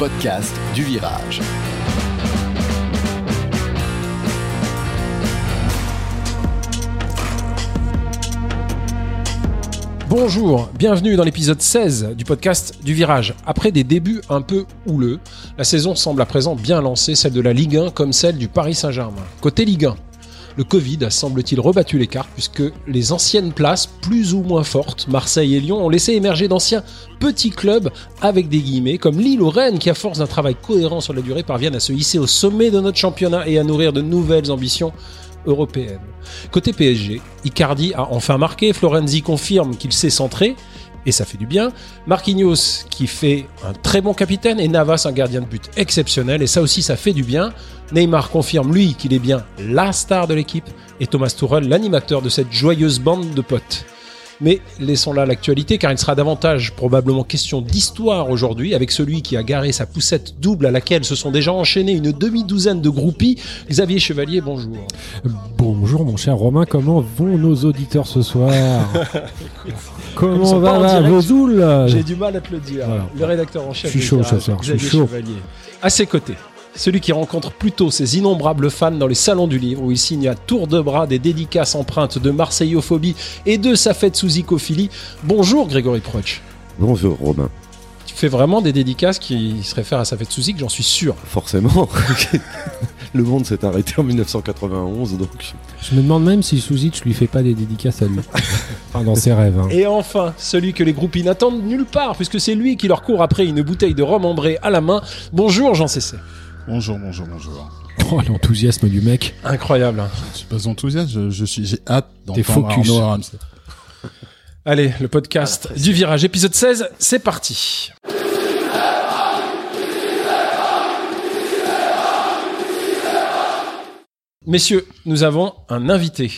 podcast du virage. Bonjour, bienvenue dans l'épisode 16 du podcast du Virage. Après des débuts un peu houleux, la saison semble à présent bien lancée, celle de la Ligue 1 comme celle du Paris Saint-Germain. Côté Ligue 1, le Covid a semble-t-il rebattu les cartes puisque les anciennes places plus ou moins fortes, Marseille et Lyon, ont laissé émerger d'anciens petits clubs avec des guillemets comme Lille ou Rennes qui à force d'un travail cohérent sur la durée parviennent à se hisser au sommet de notre championnat et à nourrir de nouvelles ambitions européennes. Côté PSG, Icardi a enfin marqué, Florenzi confirme qu'il s'est centré, et ça fait du bien. Marquinhos qui fait un très bon capitaine et Navas un gardien de but exceptionnel et ça aussi ça fait du bien. Neymar confirme lui qu'il est bien la star de l'équipe et Thomas Tuchel l'animateur de cette joyeuse bande de potes. Mais laissons là l'actualité car il sera davantage probablement question d'histoire aujourd'hui avec celui qui a garé sa poussette double à laquelle se sont déjà enchaînés une demi-douzaine de groupies. Xavier Chevalier, bonjour. Bonjour mon cher Romain, comment vont nos auditeurs ce soir Comment va zoules J'ai du mal à te le dire. Voilà. Le rédacteur en chef. Je suis chaud ce soir, je suis chaud. Chevalier. À ses côtés, celui qui rencontre plutôt ses innombrables fans dans les salons du livre où il signe à tour de bras des dédicaces empreintes de marseillophobie et de sa fête sous icophilie. Bonjour Grégory Proch. Bonjour Romain. Tu fais vraiment des dédicaces qui se réfèrent à sa fête sous j'en suis sûr. Forcément, le monde s'est arrêté en 1991, donc Je me demande même si Suzic lui fait pas des dédicaces à lui. enfin, dans ses rêves. hein. Et enfin, celui que les groupies n'attendent nulle part puisque c'est lui qui leur court après une bouteille de rhum ambré à la main. Bonjour Jean Cessé. Bonjour, bonjour, bonjour. Oh, l'enthousiasme du mec. Incroyable. hein. Je suis pas enthousiaste, je, je suis, j'ai hâte T'es d'entendre focus. Arnaud Ramsey. Allez, le podcast du virage, épisode 16, c'est parti. Messieurs, nous avons un invité.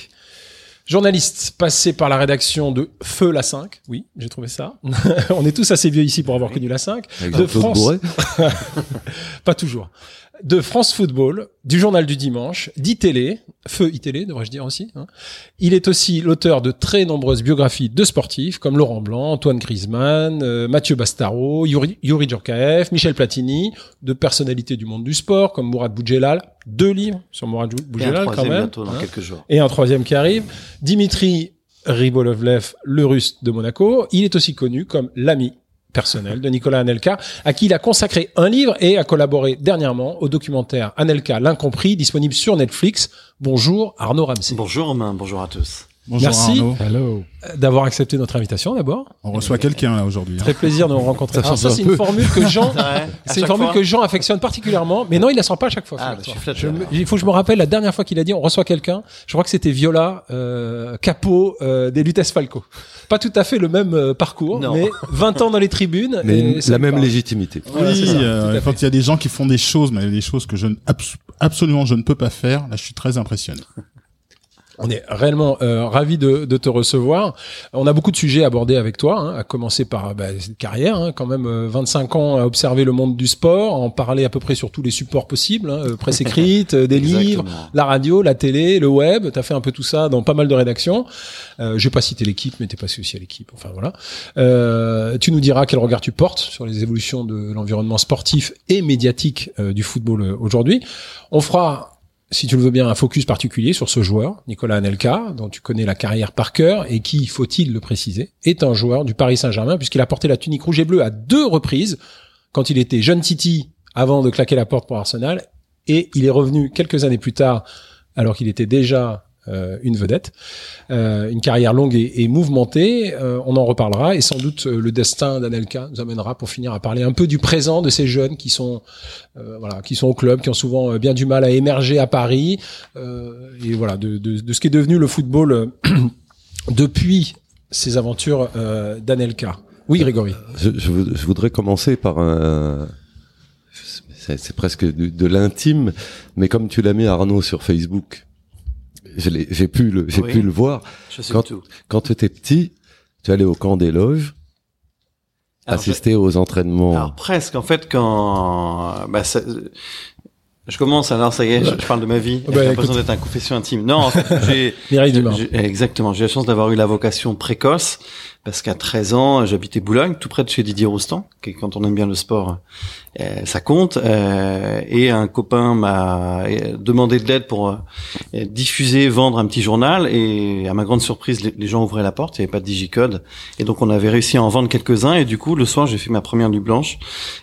Journaliste passé par la rédaction de Feu la 5. Oui, j'ai trouvé ça. On est tous assez vieux ici pour avoir connu la 5. avec De France. Pas toujours. De France Football, du journal du dimanche, d'ITélé, Feu ITélé devrais-je dire aussi. hein. Il est aussi l'auteur de très nombreuses biographies de sportifs comme Laurent Blanc, Antoine Griezmann, euh, Mathieu Bastaro, Yuri, Yuri Djorkaeff, Michel Platini, de personnalités du monde du sport comme Mourad Boudjelal, deux livres sur Mourad Boudjelal quand troisième même. bientôt dans hein. quelques jours. Et un troisième qui arrive, Dimitri Ribolovlev, le russe de Monaco. Il est aussi connu comme l'ami personnel de Nicolas Anelka, à qui il a consacré un livre et a collaboré dernièrement au documentaire Anelka l'incompris, disponible sur Netflix. Bonjour Arnaud Ramsey. Bonjour Romain, bonjour à tous. Bonjour Merci. D'avoir accepté notre invitation d'abord. On reçoit quelqu'un là aujourd'hui. hein. Très plaisir de nous rencontrer. Ça Alors ça, c'est une formule que Jean, c'est une formule fois. que Jean affectionne particulièrement, mais non, il la sort pas à chaque fois. Ah, bah, je me- il faut que je me rappelle la dernière fois qu'il a dit on reçoit quelqu'un. Je crois que c'était Viola euh, Capot euh, des Lutes Falco. Pas tout à fait le même euh, parcours, Non. mais 20 ans dans les tribunes. Mais et la me même parle. légitimité. Voilà, oui, ça, euh, quand il y a des gens qui font des choses, mais il y a des choses que je absolument je ne peux pas faire, là je suis très impressionné. On est réellement euh, ravis de, de te recevoir. On a beaucoup de sujets à aborder avec toi, hein, à commencer par bah, cette carrière, hein, quand même euh, 25 ans à observer le monde du sport, à en parler à peu près sur tous les supports possibles, hein, euh, presse écrite, euh, des livres, la radio, la télé, le web. Tu as fait un peu tout ça dans pas mal de rédactions. Euh, je vais pas citer l'équipe, mais t'es passé aussi à l'équipe. Enfin voilà. Euh, tu nous diras quel regard tu portes sur les évolutions de l'environnement sportif et médiatique euh, du football aujourd'hui. On fera si tu le veux bien, un focus particulier sur ce joueur, Nicolas Anelka, dont tu connais la carrière par cœur et qui, faut-il le préciser, est un joueur du Paris Saint-Germain puisqu'il a porté la tunique rouge et bleue à deux reprises quand il était jeune Titi avant de claquer la porte pour Arsenal et il est revenu quelques années plus tard alors qu'il était déjà une vedette, Euh, une carrière longue et, et mouvementée. Euh, on en reparlera et sans doute euh, le destin d'Anelka nous amènera pour finir à parler un peu du présent de ces jeunes qui sont euh, voilà qui sont au club, qui ont souvent euh, bien du mal à émerger à Paris euh, et voilà de, de, de ce qui est devenu le football euh, depuis ces aventures euh, d'Anelka. Oui, Grégory. Je, je je voudrais commencer par un. C'est presque de, de l'intime, mais comme tu l'as mis Arnaud sur Facebook, j'ai pu le, j'ai Oui. pu le voir. Je sais Quand, tout. quand tu étais petit, tu allais au camp des loges, Alors, assister aux entraînements. Alors presque, en fait, quand bah, ça- Je commence alors, ça y est, je, je parle de ma vie. Bah, J'ai l'impression d'être un confession intime. Non, en fait, j'ai- exactement. J'ai la chance d'avoir eu la vocation précoce parce qu'à 13 ans, j'habitais Boulogne, tout près de chez Didier Roustan. qui, Quand on aime bien le sport, euh, ça compte. Euh, et un copain m'a euh, demandé de l'aide pour diffuser, vendre un petit journal. Et à ma grande surprise, les, gens ouvraient la porte. Il n'y avait pas de digicode. Et donc, on avait réussi à en vendre quelques-uns. Et du coup, le soir, j'ai fait ma première nuit blanche.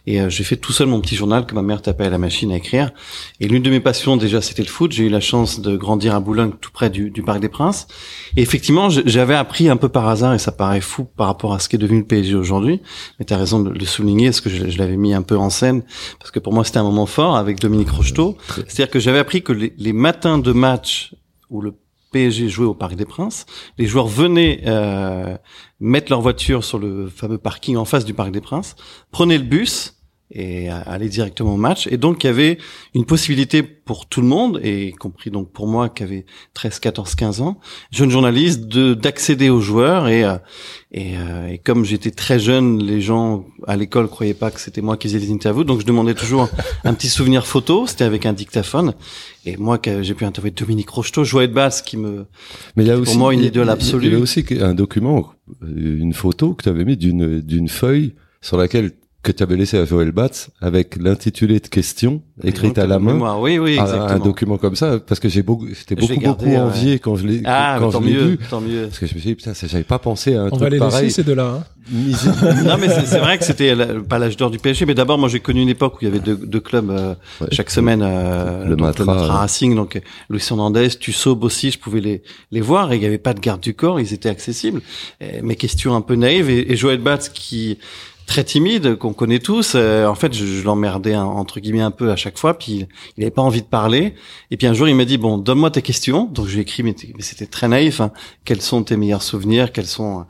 Et j'ai fait tout seul mon petit journal que ma mère tapait à la machine à écrire. Et l'une de mes passions, déjà, c'était le foot. J'ai eu la chance de grandir à Boulogne, tout près du, du Parc des Princes. Et effectivement, j'avais appris un peu par hasard, et ça paraît fou par rapport à ce qui est devenu le PSG aujourd'hui. Mais tu as raison de le souligner, parce que je, je l'avais mis un peu en scène, parce que pour moi, c'était un moment fort avec Dominique Rocheteau. C'est-à-dire que j'avais appris que les, les matins de match où le PSG jouait au Parc des Princes, les joueurs venaient euh, mettre leur voiture sur le fameux parking en face du Parc des Princes, prenaient le bus et allaient directement au match. Et donc, il y avait une possibilité pour tout le monde, et y compris donc pour moi qui avait 13, 14, 15 ans, jeune journaliste, de d'accéder aux joueurs. Et, euh, et, euh, et comme j'étais très jeune, les gens à l'école croyaient pas que c'était moi qui faisais les interviews, donc je demandais toujours un petit souvenir photo. C'était avec un dictaphone. Et moi, j'ai pu interviewer Dominique Rocheteau, Joël Bass, qui me Mais il y a Pour aussi, moi, une idole absolue. Il y a aussi un document, une photo que tu avais mis d'une d'une feuille sur laquelle que tu avais laissé à Joël Batz avec l'intitulé de questions écrite à la main. Mémoire. Oui, oui, exactement. un document comme ça parce que j'ai beaucoup j'étais beaucoup gardé, beaucoup ouais. envié quand je l'ai Ah, quand tant je l'ai mieux, vu tant mieux. parce que je me suis dit putain j'avais pas pensé à un On truc va les pareil laisser ces deux-là. hein. Non, mais c'est vrai que c'était pas l'âge d'or du PSG, mais d'abord, moi, j'ai connu une époque où il y avait deux, deux clubs euh, Ouais. chaque semaine. Euh, Le donc, Matra, Matra ouais. Racing, donc Luis Hernandez, Tussaud, aussi, je pouvais les les voir et il n'y avait pas de garde du corps, ils étaient accessibles. Et mes questions un peu naïves et, et Joël Batz qui très timide, qu'on connaît tous. euh, en fait, je, je l'emmerdais hein, entre guillemets un peu à chaque fois, puis il n'avait pas envie de parler. Et puis un jour, il m'a dit bon, donne-moi tes questions. Donc je lui ai écrit, mais, c'était très naïf. hein. Quels sont tes meilleurs souvenirs? Quels sont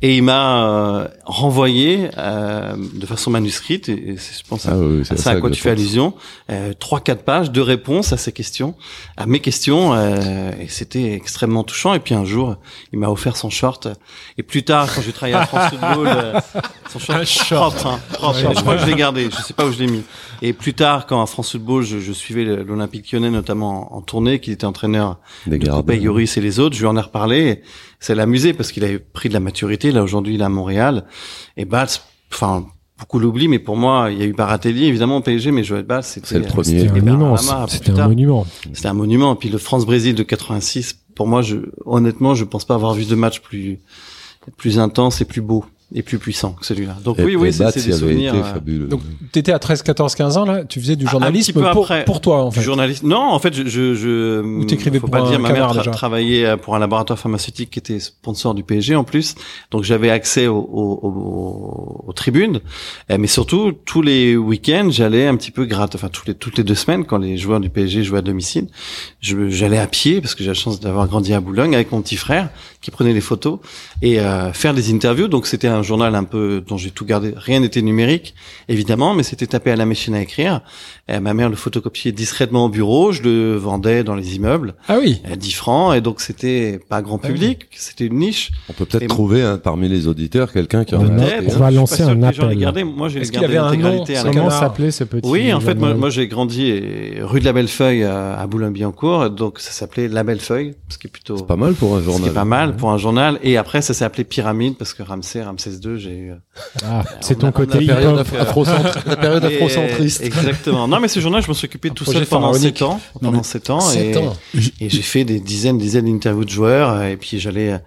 et il m'a euh, renvoyé euh, de façon manuscrite, et, et c'est, je pense Ah oui, c'est ça à quoi tu fais allusion, euh, trois quatre pages de réponses à ces questions, à mes questions, euh, et c'était extrêmement touchant. Et puis un jour, il m'a offert son short. Et plus tard, quand j'ai travaillé à France Football, euh, son short, propre, hein, propre. Je crois que je l'ai gardé. Je sais pas où je l'ai mis. Et plus tard, quand à France Football, je, je suivais l'Olympique Lyonnais, notamment en, en tournée, qu'il était entraîneur des de Popeye, Yoris et les autres, je lui en ai reparlé. et Ça l'a amusé parce qu'il avait pris de la maturité. Là, aujourd'hui, il est à Montréal. Et Bals, enfin, beaucoup l'oublient, mais pour moi, il y a eu Baratelli, évidemment, au PSG, mais Joël Bals, c'était... C'est le premier. C'était un monument. C'était un monument. C'était un monument. Et puis le France-Brésil de 86, pour moi, je, honnêtement, je pense pas avoir vu de match plus, plus intense et plus beau et plus puissant que celui-là. Donc Et- oui, oui, c'est des souvenirs. été euh, fabuleux Donc, t'étais à 13, 14, 15 ans, là? Tu faisais du journalisme petit peu pour, après. pour toi, en Du fait. journaliste. Non, en fait, je, je, je Ou t'écrivais faut pour pas le un dire. Ma mère canard, tra- déjà. travaillait pour un laboratoire pharmaceutique qui était sponsor du PSG en plus, donc j'avais accès au- au- au- aux tribunes. Euh, Mais surtout, tous les week-ends, j'allais un petit peu gratter. Enfin, tous les toutes les deux semaines, quand les joueurs du PSG jouaient à domicile, j'allais à pied parce que j'ai la chance d'avoir grandi à Boulogne avec mon petit frère qui prenait les photos et euh, faire des interviews. Donc c'était un journal un peu dont j'ai tout gardé. Rien n'était numérique, évidemment, mais c'était tapé à la machine à écrire. Euh, ma mère le photocopiait discrètement au bureau. Je le vendais dans les immeubles Ah oui. à 10 francs. Et donc c'était pas grand public, c'était une niche. on peut peut-être Et- trouver hein, parmi les auditeurs quelqu'un qui en a on va lancer un appel. Moi, j'ai Est-ce qu'il gardé avait un l'intégralité la Comment s'appelait ce petit oui, en fait, moi, j'ai grandi euh, rue de la Bellefeuille à, à Boulogne-Billancourt, donc ça s'appelait La Bellefeuille, ce qui est plutôt C'est pas mal pour un journal. qui est pas mal pour un journal. Et après, ça s'est appelé Pyramide parce que Ramsès, Ramsès II, j'ai eu. Ah, c'est on ton a- côté La période la afrocentriste. Exactement. Non, mais ce journal, je me suis occupé tout seul pendant sept ans. Pendant sept ans. 7 et, ans. et j'ai fait des dizaines, dizaines d'interviews de joueurs. euh, Et puis j'allais, euh,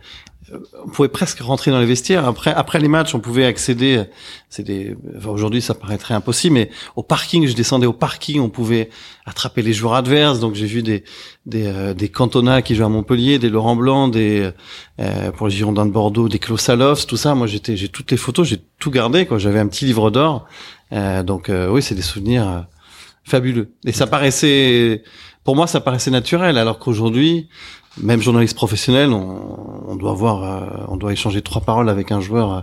on pouvait presque rentrer dans les vestiaires. Après, après les matchs, on pouvait accéder. C'est des, enfin, aujourd'hui, ça paraîtrait impossible, mais au parking, je descendais au parking, on pouvait attraper les joueurs adverses. Donc j'ai vu des, des, euh, des Cantona qui jouaient à Montpellier, des Laurent Blanc, des, euh, pour les Girondins de Bordeaux, des Klaus Salovs, tout ça. Moi, j'étais, j'ai toutes les photos, j'ai tout gardé, quoi. J'avais un petit livre d'or. Euh, donc, euh, oui, c'est des souvenirs euh, fabuleux. Et ça paraissait, pour moi, ça paraissait naturel, alors qu'aujourd'hui, même journaliste professionnel, on, on doit avoir, euh, on doit échanger trois paroles avec un joueur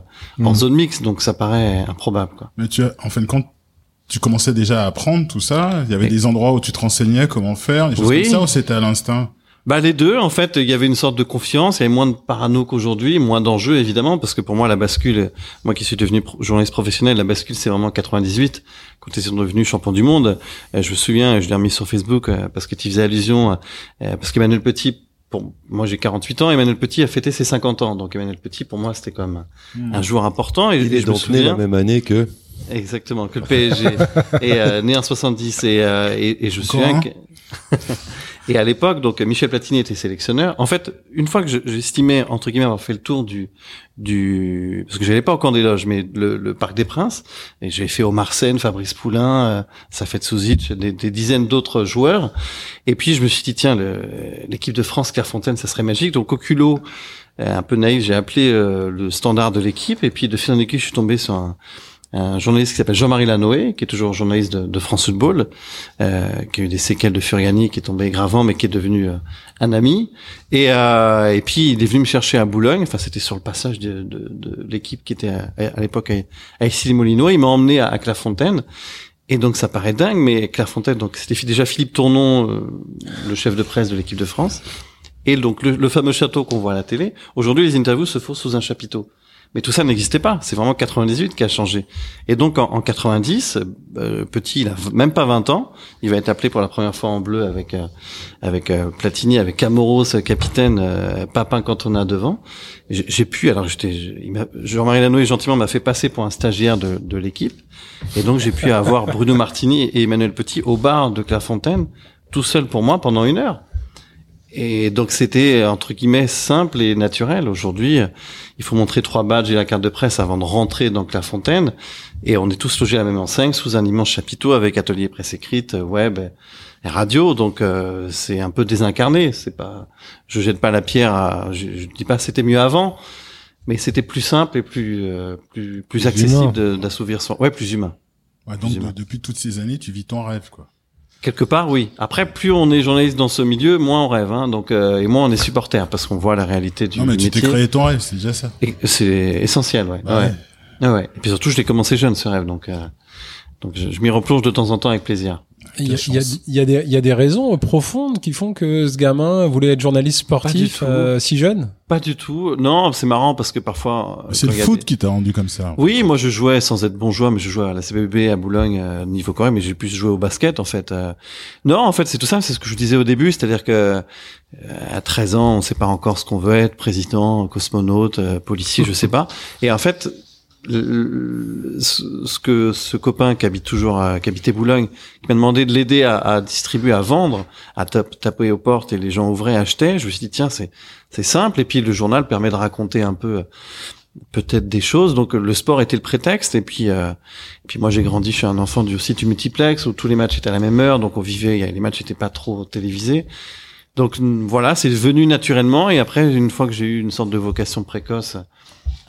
euh, en zone mixte, donc ça paraît improbable, quoi. Mais tu as, en fin de compte, tu commençais déjà à apprendre tout ça. Il y avait Et- des endroits où tu te renseignais comment faire, des choses Oui. comme ça, ou c'était à l'instinct? Bah les deux, en fait, il y avait une sorte de confiance, il y avait moins de parano qu'aujourd'hui, moins d'enjeux évidemment, parce que pour moi la bascule, moi qui suis devenu pro- journaliste professionnel, la bascule c'est vraiment 98 quand ils sont devenus champions du monde. Euh, je me souviens, je l'ai remis sur Facebook euh, parce que tu faisais allusion, euh, parce qu'Emmanuel Petit, pour moi j'ai 48 ans, Emmanuel Petit a fêté ses 50 ans, donc Emmanuel Petit pour moi c'était comme un joueur important. Et, Il et est je me donc né la même année que. exactement, que le PSG est euh, né en 70 et, euh, et, et je souviens un et à l'époque, donc Michel Platini était sélectionneur. En fait, une fois que je- j'estimais entre guillemets avoir fait le tour du du parce que j'allais pas au des loges, mais le, le Parc des Princes, et j'ai fait Omar Sen, Fabrice Poulain, euh, Safet Souzic, des, des dizaines d'autres joueurs. Et puis je me suis dit tiens, l'équipe de France Clairefontaine, ça serait magique. Donc au culot, euh, un peu naïf, j'ai appelé euh, le standard de l'équipe, et puis de fil en aiguille, je suis tombé sur un un journaliste qui s'appelle Jean-Marie Lanoé, qui est toujours journaliste de, France Football, euh, qui a eu des séquelles de Furiani, qui est tombé gravement, mais qui est devenu euh, un ami. Et, euh, et puis il est venu me chercher à Boulogne. Enfin, c'était sur le passage de, de, de l'équipe qui était à, à l'époque à, à Issy-les-Moulineaux. Il m'a emmené à, à Clairefontaine. Et donc ça paraît dingue, mais Clairefontaine, donc c'était déjà Philippe Tournon, euh, le chef de presse de l'équipe de France. Et donc le, le fameux château qu'on voit à la télé. Aujourd'hui, les interviews se font sous un chapiteau. Mais tout ça n'existait pas. C'est vraiment 98 qui a changé. Et donc en, en 90, euh, petit, il a même pas 20 ans, il va être appelé pour la première fois en bleu avec euh, avec euh, Platini, avec Camoros, euh, capitaine, euh, Papin Cantona devant. J'ai pu, alors j'étais, Jean-Marie Lanoé gentiment m'a fait passer pour un stagiaire de, de l'équipe, et donc j'ai pu avoir Bruno Martini et Emmanuel Petit au bar de Clairefontaine, tout seul pour moi pendant une heure. Et donc c'était entre guillemets simple et naturel. Aujourd'hui, il faut montrer trois badges et la carte de presse avant de rentrer dans Clairefontaine. Et on est tous logés à la même enseigne sous un immense chapiteau avec atelier presse écrite, web et radio. Donc euh, c'est un peu désincarné. C'est pas, je jette pas la pierre. À, je, je dis pas c'était mieux avant, mais c'était plus simple et plus euh, plus plus Plus accessible d'assouvir son. Ouais, plus humain. Ouais, donc depuis toutes ces années, tu vis ton rêve, quoi. Quelque part, oui. Après, plus on est journaliste dans ce milieu, moins on rêve. Hein. Donc, euh, et moins on est supporter parce qu'on voit la réalité du, non, mais tu t'es métier. créé ton rêve, c'est déjà ça. C'est essentiel, ouais. Bah ouais. ouais. Ah ouais. Et puis surtout, je l'ai commencé jeune ce rêve, donc euh, donc je, je m'y replonge de temps en temps avec plaisir. Il y, a, Quelle il y a- chance. il y a des, il y a des raisons profondes qui font que ce gamin voulait être journaliste sportif Pas du tout. euh, si jeune? Pas du tout. Non, c'est marrant parce que parfois. euh, C'est le foot des- qui t'a rendu comme ça. Oui, moi je jouais sans être bon joueur, mais je jouais à la CBB à Boulogne euh, niveau correct, mais j'ai plus joué au basket en fait. euh. Non, en fait c'est tout ça, c'est ce que je disais au début, c'est-à-dire que euh, à 13 ans, on sait pas encore ce qu'on veut être, président, cosmonaute, euh, policier, je sais pas. Et en fait, ce que ce copain qui habite toujours à, qui habitait Boulogne, qui m'a demandé de l'aider à, à distribuer, à vendre, à tap- taper aux portes et les gens ouvraient, achetaient, je me suis dit tiens c'est c'est simple. Et puis le journal permet de raconter un peu peut-être des choses. Donc le sport était le prétexte. Et puis euh, puis moi j'ai grandi chez un enfant du aussi du multiplex où tous les matchs étaient à la même heure, donc on vivait, les matchs n'étaient pas trop télévisés. Donc voilà, c'est venu naturellement. Et après une fois que j'ai eu une sorte de vocation précoce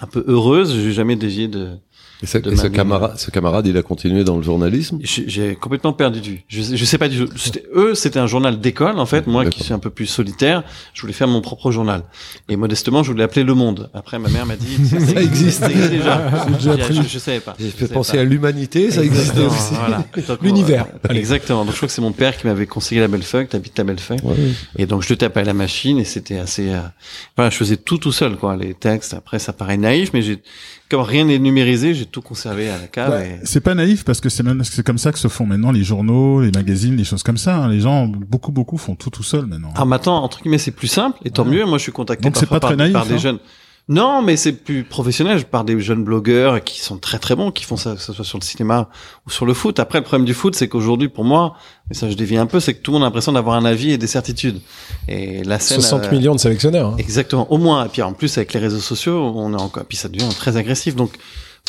un peu heureuse, j'ai jamais dévié de Et, ce, et ce ma- camarade, ce camarade, il a continué dans le journalisme? j'ai j'ai complètement perdu de vue. Je, je sais pas du tout. Eux, c'était un journal d'école en fait. Moi, qui suis un peu plus solitaire, je voulais faire mon propre journal. Et modestement, je voulais l'appeler Le Monde. Après, ma mère m'a dit ça, Ça existe. ça existe déjà. déjà Je- pris. je, je savais pas. J'ai Je fait penser pas. à l'humanité, ça existait aussi. L'univers. euh. Exactement. Donc je crois que c'est mon père qui m'avait conseillé la Bellefeuille. T'habites la Bellefeuille. Ouais. Et donc je le tapais à la machine et c'était assez. euh, Voilà, je faisais tout tout seul quoi. Les textes. Après, ça paraît naïf, mais j'ai comme rien n'est numérisé, j'ai tout conservé à la cave. Ouais, et- C'est pas naïf parce que c'est même- c'est comme ça que se font maintenant les journaux, les magazines, les choses comme ça. hein. Les gens, beaucoup, beaucoup font tout tout seul maintenant. Ah, maintenant, entre guillemets, c'est plus simple, et tant Ouais. mieux. Moi, je suis contacté Donc, c'est parfois pas par, naïf, par des hein. jeunes. Non, mais c'est plus professionnel, par des jeunes blogueurs qui sont très très bons, qui font ça, que ce soit sur le cinéma ou sur le foot. Après, le problème du foot, c'est qu'aujourd'hui, pour moi, mais ça je dévie un peu, c'est que tout le monde a l'impression d'avoir un avis et des certitudes. Et la scène... 60 euh, millions de sélectionneurs. hein. Exactement, au moins. Et puis en plus avec les réseaux sociaux, on est encore, puis ça devient très agressif. Donc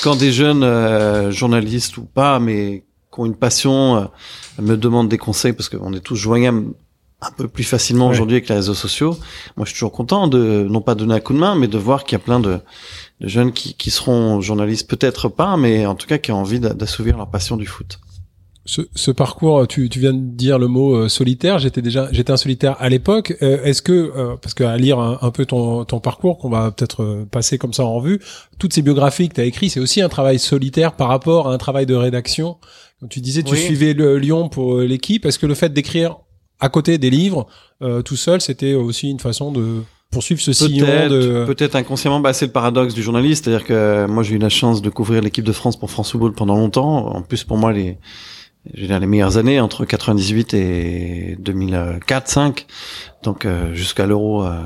quand des jeunes euh, journalistes ou pas, mais qui ont une passion, euh, me demandent des conseils parce qu'on est tous joignables un peu plus facilement Ouais. aujourd'hui avec les réseaux sociaux. Moi, je suis toujours content de non pas donner un coup de main, mais de voir qu'il y a plein de, de jeunes qui, qui seront journalistes, peut-être pas, mais en tout cas qui ont envie d'a- d'assouvir leur passion du foot. Ce, ce parcours, tu, tu viens de dire le mot euh, solitaire. J'étais déjà, j'étais un solitaire à l'époque. Euh, Est-ce que, euh, parce qu'à lire un, un peu ton, ton parcours, qu'on va peut-être euh, passer comme ça en revue, toutes ces biographies que tu as écrites, c'est aussi un travail solitaire par rapport à un travail de rédaction. Quand tu disais, tu Oui. suivais le Lyon pour euh, l'équipe. Est-ce que le fait d'écrire à côté des livres, euh, tout seul, c'était aussi une façon de poursuivre ce sillon Peut-être, de. peut-être inconsciemment, bah, c'est le paradoxe du journaliste, c'est-à-dire que moi j'ai eu la chance de couvrir l'équipe de France pour France Football pendant longtemps. En plus pour moi les, les meilleures années entre 98 et 2004-5, donc euh, jusqu'à l'Euro euh,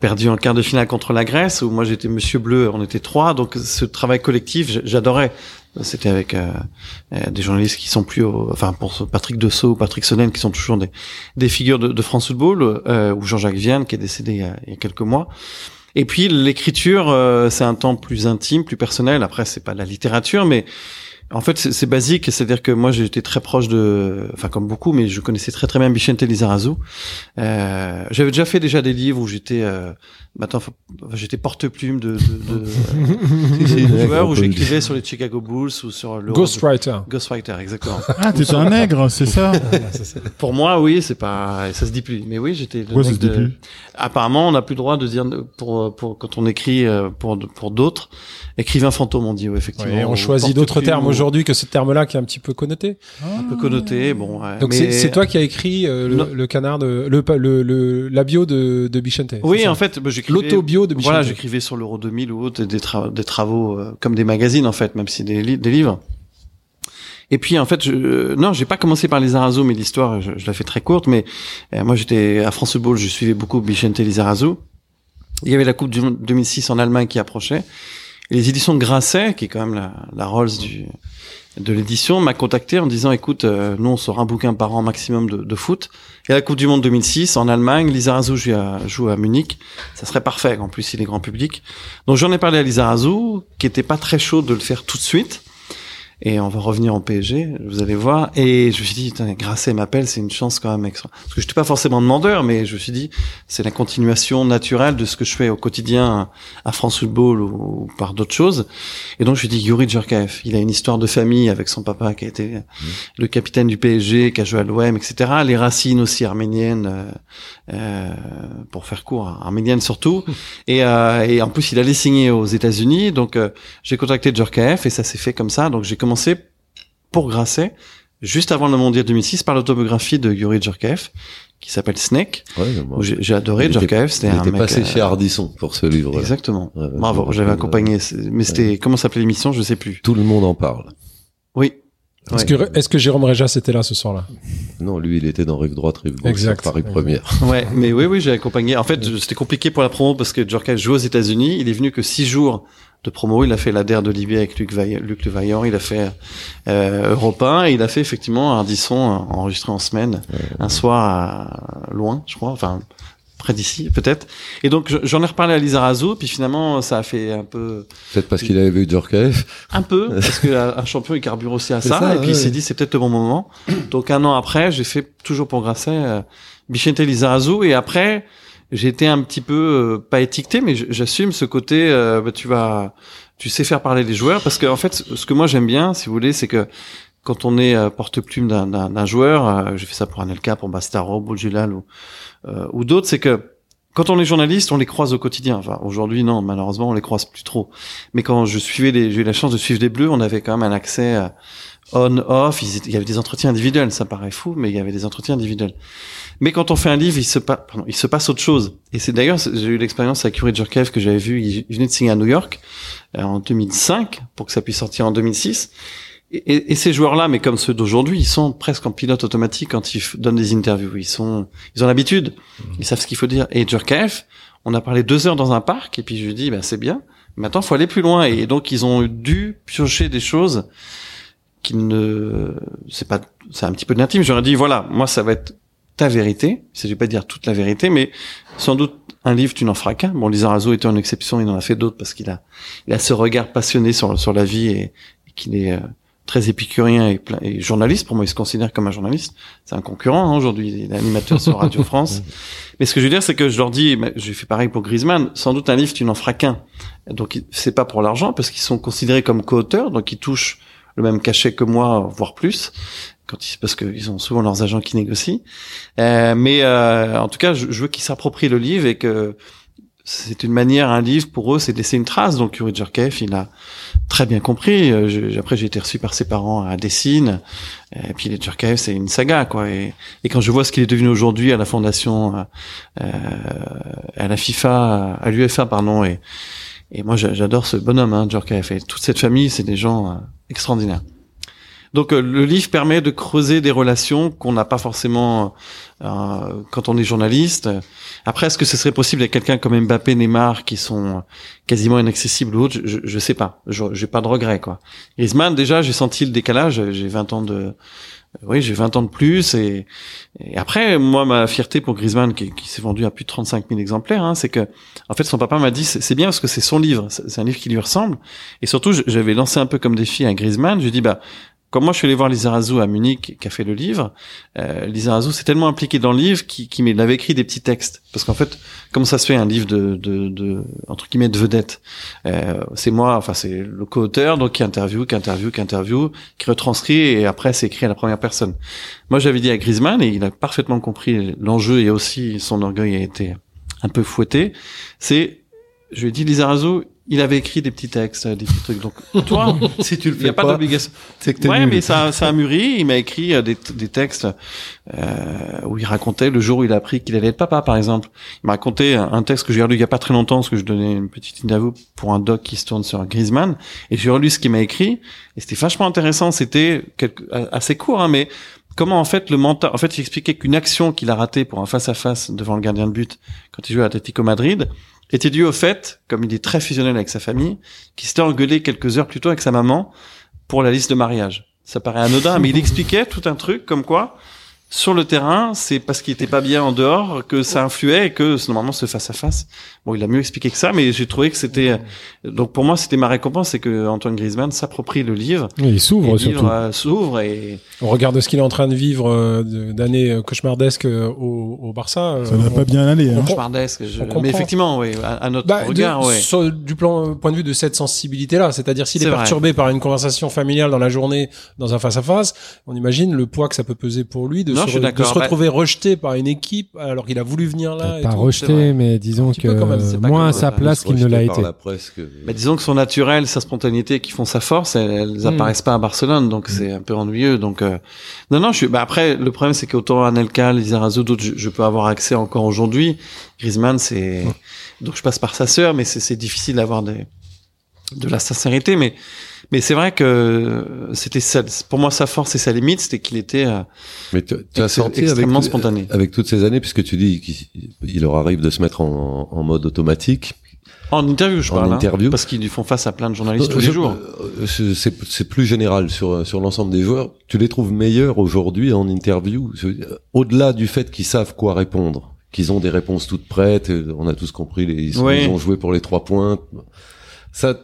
perdu en quart de finale contre la Grèce où moi j'étais Monsieur Bleu, on était trois, donc ce travail collectif j'adorais. C'était avec euh, euh, des journalistes qui sont plus, au- enfin pour Patrick Dessau, Patrick Sonnen, qui sont toujours des, des figures de, de France Football, euh, ou Jean-Jacques Vienne qui est décédé il y a, il y a quelques mois. Et puis l'écriture, euh, c'est un temps plus intime, plus personnel. Après, c'est pas la littérature, mais en fait, c'est c'est basique. C'est-à-dire que moi, j'étais très proche de, enfin comme beaucoup, mais je connaissais très très bien Vicente Lizarazu. Euh, J'avais déjà fait déjà des livres où j'étais, euh, maintenant, j'étais porte-plume de, de, de, de joueurs où j'écrivais sur les Chicago Bulls ou sur le Ghostwriter. Ghostwriter, exactement. Ah, t'es un nègre, c'est ça Pour moi, oui, c'est pas, ça se dit plus. Mais oui, j'étais. Pourquoi ça mec se dit de- plus? Apparemment, on n'a plus le droit de dire pour pour quand on écrit euh, pour pour d'autres, écrivain fantôme, on dit, oui, effectivement. Ouais, on Ou choisit d'autres termes aujourd'hui que ce terme-là qui est un petit peu connoté. Un peu connoté, bon. ouais, Donc mais- c'est toi qui as écrit euh, le, le canard de le, le, le la bio de de Bichente. Oui, en fait, bah, j'écrivais. L'autobio de Bichente. Voilà, j'écrivais sur l'Euro 2000 ou autre, des, tra- des travaux euh, comme des magazines en fait, même si des, li- des livres. Et puis en fait, je, euh, non, j'ai pas commencé par les Arazo, mais l'histoire, je, je la fais très courte. Mais euh, moi, j'étais à France Football, je suivais beaucoup Vicente Lizarazu. Il y avait la Coupe du Monde 2006 en Allemagne qui approchait. Les éditions de Grasset, qui est quand même la, la Rolls du, de l'édition, m'a contacté en disant, écoute, euh, nous on sort un bouquin par an maximum de, de foot. Et la Coupe du Monde 2006 en Allemagne, Lizarazu joue à, joue à Munich. Ça serait parfait. En plus, il est grand public. Donc j'en ai parlé à Lizarazu, qui était pas très chaud de le faire tout de suite. Et on va revenir en PSG, vous allez voir. Et je me suis dit, putain, Grasset m'appelle, c'est une chance quand même extra. Parce que je n'étais pas forcément demandeur, mais je me suis dit, c'est la continuation naturelle de ce que je fais au quotidien à France Football ou, ou par d'autres choses. Et donc je me suis dit, Yuri Djurkaev, il a une histoire de famille avec son papa qui a été le capitaine du PSG, qui a joué à l'OM, etc. Les racines aussi arméniennes, euh, euh, pour faire court, hein, arméniennes surtout. et, euh, et en plus, il allait signer aux États-Unis, donc euh, j'ai contacté Djurkaev et ça s'est fait comme ça. Donc j'ai commencé pour Grasset, juste avant le Mondial 2006, par l'autobiographie de Yuri Djurkaev, qui s'appelle Snake. Ouais, J'ai adoré Djurkaev, c'était il un était mec. passé euh, chez Ardisson pour ce livre. Exactement. Ouais, Bravo, j'avais accompagné. Mais c'était comment s'appelait l'émission, je sais plus. Tout le monde en parle. Oui. Est-ce Ouais. que Jérôme Réjas était là ce soir-là? Non, lui, il était dans Rive Droite, Rive Gauche, Exact. Paris. Première. Ouais, mais oui, oui, j'ai accompagné. En fait, c'était compliqué pour la promo parce que Djurkaev joue aux États-Unis. Il est venu que six jours de promo. Il a fait la DER d'Olivier avec Luc, Vaillant, Luc Le Vaillant. Il a fait euh, Europe 1 et il a fait effectivement Ardisson euh, enregistré en semaine, un soir à, loin, je crois, enfin près d'ici peut-être. Et donc je- j'en ai reparlé à Lisa Razou, puis finalement ça a fait un peu, Peut-être parce qu'il avait vu Djurkaev. un peu, parce qu'un un champion il carbure aussi à ça. ça, et puis il s'est dit c'est peut-être le bon moment. Donc un an après, j'ai fait toujours pour Grasset euh, Bichente Lizarazu et après été un petit peu euh, pas étiqueté mais j'assume ce côté euh, bah, tu vas tu sais faire parler les joueurs parce que en fait ce que moi j'aime bien si vous voulez c'est que quand on est euh, porte-plume d'un- joueur, j'ai fait ça pour Anelka, pour Bastaro, Boujulal ou, ou d'autres, c'est que quand on est journaliste, on les croise au quotidien. Enfin, aujourd'hui, non, malheureusement, on les croise plus trop. Mais quand je suivais les, j'ai eu la chance de suivre les Bleus, on avait quand même un accès on-off. Il y avait des entretiens individuels, ça paraît fou, mais il y avait des entretiens individuels. Mais quand on fait un livre, il se, pa- pardon, il se passe autre chose. Et c'est d'ailleurs, j'ai eu l'expérience avec Yuri Djurkaev que j'avais vu, il venait de signer à New York euh, en 2005 pour que ça puisse sortir en 2006. Et, et- et ces joueurs-là, mais comme ceux d'aujourd'hui, ils sont presque en pilote automatique quand ils donnent des interviews. Ils sont, ils ont l'habitude, ils savent ce qu'il faut dire. Et Djurkaev, on a parlé deux heures dans un parc, et puis je lui dis, bah, c'est bien. Maintenant, faut aller plus loin. Et donc, ils ont dû piocher des choses qui ne, c'est pas, c'est un petit peu de l'intime. J'aurais dit, voilà, moi, ça va être ta vérité. Je vais pas dire toute la vérité, mais sans doute un livre, tu n'en feras qu'un. Bon, Lizarazu était une exception, il en a fait d'autres parce qu'il a, il a ce regard passionné sur, sur la vie et, et qu'il est euh, très épicurien et, plein- et journaliste. Pour moi, il se considère comme un journaliste. C'est un concurrent hein, aujourd'hui. Il est animateur sur Radio France. Mais ce que je veux dire, c'est que je leur dis, mais j'ai fait pareil pour Griezmann. Sans doute un livre, tu n'en feras qu'un. Donc il- c'est pas pour l'argent parce qu'ils sont considérés comme co-auteurs, donc ils touchent le même cachet que moi, voire plus. Quand ils, parce qu'ils ont souvent leurs agents qui négocient. Euh, mais euh, en tout cas, je, je veux qu'ils s'approprient le livre et que c'est une manière, un livre pour eux, c'est de laisser une trace. Donc Yuri Djurkaev, il a très bien compris. Euh, je- après, j'ai été reçu par ses parents à Dessine. Et puis les Djurkaev, c'est une saga, quoi. Et, et quand je vois ce qu'il est devenu aujourd'hui à la fondation, euh, euh, à la FIFA, à l'UEFA, pardon, et, et moi, j'a- j'adore ce bonhomme, hein. Et toute cette famille, c'est des gens euh, extraordinaires. Donc euh, le livre permet de creuser des relations qu'on n'a pas forcément euh, quand on est journaliste. Après, est-ce que ce serait possible avec quelqu'un comme Mbappé, Neymar, qui sont quasiment inaccessibles ou autres? Je, je sais pas. J'ai pas de regret quoi. Griezmann, déjà, j'ai senti le décalage. J'ai 20 ans de oui, j'ai 20 ans de plus et, après, moi, ma fierté pour Griezmann, qui, s'est vendu à plus de 35 000 exemplaires, hein, c'est que, en fait, son papa m'a dit, c'est bien parce que c'est son livre, c'est un livre qui lui ressemble. Et surtout, j'avais lancé un peu comme défi à Griezmann. Je lui dit, bah, quand moi je suis allé voir Lisa Razou à Munich, qui a fait le livre, euh, Lisa Razou s'est tellement impliquée dans le livre qu'il qui m'avait avait écrit des petits textes. Parce qu'en fait, comme ça se fait un livre de, de, de entre guillemets de vedette, euh, c'est moi, enfin c'est le co-auteur, donc qui interview, qui interview, qui interview, qui retranscrit et après c'est écrit à la première personne. Moi j'avais dit à Griezmann et il a parfaitement compris l'enjeu et aussi son orgueil a été un peu fouetté. C'est, je lui ai dit Lisa Razou, il avait écrit des petits textes, des petits trucs. Donc toi, Si tu le il n'y fais a pas pas, d'obligation. c'est que t'es Ouais, nul. mais ça, ça a mûri. Il m'a écrit euh, des, des textes euh, où il racontait le jour où il a appris qu'il allait être papa, par exemple. Il m'a raconté un texte que j'ai relu il y a pas très longtemps, parce que je donnais une petite interview pour un doc qui se tourne sur Griezmann, et j'ai relu ce qu'il m'a écrit, et c'était vachement intéressant. C'était quelque, assez court, hein, mais comment en fait le mental, en fait, il expliquait qu'une action qu'il a ratée pour un face à face devant le gardien de but quand il jouait à Atlético Madrid était due au fait, comme il est très fusionnel avec sa famille, qu'il s'était engueulé quelques heures plus tôt avec sa maman pour la liste de mariage. Ça paraît anodin, mais il expliquait tout un truc comme quoi, sur le terrain, c'est parce qu'il était pas bien en dehors que ça influait et que normalement ce face à face. Bon, il a mieux expliqué que ça, mais j'ai trouvé que c'était donc pour moi c'était ma récompense, c'est que Antoine Griezmann s'approprie le livre. Il s'ouvre surtout. livre euh, s'ouvre et On regarde ce qu'il est en train de vivre euh, de- d'années euh, cauchemardesques au, au Barça. Ça on- pas bien aller. Hein. cauchemardesque. je-. Mais effectivement, oui, à, à notre Bah, de- regard, ouais. sur- du plan, point de vue de cette sensibilité-là, c'est-à-dire s'il est, vrai. perturbé par une conversation familiale dans la journée, dans un face-à-face, on imagine le poids que ça peut peser pour lui de, Non, se, je suis de se Bah- retrouver rejeté par une équipe alors qu'il a voulu venir là. Et pas tout. rejeté, mais disons que quand même, c'est pas moins à sa place qu'il ne l'a été. que- Mais disons que son naturel, sa spontanéité qui font sa force, elles, elles Mm. apparaissent pas à Barcelone, donc c'est un peu ennuyeux. Donc euh, non, non, je suis. Bah après, le problème c'est qu'autant Anelka, Lizarazu, d'autres, je, je peux avoir accès encore aujourd'hui. Griezmann, c'est donc je passe par sa sœur, mais c'est c'est difficile d'avoir des de la sincérité, mais mais c'est vrai que c'était ça, pour moi sa force et sa limite, c'était qu'il était euh, Mais tu, as senti avec, extrêmement spontané. avec toutes ces années, puisque tu dis qu'il il leur arrive de se mettre en, en mode automatique. en interview, je En parle, hein, interview. parce qu'ils font face à plein de journalistes tous Je- les jours. euh, C'est plus général sur sur l'ensemble des joueurs. Tu les trouves meilleurs aujourd'hui en interview, au-delà du fait qu'ils savent quoi répondre, qu'ils ont des réponses toutes prêtes. euh, On a tous compris, les, ils, Oui. ils ont joué pour les trois points. Ça.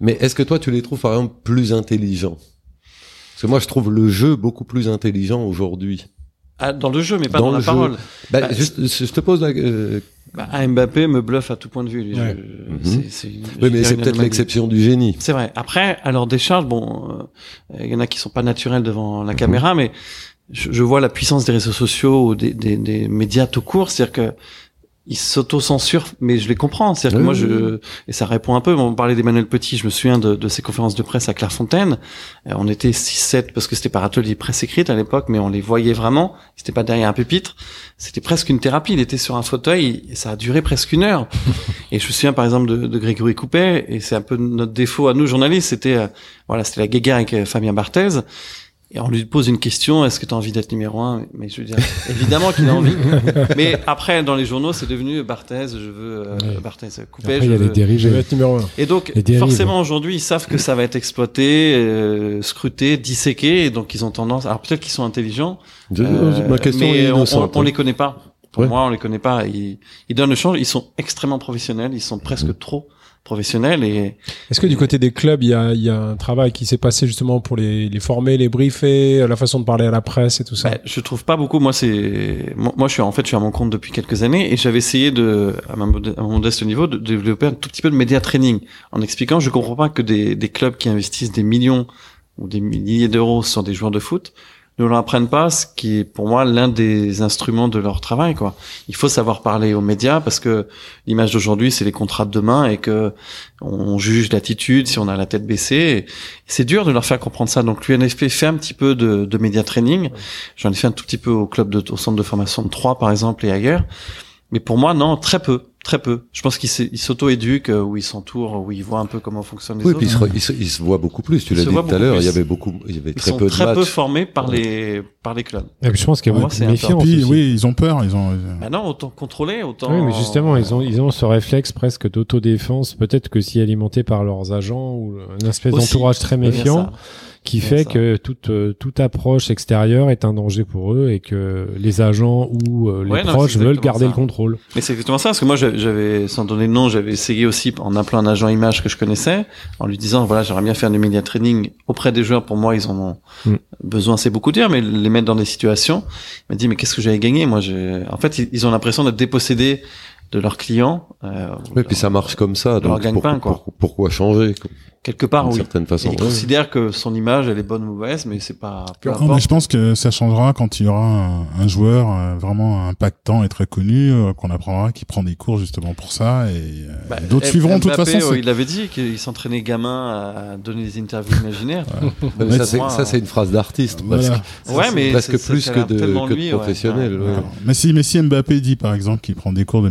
Mais est-ce que toi tu les trouves par exemple plus intelligents? Parce que moi je trouve le jeu beaucoup plus intelligent aujourd'hui. Ah, dans le jeu, mais pas Dans dans, la jeu. parole. Bah, Bah, juste, je te pose la. euh, Bah, Mbappé me bluffe à tout point de vue. Ouais. Je- Mhm. c'est- oui, mais c'est peut-être l'exception du génie. C'est vrai. Après, alors des charges, bon, euh, il y en a qui sont pas naturels devant Mhm. la caméra, mais je, je vois la puissance des réseaux sociaux ou des, des, des médias tout court, c'est-à-dire que ils s'auto-censurent, mais je les comprends. C'est-à-dire que moi, je et ça répond un peu. On parlait d'Emmanuel Petit, je me souviens de, de ses conférences de presse à Clairefontaine. Euh, on était 6-7 parce que c'était par atelier presse écrite à l'époque, mais on les voyait vraiment. C'était pas derrière un pupitre. C'était presque une thérapie. Il était sur un fauteuil et ça a duré presque une heure. et je me souviens par exemple de, de Grégory Coupet, et c'est un peu notre défaut à nous journalistes. C'était euh, voilà, c'était la guéguerre avec euh, Fabien Barthez. Et on lui pose une question, est-ce que tu as envie d'être numéro un? Mais je veux dire, évidemment qu'il a envie. Mais après, dans les journaux, c'est devenu Barthez, je veux euh, Ouais. Barthez, Coupet, Après, il je y a les veux... Je vais dirigés. être numéro un. Et donc, dérives. forcément, aujourd'hui, ils savent que ça va être exploité, euh, scruté, disséqué, et donc ils ont tendance... Alors peut-être qu'ils sont intelligents, Je- euh, ma question mais est on, innocente. on, on les connaît pas. Pour Ouais. moi, on les connaît pas. Ils, ils donnent le change, ils sont extrêmement professionnels, ils sont presque trop professionnels, et Est-ce que du côté des clubs, il y a, il y a un travail qui s'est passé justement pour les, les former, les briefer, la façon de parler à la presse et tout ça? Bah, je trouve pas beaucoup. Moi, c'est moi, je suis en fait, je suis à mon compte depuis quelques années et j'avais essayé de, à mon modeste niveau, de développer un tout petit peu de média training en expliquant. Je comprends pas que des, des clubs qui investissent des millions ou des milliers d'euros sur des joueurs de foot ne leur apprennent pas ce qui est pour moi l'un des instruments de leur travail. Quoi. Il faut savoir parler aux médias parce que l'image d'aujourd'hui, c'est les contrats de demain et que on juge l'attitude si on a la tête baissée. C'est dur de leur faire comprendre ça. Donc l'UNFP fait un petit peu de, de média training. J'en ai fait un tout petit peu au club de, au centre de formation de Troyes par exemple et ailleurs. Mais pour moi, non, très peu. Très peu. Je pense qu'ils ils s'auto-éduquent, euh, où ils s'entourent, où ils voient un peu comment fonctionnent les Oui, autres. puis il se, voit beaucoup plus. Tu l'as dit tout à l'heure. Il y avait beaucoup, il y avait Ils très sont peu de très peu formés par les par les clubs. Et puis je pense qu'il y a beaucoup de méfiance. Puis, oui, ils ont peur. Ils ont. Maintenant, autant contrôler, autant. Oui, mais justement, ils ont, ils ont ce réflexe presque d'autodéfense, peut-être que si alimenté par leurs agents ou un espèce d'entourage très méfiant, qui fait ça. que toute, euh, toute approche extérieure est un danger pour eux et que les agents ou euh, les Ouais, proches veulent garder ça. le contrôle. Mais c'est exactement ça, parce que moi, j'avais- j'avais, sans donner de nom, j'avais essayé aussi en appelant un agent image que je connaissais, en lui disant, voilà, j'aimerais bien faire du media training auprès des joueurs. Pour moi, ils en ont Mm. besoin, c'est beaucoup dire, mais les dans des situations. Il m'a dit, mais qu'est-ce que j'avais gagné? Moi, j'ai, en fait, ils ont l'impression d'être dépossédés de leurs clients. Euh, Oui, puis ça marche comme ça. leur Donc gagne-pain, pourquoi, quoi. pour- pourquoi changer quelque part, oui. certaine façon il Ouais. considère que son image, elle est bonne ou mauvaise, mais c'est pas. Peu Non, mais je pense que ça changera quand il y aura un, un joueur euh, vraiment impactant et très connu euh, qu'on apprendra, qui prend des cours justement pour ça et euh, Bah, d'autres suivront de toute façon. il avait dit qu'il s'entraînait gamin à donner des interviews imaginaires. Ça, c'est- une phrase d'artiste. Voilà. Ouais, mais presque plus que de, tellement que de lui, ouais. professionnel. Ouais. ouais. Ouais. Mais si, mais si Mbappé dit par exemple qu'il prend des cours de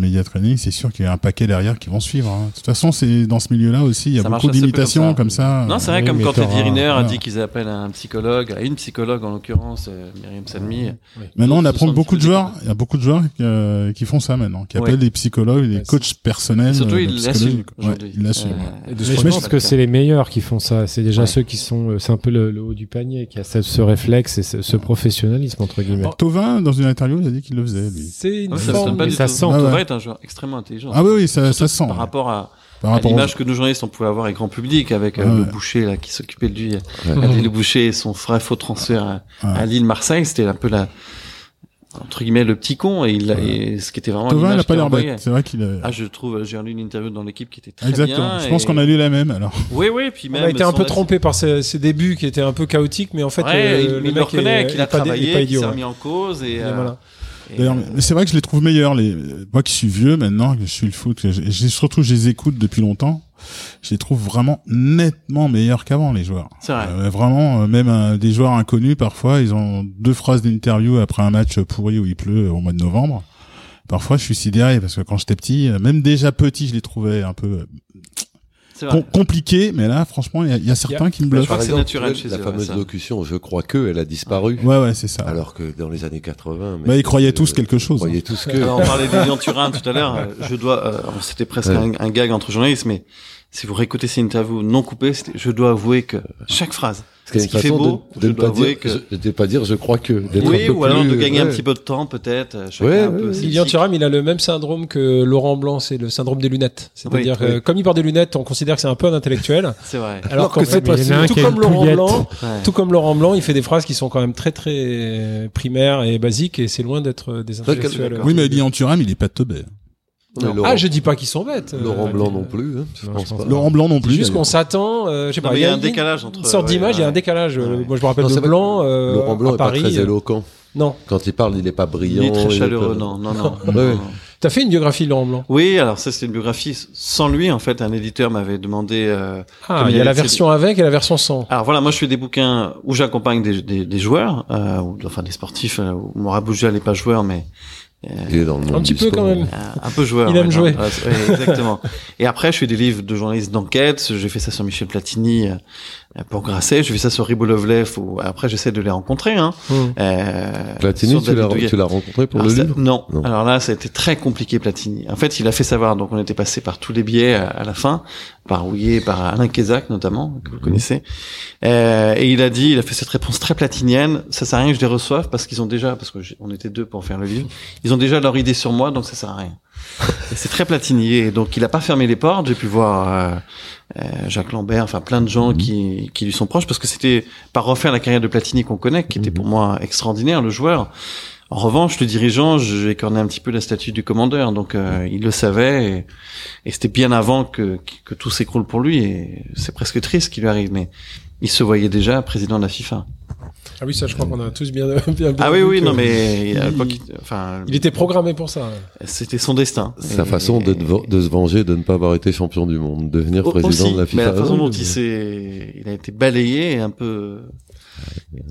c'est sûr qu'il y a un paquet derrière qui vont suivre. hein. De toute façon, c'est dans ce milieu-là aussi, il y a Ça beaucoup d'imitations comme comme ça. Non, c'est vrai, oui, comme quand Teddy Riner a dit qu'ils appellent un psychologue, à une psychologue en l'occurrence, euh, Myriam Salmi. Maintenant, on apprend beaucoup de joueurs. Il y a beaucoup de joueurs qui, euh, qui font ça maintenant, qui Ouais. appellent des psychologues, des coachs personnels. Surtout, euh, il psychologues. l'assume Ouais, aujourd'hui. il l'assume. Ouais. Et de Mais ce je pense que c'est les meilleurs qui font ça. C'est déjà ceux qui sont, c'est un peu le, haut du panier, qui a ce, réflexe et ce, professionnalisme entre guillemets. Tovin, dans une interview, il a dit qu'il le faisait, lui. C'est une forme. ça sent. Ah ouais. est un extrêmement intelligent. Ah oui, oui, ça, ça sent. Par rapport à, l'image que nous journalistes on pouvait avoir avec grand public, avec euh, Ouais, le boucher là qui s'occupait de lui, Ouais. Adrien Le Boucher et son frère faux transfert à, Ouais. à Lille Marseille, c'était un peu la entre guillemets le petit con et, il, a- et ce qui était vraiment il l'image a pas l'air bête. C'est vrai qu'il a... Ah, je trouve, j'ai lu une interview dans l'équipe qui était très Exactement. bien. Je pense et- qu'on a lu la même, alors. Oui, oui, puis On même. a été un peu trompé par ses, ses débuts qui étaient un peu chaotiques, mais en fait, Ouais, euh, il, le il mec le reconnaît qu'il a travaillé, qu'il s'est ouais. remis en cause et. Et euh, voilà. D'ailleurs, euh, c'est vrai que je les trouve meilleurs. Les... Moi qui suis vieux maintenant, que je suis le foot, que je... je- surtout je les écoute depuis longtemps, je les trouve vraiment nettement meilleurs qu'avant, les joueurs. C'est vrai. Euh, vraiment, euh, même euh, des joueurs inconnus, parfois, ils ont deux phrases d'interview après un match pourri où il pleut au mois de novembre. Parfois, je suis sidéré parce que quand j'étais petit, même déjà petit, je les trouvais un peu com- vrai. compliqués, mais là, franchement, il y a, il y a certains qui me je bluffent. crois Par que c'est naturel tu chez La fameuse ça. locution, je crois que, elle a disparu. Ouais, ouais, c'est ça. Alors que dans les années 80. bah, ils croyaient euh, tous quelque chose. Ils croyaient tous que. Alors, on parlait de Lilian Turin tout à l'heure. euh, Je dois, euh, c'était presque Ouais. un, un gag entre journalistes, mais si vous réécoutez ces interviews non coupées, je dois avouer que chaque phrase, ce qui fait beau, de, je de ne dois pas avouer dire, que je- de pas dire je crois que. d'être oui, un peu ou alors de gagner un petit peu de temps peut-être. euh, Ouais, un ouais, Lilian. Thuram, il a le même syndrome que Laurent Blanc, c'est le syndrome des lunettes. C'est-à-dire Oui, que oui. comme il porte des lunettes, on considère que c'est un peu un intellectuel. C'est vrai. Alors, qu'en que fait, c'est pas tout comme Laurent. Blanc, tout comme Laurent Blanc, il fait des phrases qui sont quand même très très primaires et basiques et c'est loin d'être euh, des intellectuels. Oui, mais Lilian Thuram, il est pas teubé. Mais Non. Laurent, Ah, je dis pas qu'ils sont bêtes. euh, Laurent Blanc non plus. Hein, je Non, pense je pense pas. pas. Laurent Blanc non C'est plus. juste qu'on s'attend, euh, je sais Non, pas, il y a un décalage entre. une sorte ouais, d'image, il y a un décalage. euh, Ouais. Moi, je me rappelle Non, de c'est Blanc, euh, Laurent Blanc à est pas très euh, éloquent. Non. Quand il parle, il est pas brillant. Très il est chaleureux, pas- non, non, non. T'as fait une biographie de Laurent Blanc? Oui, alors ça c'était une biographie sans lui en fait. Un éditeur m'avait demandé. euh, Ah, il y a la version avec et la version sans. Alors voilà, moi je fais des bouquins où j'accompagne des, des, des joueurs, euh, ou, enfin des sportifs. Euh, Boujal n'est pas joueur, mais Il est dans le monde Un petit du peu sport. quand même. un peu joueur. Il aime ouais, jouer. non, ouais, exactement. Et après, je fais des livres de journalistes d'enquête. J'ai fait ça sur Michel Platini euh, pour Grasset. Je fais ça sur Ribolovlev. Où après, j'essaie de les rencontrer. Hein. Hum. Euh, Platini, tu l'as, tu l'as rencontré pour Alors, le livre non. Non. Alors là, ça a été très compliqué, Platini. En fait, il a fait savoir, donc on était passé par tous les biais à, à la fin, par Houillet, par Alain Kézac notamment, que vous connaissez. Euh, et il a dit, il a fait cette réponse très platinienne, ça sert à rien que je les reçoive parce qu'ils ont déjà, parce que on était deux pour faire le livre, ils ont déjà leur idée sur moi, donc ça sert à rien. C'est très platinier, donc il a pas fermé les portes. J'ai pu voir euh, euh, Jacques Lambert, enfin plein de gens qui, qui lui sont proches, parce que c'était pas refaire la carrière de Platini qu'on connaît, qui était pour moi extraordinaire, le joueur. En revanche, le dirigeant, j'ai écorné un petit peu la statue du commandeur, donc euh, il le savait, et, et c'était bien avant que, que tout s'écroule pour lui, et c'est presque triste ce qui lui arrive, mais il se voyait déjà président de la FIFA. Ah oui, ça, je crois qu'on a tous bien, bien, bien Ah oui, oui, non, mais à il- enfin, Il était programmé pour ça. c'était son destin. Sa Et- façon de, de se venger de ne pas avoir été champion du monde, devenir Au- président aussi, de la mais FIFA. la façon dont il s'est, il a été balayé et un peu,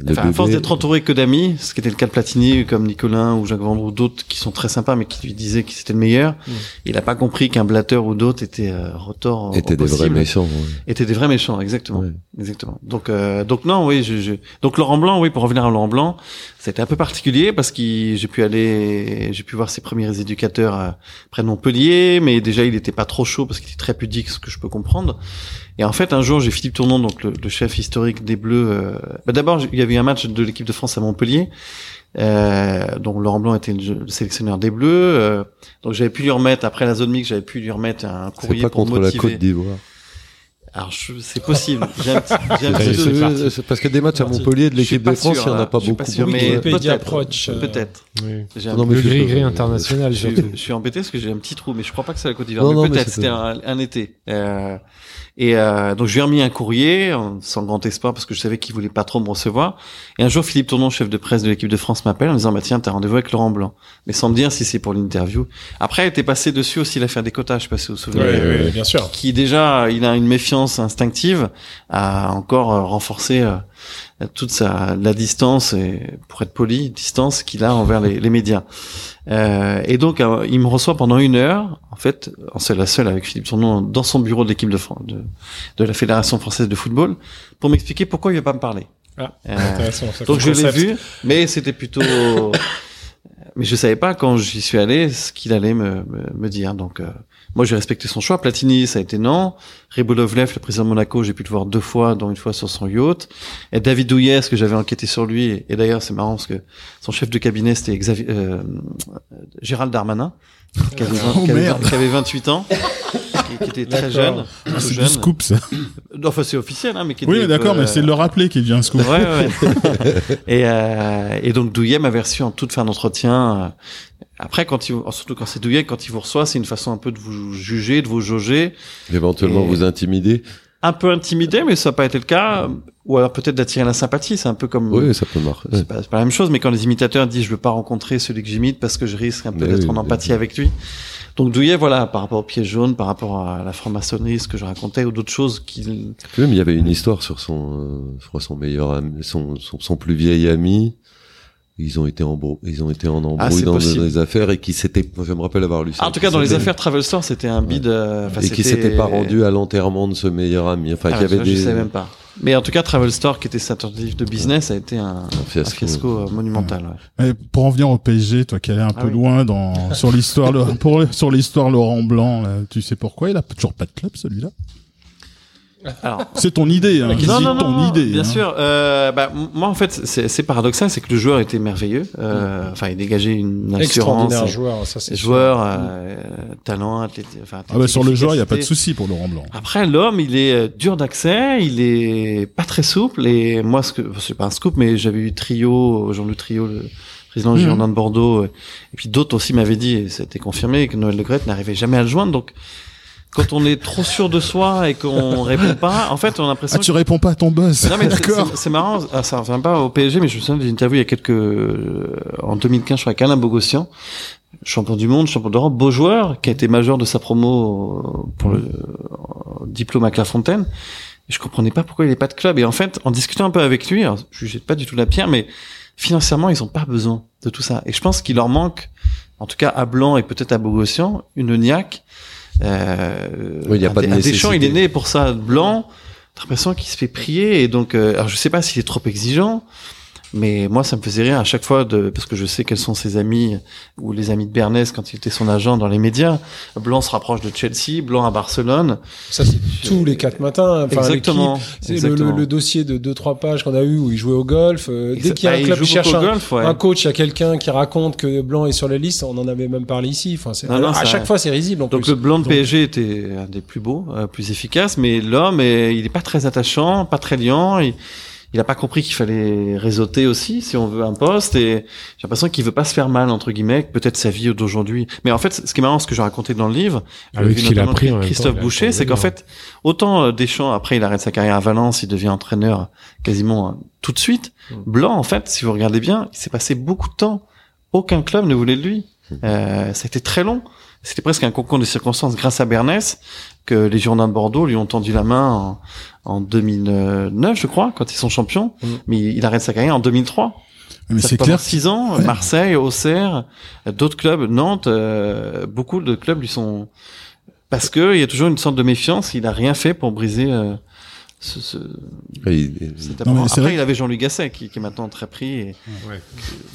enfin, à force d'être entouré que d'amis, ce qui était le cas de Platini, comme Nicolin ou Jacques Vendroux, d'autres qui sont très sympas, mais qui lui disaient que c'était le meilleur. Mm. Il a pas compris qu'un Blatter ou d'autres étaient euh, retors étaient des vrais méchants. ouais. étaient des vrais méchants, exactement, exactement. Donc, euh, donc non, oui, je, je... donc Laurent Blanc, oui, pour revenir à Laurent Blanc, c'était un peu particulier parce que j'ai pu aller, j'ai pu voir ses premiers éducateurs euh, près de Montpellier, mais déjà il était pas trop chaud parce qu'il était très pudique, ce que je peux comprendre. Et en fait, un jour, j'ai Philippe Tournon, donc le, le chef historique des Bleus. euh, bah, D'abord, il y avait eu un match de l'équipe de France à Montpellier. Euh, dont Laurent Blanc était le le sélectionneur des Bleus, euh, donc j'avais pu lui remettre après la zone mixte, j'avais pu lui remettre un C'est courrier pas pour contre motiver. la Côte d'Ivoire. Alors je- c'est possible. J'ai un petit, j'ai un petit parce que des matchs à. Montpellier de l'équipe de France, sûr, il y en a là. pas Je suis beaucoup. pas sûr, mais peut-être. euh, Peut-être. Oui. J'ai un Non, mais Le gris-gris international, je, je suis embêté parce que j'ai un petit trou, mais je crois pas que c'est la Côte d'Ivoire. Peut-être, c'était un, un été. Euh, et euh, donc je lui ai remis un courrier en- sans grand espoir parce que je savais qu'il voulait pas trop me recevoir. Et un jour, Philippe Tournon, chef de presse de l'équipe de France, m'appelle en me disant bah tiens, t'as rendez-vous avec Laurent Blanc, mais sans me dire si c'est pour l'interview. Après, elle était passée dessus aussi l'affaire des quotas, je sais pas si vous vous souvenez. Oui, oui, bien sûr. qui déjà il a une méfiance instinctive a encore euh, renforcé euh, toute sa la distance et pour être poli distance qu'il a envers les, les médias Euh, et donc euh, il me reçoit pendant une heure en fait en seul à seul avec Philippe Tournon dans son bureau de l'équipe de France de, de la fédération française de football pour m'expliquer pourquoi il veut pas me parler Ah, Euh, Intéressant. ça donc je l'ai vu, mais c'était plutôt. mais je savais pas quand j'y suis allé ce qu'il allait me, me, me dire. Donc euh, moi j'ai respecté son choix. Platini ça a été non. Ribolovlev, le président de Monaco, j'ai pu le voir deux fois, dont une fois sur son yacht. Et David Douillet, ce que j'avais enquêté sur lui. Et, et d'ailleurs c'est marrant parce que son chef de cabinet c'était Xavier, euh, Gérald Darmanin, qui avait, Oh, qui avait- qui avait 28 ans, qui, qui était très D'accord. jeune. Ah, c'est du scoop, ça. Enfin c'est officiel, hein, mais qui Oui, était, d'accord, euh, mais c'est de le rappeler qu'il devient un scoop. Ouais, ouais. ouais. et, euh, et donc Douillet m'avait reçu en toute fin d'entretien. Après, quand il, surtout quand c'est Douillet, quand il vous reçoit, c'est une façon un peu de vous juger, de vous jauger, Éventuellement Et- vous intimider. un peu intimidé, mais ça n'a pas été le cas. Ou alors peut-être d'attirer la sympathie. C'est un peu comme. Oui, ça peut marcher. C'est pas, pas la même chose, mais quand les imitateurs disent je veux pas rencontrer celui que j'imite parce que je risque un peu Mais d'être oui, en oui. empathie avec lui. Donc Douillet, voilà, par rapport au piège jaune, par rapport à la franc-maçonnerie, ce que je racontais, ou d'autres choses qu'il Même il y avait une histoire sur son, euh, je crois son meilleur ami, son, son, son plus vieil ami. Ils ont été en ils ont été en embrouille Ah, c'est dans des affaires et qui s'étaient, je me rappelle avoir lu ça. Ah, en tout cas, dans les affaires Travel Store, c'était un bid. euh, enfin, et qui s'était pas rendu à l'enterrement de ce meilleur ami. Enfin, Ah, qu'il y avait ça, des Je sais même pas. Mais en tout cas, Travel Store, qui était sa tentative de business, a été un, un fiasco. fiasco, euh, monumental. ouais. Mais pour en venir au PSG, toi qui allais un Ah peu oui. loin dans sur l'histoire sur l'histoire Laurent Blanc, là, tu sais pourquoi? Il a toujours pas de club celui-là C'est ton idée, hein. non, non, ton non, idée. bien hein. sûr. Euh, bah, moi, en fait, c'est c'est paradoxal, c'est que le joueur était merveilleux. Euh, Enfin, il dégageait une assurance. Extraordinaire et- joueur, ça c'est joueur, euh, talent. Enfin, Ah bah sur le joueur, il y a pas de souci pour Laurent Blanc. Après, l'homme, il est euh, dur d'accès, il est pas très souple. Et moi, ce que c'est pas un scoop, mais j'avais eu Trio, Jean-Luc Trio, le président. Girondin de Bordeaux, euh, et puis d'autres aussi m'avaient dit, et ça a été confirmé, que Noël Le Gret n'arrivait jamais à le joindre. Donc, quand on est trop sûr de soi et qu'on répond pas, en fait, on a l'impression Ah, tu réponds pas à ton boss. non mais c'est- D'accord. c'est- c'est marrant, ah, ça revient pas au PSG, mais je me souviens d'une interview il y a quelques euh, en 2015 je crois avec Alain Bogossian, champion du monde, champion d'Europe, beau joueur, qui a été majeur de sa promo euh, pour le euh, diplôme à Clairefontaine. Et je comprenais pas pourquoi il avait pas de club. Et en fait, en discutant un peu avec lui, alors, je ne jette pas du tout la pierre, mais financièrement, ils ont pas besoin de tout ça. Et je pense qu'il leur manque, en tout cas à Blanc et peut-être à Bogossian, une niaque. Euh, Oui, il y a pas de un Deschamps, il est nécessité. né pour ça, Blanc. T'as l'impression qu'il se fait prier et donc, euh, alors je sais pas s'il est trop exigeant, mais moi ça me faisait rire à chaque fois de parce que je sais quels sont ses amis ou les amis de Bernès quand il était son agent dans les médias. Blanc se rapproche de Chelsea, Blanc à Barcelone. Ça c'est tous les quatre matins. Enfin, exactement. C'est le, le, exactement. le dossier de deux trois pages qu'on a eu où il jouait au golf. euh, dès qu'il y a un il club qui cherche un, golf, ouais. un coach, il y a quelqu'un qui raconte que Blanc est sur la liste. On en avait même parlé ici. Enfin, c'est- Non, non, à ça- chaque fois c'est risible. En Donc plus. le blanc de PSG était un des plus beaux, euh, plus efficaces, mais l'homme, il est pas très attachant, pas très liant. Il a pas compris qu'il fallait réseauter aussi si on veut un poste et j'ai l'impression qu'il veut pas se faire mal entre guillemets, peut-être sa vie d'aujourd'hui. Mais en fait, ce qui est marrant, ce que j'ai raconté dans le livre, Avec j'ai vu ce qu'il a notamment pris en même Christophe temps, Boucher, c'est qu'en fait, autant euh, Deschamps après il arrête sa carrière à Valence, il devient entraîneur quasiment euh, tout de suite. Mm. Blanc, en fait, si vous regardez bien, il s'est passé beaucoup de temps. Aucun club ne voulait de lui. Mm. Euh, ça a été très long. C'était presque un concours de circonstances grâce à Bernès que les Girondins de Bordeaux lui ont tendu la main en, en 2009, je crois, quand ils sont champions. Mm. Mais il arrête sa carrière en 2003. Mais c'est clair. six ans, Ouais. Marseille, Auxerre, d'autres clubs, Nantes, euh, beaucoup de clubs lui sont parce que il y a toujours une sorte de méfiance. Il a rien fait pour briser. euh, ce, ce... Cet Non, Après, vrai il avait Jean-Luc Gasset qui, qui est maintenant très pris. Et,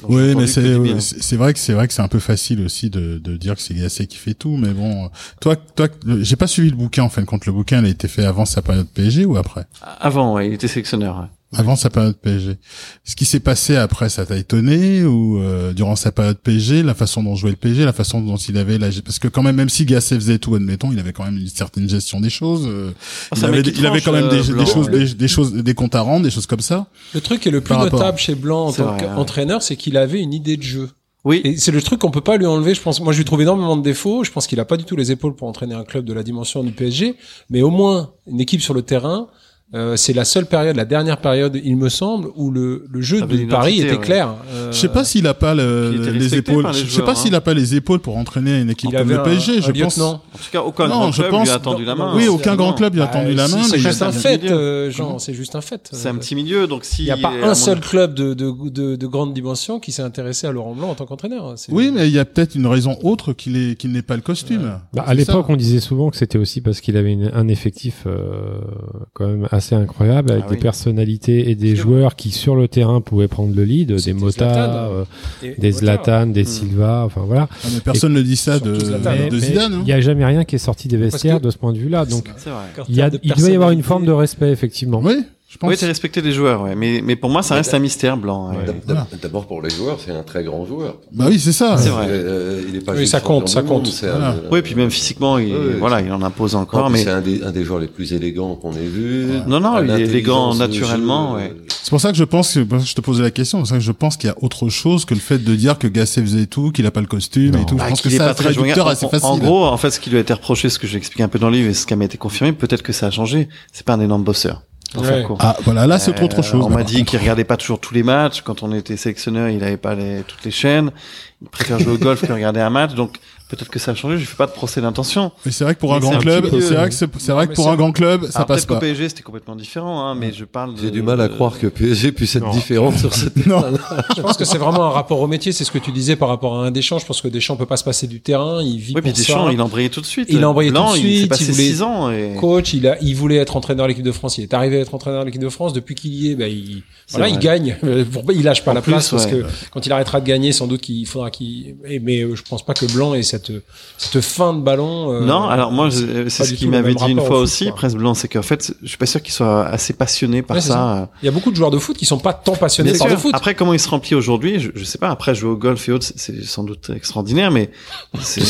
Oui, mais c'est vrai que c'est vrai que c'est un peu facile aussi de, de dire que c'est Gasset qui fait tout, mais bon, toi, toi, j'ai pas suivi le bouquin en fin de compte. Le bouquin, il a été fait avant sa période PSG ou après? Avant, ouais, il était sélectionneur. ouais. Avant sa période PSG. Ce qui s'est passé après, ça t'a étonné ou euh, durant sa période PSG, la façon dont jouait le PSG, la façon dont il avait la parce que quand même, même si Gasset faisait tout, admettons, il avait quand même une certaine gestion des choses. euh, Ah, il, avait, il quand même des, choses, des, des choses, des comptes à rendre, des choses comme ça. Le truc qui est le plus rapport. notable chez Blanc en C'est tant qu'entraîneur, c'est qu'il avait une idée de jeu. Oui. Et c'est le truc qu'on peut pas lui enlever. Je pense, moi, je lui trouve énormément de défauts. Je pense qu'il a pas du tout les épaules pour entraîner un club de la dimension du PSG. Mais au moins, une équipe sur le terrain, euh, c'est la seule période, la dernière période, il me semble, où le, le jeu de Paris était ouais. clair. Euh, Je sais pas s'il a pas le- les épaules. les Je sais joueurs, pas hein. s'il a pas les épaules pour entraîner une équipe il comme avait le PSG. un, je un pense. lieutenant. En tout cas, aucun Non, grand je club pense- lui a tendu la main. Oui, hein. aucun grand club lui a Bah, tendu la main. C'est juste un fait, euh, Jean. C'est juste un fait. C'est un Euh, petit milieu, donc si Il n'y a pas un seul club de, de, de, de grande dimension qui s'est intéressé à Laurent Blanc en tant qu'entraîneur. C'est- Oui, mais il y a peut-être une raison autre qu'il est qu'il n'ait pas le costume. Bah, à l'époque, on disait souvent que c'était aussi parce qu'il avait une- un effectif euh, quand même assez incroyable, avec Ah des oui. personnalités et des joueurs qui sur le terrain pouvaient prendre le lead, des Mota, Zlatan, euh, Et- des Zlatan, des Hmm. Silva, enfin voilà. Ah, mais personne ne dit ça de, hein. Zidane. hein. Il n'y a jamais rien qui est sorti des vestiaires que- de ce point de vue-là, donc il, y a, de il doit y avoir une forme de respect effectivement. Oui, je pense. Oui, t'es respecté des joueurs, ouais. Mais, mais pour moi, ça reste un mystère blanc. ouais. Ouais. d'ab- Voilà. D'abord pour les joueurs, c'est un très grand joueur. Bah oui, c'est ça. C'est vrai. Euh, il est pas Oui, juste ça compte, ça compte. monde, c'est un- Voilà. Oui, puis même physiquement, il, voilà, c'est- il en impose Non, encore, mais c'est un des, un des joueurs les plus élégants qu'on ait vu. Non, non, il est élégant naturellement, jeu, ouais. euh, C'est pour ça que je pense que je te posais la question. C'est pour ça que je pense qu'il y a autre chose que le fait de dire que Gasset faisait tout, qu'il a pas le costume et tout. Bah, je pense que qu'il est ça pas c'est assez en- facile. En gros, en fait, ce qui lui a été reproché, ce que j'explique un peu dans le livre et ce qui m'a été confirmé, peut-être que ça a changé. C'est pas un énorme bosseur. Ouais. Ah voilà, là c'est Euh, autre chose. On m'a dit qu'il regardait pas toujours tous les matchs. Quand on était sélectionneur, il avait pas les, toutes les chaînes. Il préfère jouer au golf que regarder un match. Donc, peut-être que ça a changé. Je fais pas de procès d'intention. Mais c'est vrai que pour un Mais grand un club, c'est vrai que c'est c'est vrai que mais pour un grand club, ça passe pas. PSG, c'était complètement différent, hein, mais je parle de... J'ai du mal à croire que PSG puisse être Non. différent sur cette Non. Je pense que c'est vraiment un rapport au métier. C'est ce que tu disais par rapport à un Deschamps. Je pense que Deschamps peut pas se passer du terrain. Il vit Oui, pour Deschamps, ça. il a embrayé tout de suite. Il Blanc, tout de Il s'est suite, passé il voulait- six ans et... coach, il a, il voulait être entraîneur de l'équipe de France. Il est arrivé à être entraîneur de l'équipe de France. Depuis qu'il y est, ben, il, C'est voilà, il gagne. Il lâche pas En la place parce que quand il arrêtera de gagner, sans doute qu'il faudra qu'il. et- Mais euh, je pense pas que Blanc cette cette fin de ballon. euh, Non, alors moi, c'est ce qu'il m'avait dit une fois au aussi, quoi. Presse Blanc, c'est qu'en fait, je suis pas sûr qu'il soit assez passionné par Ouais, ça. Il y a beaucoup de joueurs de foot qui sont pas tant passionnés par le foot. Après, comment il se remplit aujourd'hui, je, je sais pas. Après, jouer au golf et autres, c'est- sans doute extraordinaire, mais c'est,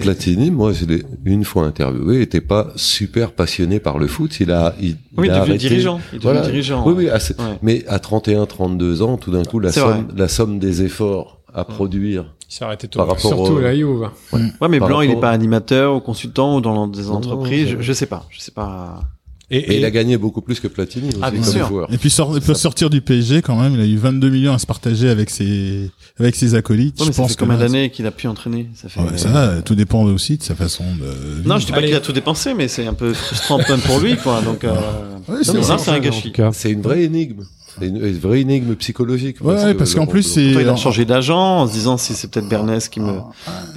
Platini, moi, je l'ai une fois interviewé, était pas super passionné par le foot. Il a, il, oui, il a arrêté. dirigeant. Il devient Voilà. dirigeant. Oui, oui, assez- Ouais. mais à 31, 32 ans, tout d'un coup, la somme, la somme des efforts à produire Il s'est arrêté tôt. par rapport Surtout au, la Juve. Ouais, mais Par Blanc, il est rapport- pas animateur ou consultant ou dans des entreprises. non, je, je sais pas. Je sais pas. Et, Mais et- il a gagné beaucoup plus que Platini aussi Ah, bien comme sûr. joueur. Et puis sort, il peut sortir du PSG quand même. Il a eu 22 millions à se partager avec ses avec ses acolytes. Ouais, mais je ça pense fait combien d'années qu'il a pu entraîner? Ça fait. Ouais, ça, tout dépend aussi de sa façon de. Non, je dis pas qu'il a tout dépensé, mais c'est un peu frustrant même pour lui, quoi. Donc, euh... Ouais, c'est un gâchis. C'est une vraie énigme. C'est une, une vraie énigme psychologique. Ouais, parce qu'en plus, c'est- il a changé d'agent en se disant si c'est peut-être Bernès qui me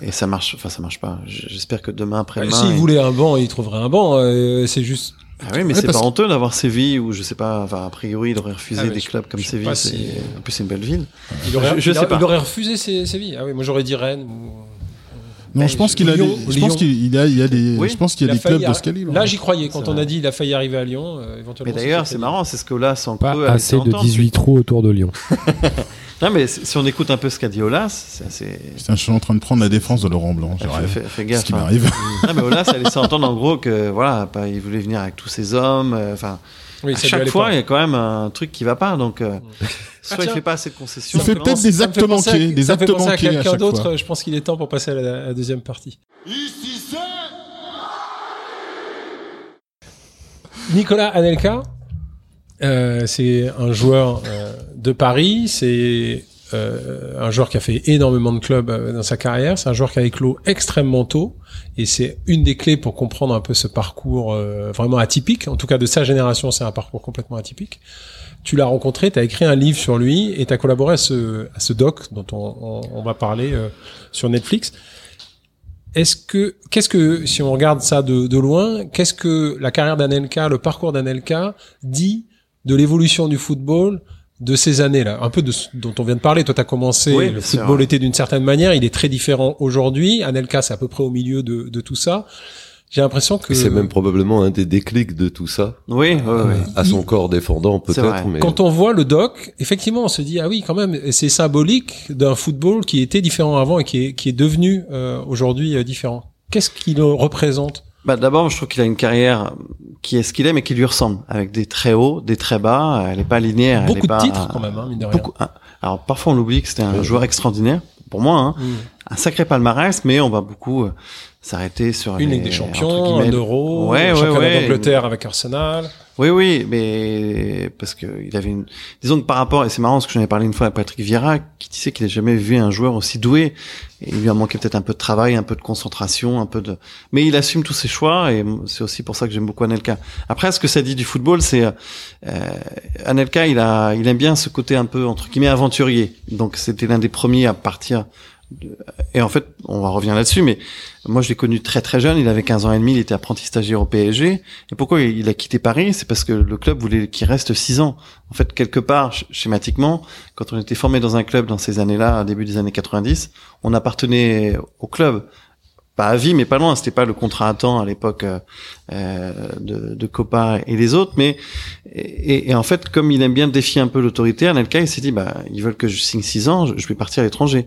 et ça marche. Enfin, ça marche pas. J'espère que demain après euh, demain. S'il il- voulait un banc, il trouverait un banc. euh, c'est juste. Ah oui, mais Ouais, c'est pas que- honteux d'avoir Séville ou je sais pas. Enfin, a priori, il aurait refusé Ah, des je- clubs comme Séville. si- En plus, c'est une belle ville. Il aurait, Je- je il sais aurait- pas. il aurait refusé Sé- Séville. Ah oui, moi j'aurais dit Rennes. Ou... Non, je pense qu'il a, des, je pense qu'il y a, il y a des, Oui, je pense qu'il y a des clubs de ce calibre. Là, j'y croyais. Quand on a dit il a failli arriver à Lyon, euh, éventuellement. Mais d'ailleurs, c'est marrant, c'est ce que là, sans Pas assez de entendre, 18 trous autour de Lyon. Non, mais si on écoute un peu ce qu'a dit Olas, c'est assez. Putain, je suis en train de prendre la défense de Laurent Blanc. j'ai Fais, fais Ce gaffe. qui hein. m'arrive. Non, mais Olas a laissé entendre en gros que voilà, il voulait venir avec tous ses hommes. euh, Enfin, Oui, à chaque fois, il y a quand même un truc qui va pas. Donc, euh, soit Ah, il fait pas assez de concessions. Il fait peut-être des Ça me fait actes manqués, des actes manqués à quelqu'un chaque d'autre. fois. Je pense qu'il est temps pour passer à la, à la deuxième partie. Nicolas Anelka, euh, c'est un joueur euh, de Paris. C'est euh, un joueur qui a fait énormément de clubs euh, dans sa carrière. C'est un joueur qui a éclos extrêmement tôt. Et c'est une des clés pour comprendre un peu ce parcours euh, vraiment atypique. En tout cas, de sa génération, c'est un parcours complètement atypique. Tu l'as rencontré, tu as écrit un livre sur lui et tu as collaboré à ce, à ce doc dont on, on, on va parler euh, sur Netflix. Est-ce que, qu'est-ce que, si on regarde ça de, de loin, qu'est-ce que la carrière d'Anelka, le parcours d'Anelka dit de l'évolution du football de ces années-là Un peu de ce dont on vient de parler. Toi, tu as commencé, Oui, le football était d'une certaine manière, il est très différent aujourd'hui. Anelka, c'est à peu près au milieu de, de tout ça. J'ai l'impression que C'est même probablement un des déclics de tout ça, Oui, oui, oui. à son corps défendant peut-être, mais quand on voit le doc, effectivement, on se dit ah oui, quand même, c'est symbolique d'un football qui était différent avant et qui est, qui est devenu euh, aujourd'hui euh, différent. Qu'est-ce qu'il représente? Bah, d'abord, je trouve qu'il a une carrière qui est ce qu'il est, mais qui lui ressemble, avec des très hauts, des très bas. Elle n'est pas linéaire. elle Beaucoup est de pas- titres quand même, hein, mine de rien. Beaucoup. ah, Alors parfois on l'oublie que c'était un joueur extraordinaire pour moi, hein. Un sacré palmarès, mais on va beaucoup euh, s'arrêter sur Une les, Ligue des Champions, un Euro, Ouais, ouais, ouais. d'Angleterre avec Arsenal. Oui, oui, mais parce que il avait une, disons que par rapport, et c'est marrant parce que j'en ai parlé une fois à Patrick Vieira, qui disait qu'il n'a jamais vu un joueur aussi doué. Et il lui a manqué peut-être un peu de travail, un peu de concentration, un peu de, mais il assume tous ses choix et c'est aussi pour ça que j'aime beaucoup Anelka. Après, ce que ça dit du football, c'est, euh, Anelka, il a, il aime bien ce côté un peu, entre guillemets, aventurier. Donc c'était l'un des premiers à partir et en fait, on va revenir là-dessus, mais moi je l'ai connu très très jeune, il avait 15 ans et demi, il était apprenti stagiaire au PSG. Et pourquoi il a quitté Paris? C'est parce que le club voulait qu'il reste 6 ans. En fait, quelque part, sch- schématiquement, quand on était formé dans un club dans ces années-là, début des années 90, on appartenait au club. Pas à vie, mais pas loin. C'était pas le contrat à temps à l'époque euh, euh, de, de Copa et les autres, mais et, en fait, comme il aime bien défier un peu l'autorité, Anelka, il s'est dit, bah, ils veulent que je signe 6 ans, je vais partir à l'étranger.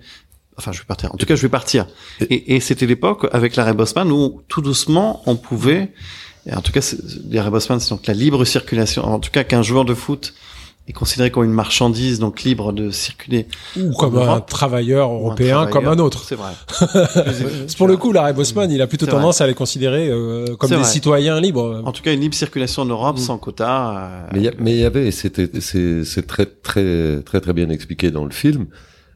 Enfin, je vais partir. En tout cas, je vais partir. Et, et c'était l'époque avec l'arrêt Bosman où tout doucement on pouvait, et en tout cas, c'est- l'arrêt Bosman, c'est donc la libre circulation. En tout cas, qu'un joueur de foot est considéré comme une marchandise, donc libre de circuler. Ou comme un travailleur un européen, travailleur. comme un autre. C'est vrai. Pour le coup, l'arrêt Bosman, il a plutôt tendance à les considérer euh, comme des vrai. citoyens libres. En tout cas, une libre circulation en Europe Mm. sans quota. euh, Mais il y a- mais il y avait, et c'était, c'est, c'est très, très, très, très bien expliqué dans le film.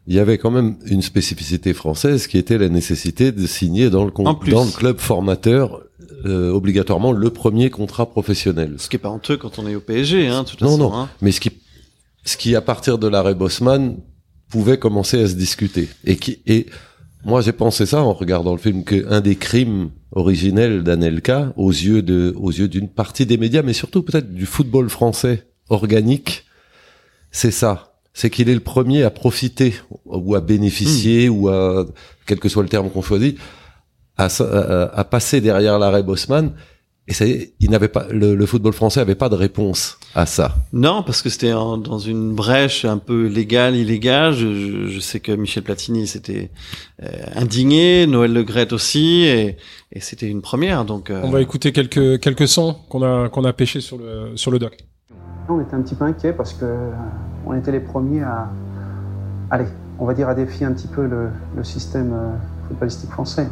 Il y avait quand même une spécificité française qui était la nécessité de signer dans le, con- En plus. dans le club formateur euh, obligatoirement le premier contrat professionnel. Ce qui est pas honteux quand on est au PSG, hein, de toute Non, façon. non. hein. Mais ce qui, ce qui à partir de l'arrêt Bosman pouvait commencer à se discuter. Et qui, et moi j'ai pensé ça en regardant le film qu'un des crimes originels d'Anelka aux yeux de, aux yeux d'une partie des médias, mais surtout peut-être du football français organique, c'est ça. C'est qu'il est le premier à profiter ou à bénéficier ou à, quel que soit le terme qu'on choisit, à, sa- à, à passer derrière l'arrêt Bosman. Et ça y est, il n'avait pas, le, le football français avait pas de réponse à ça. Non, parce que c'était dans une brèche un peu légale, illégale. Je, je- je sais que Michel Platini s'était euh, indigné, Noël Le aussi, et, et c'était une première. Donc, euh, On va écouter quelques quelques sons qu'on a qu'on a pêché sur le sur le doc. On était un petit peu inquiets parce que euh, on était les premiers à, allez, on va dire à défier un petit peu le, le système euh, footballistique français.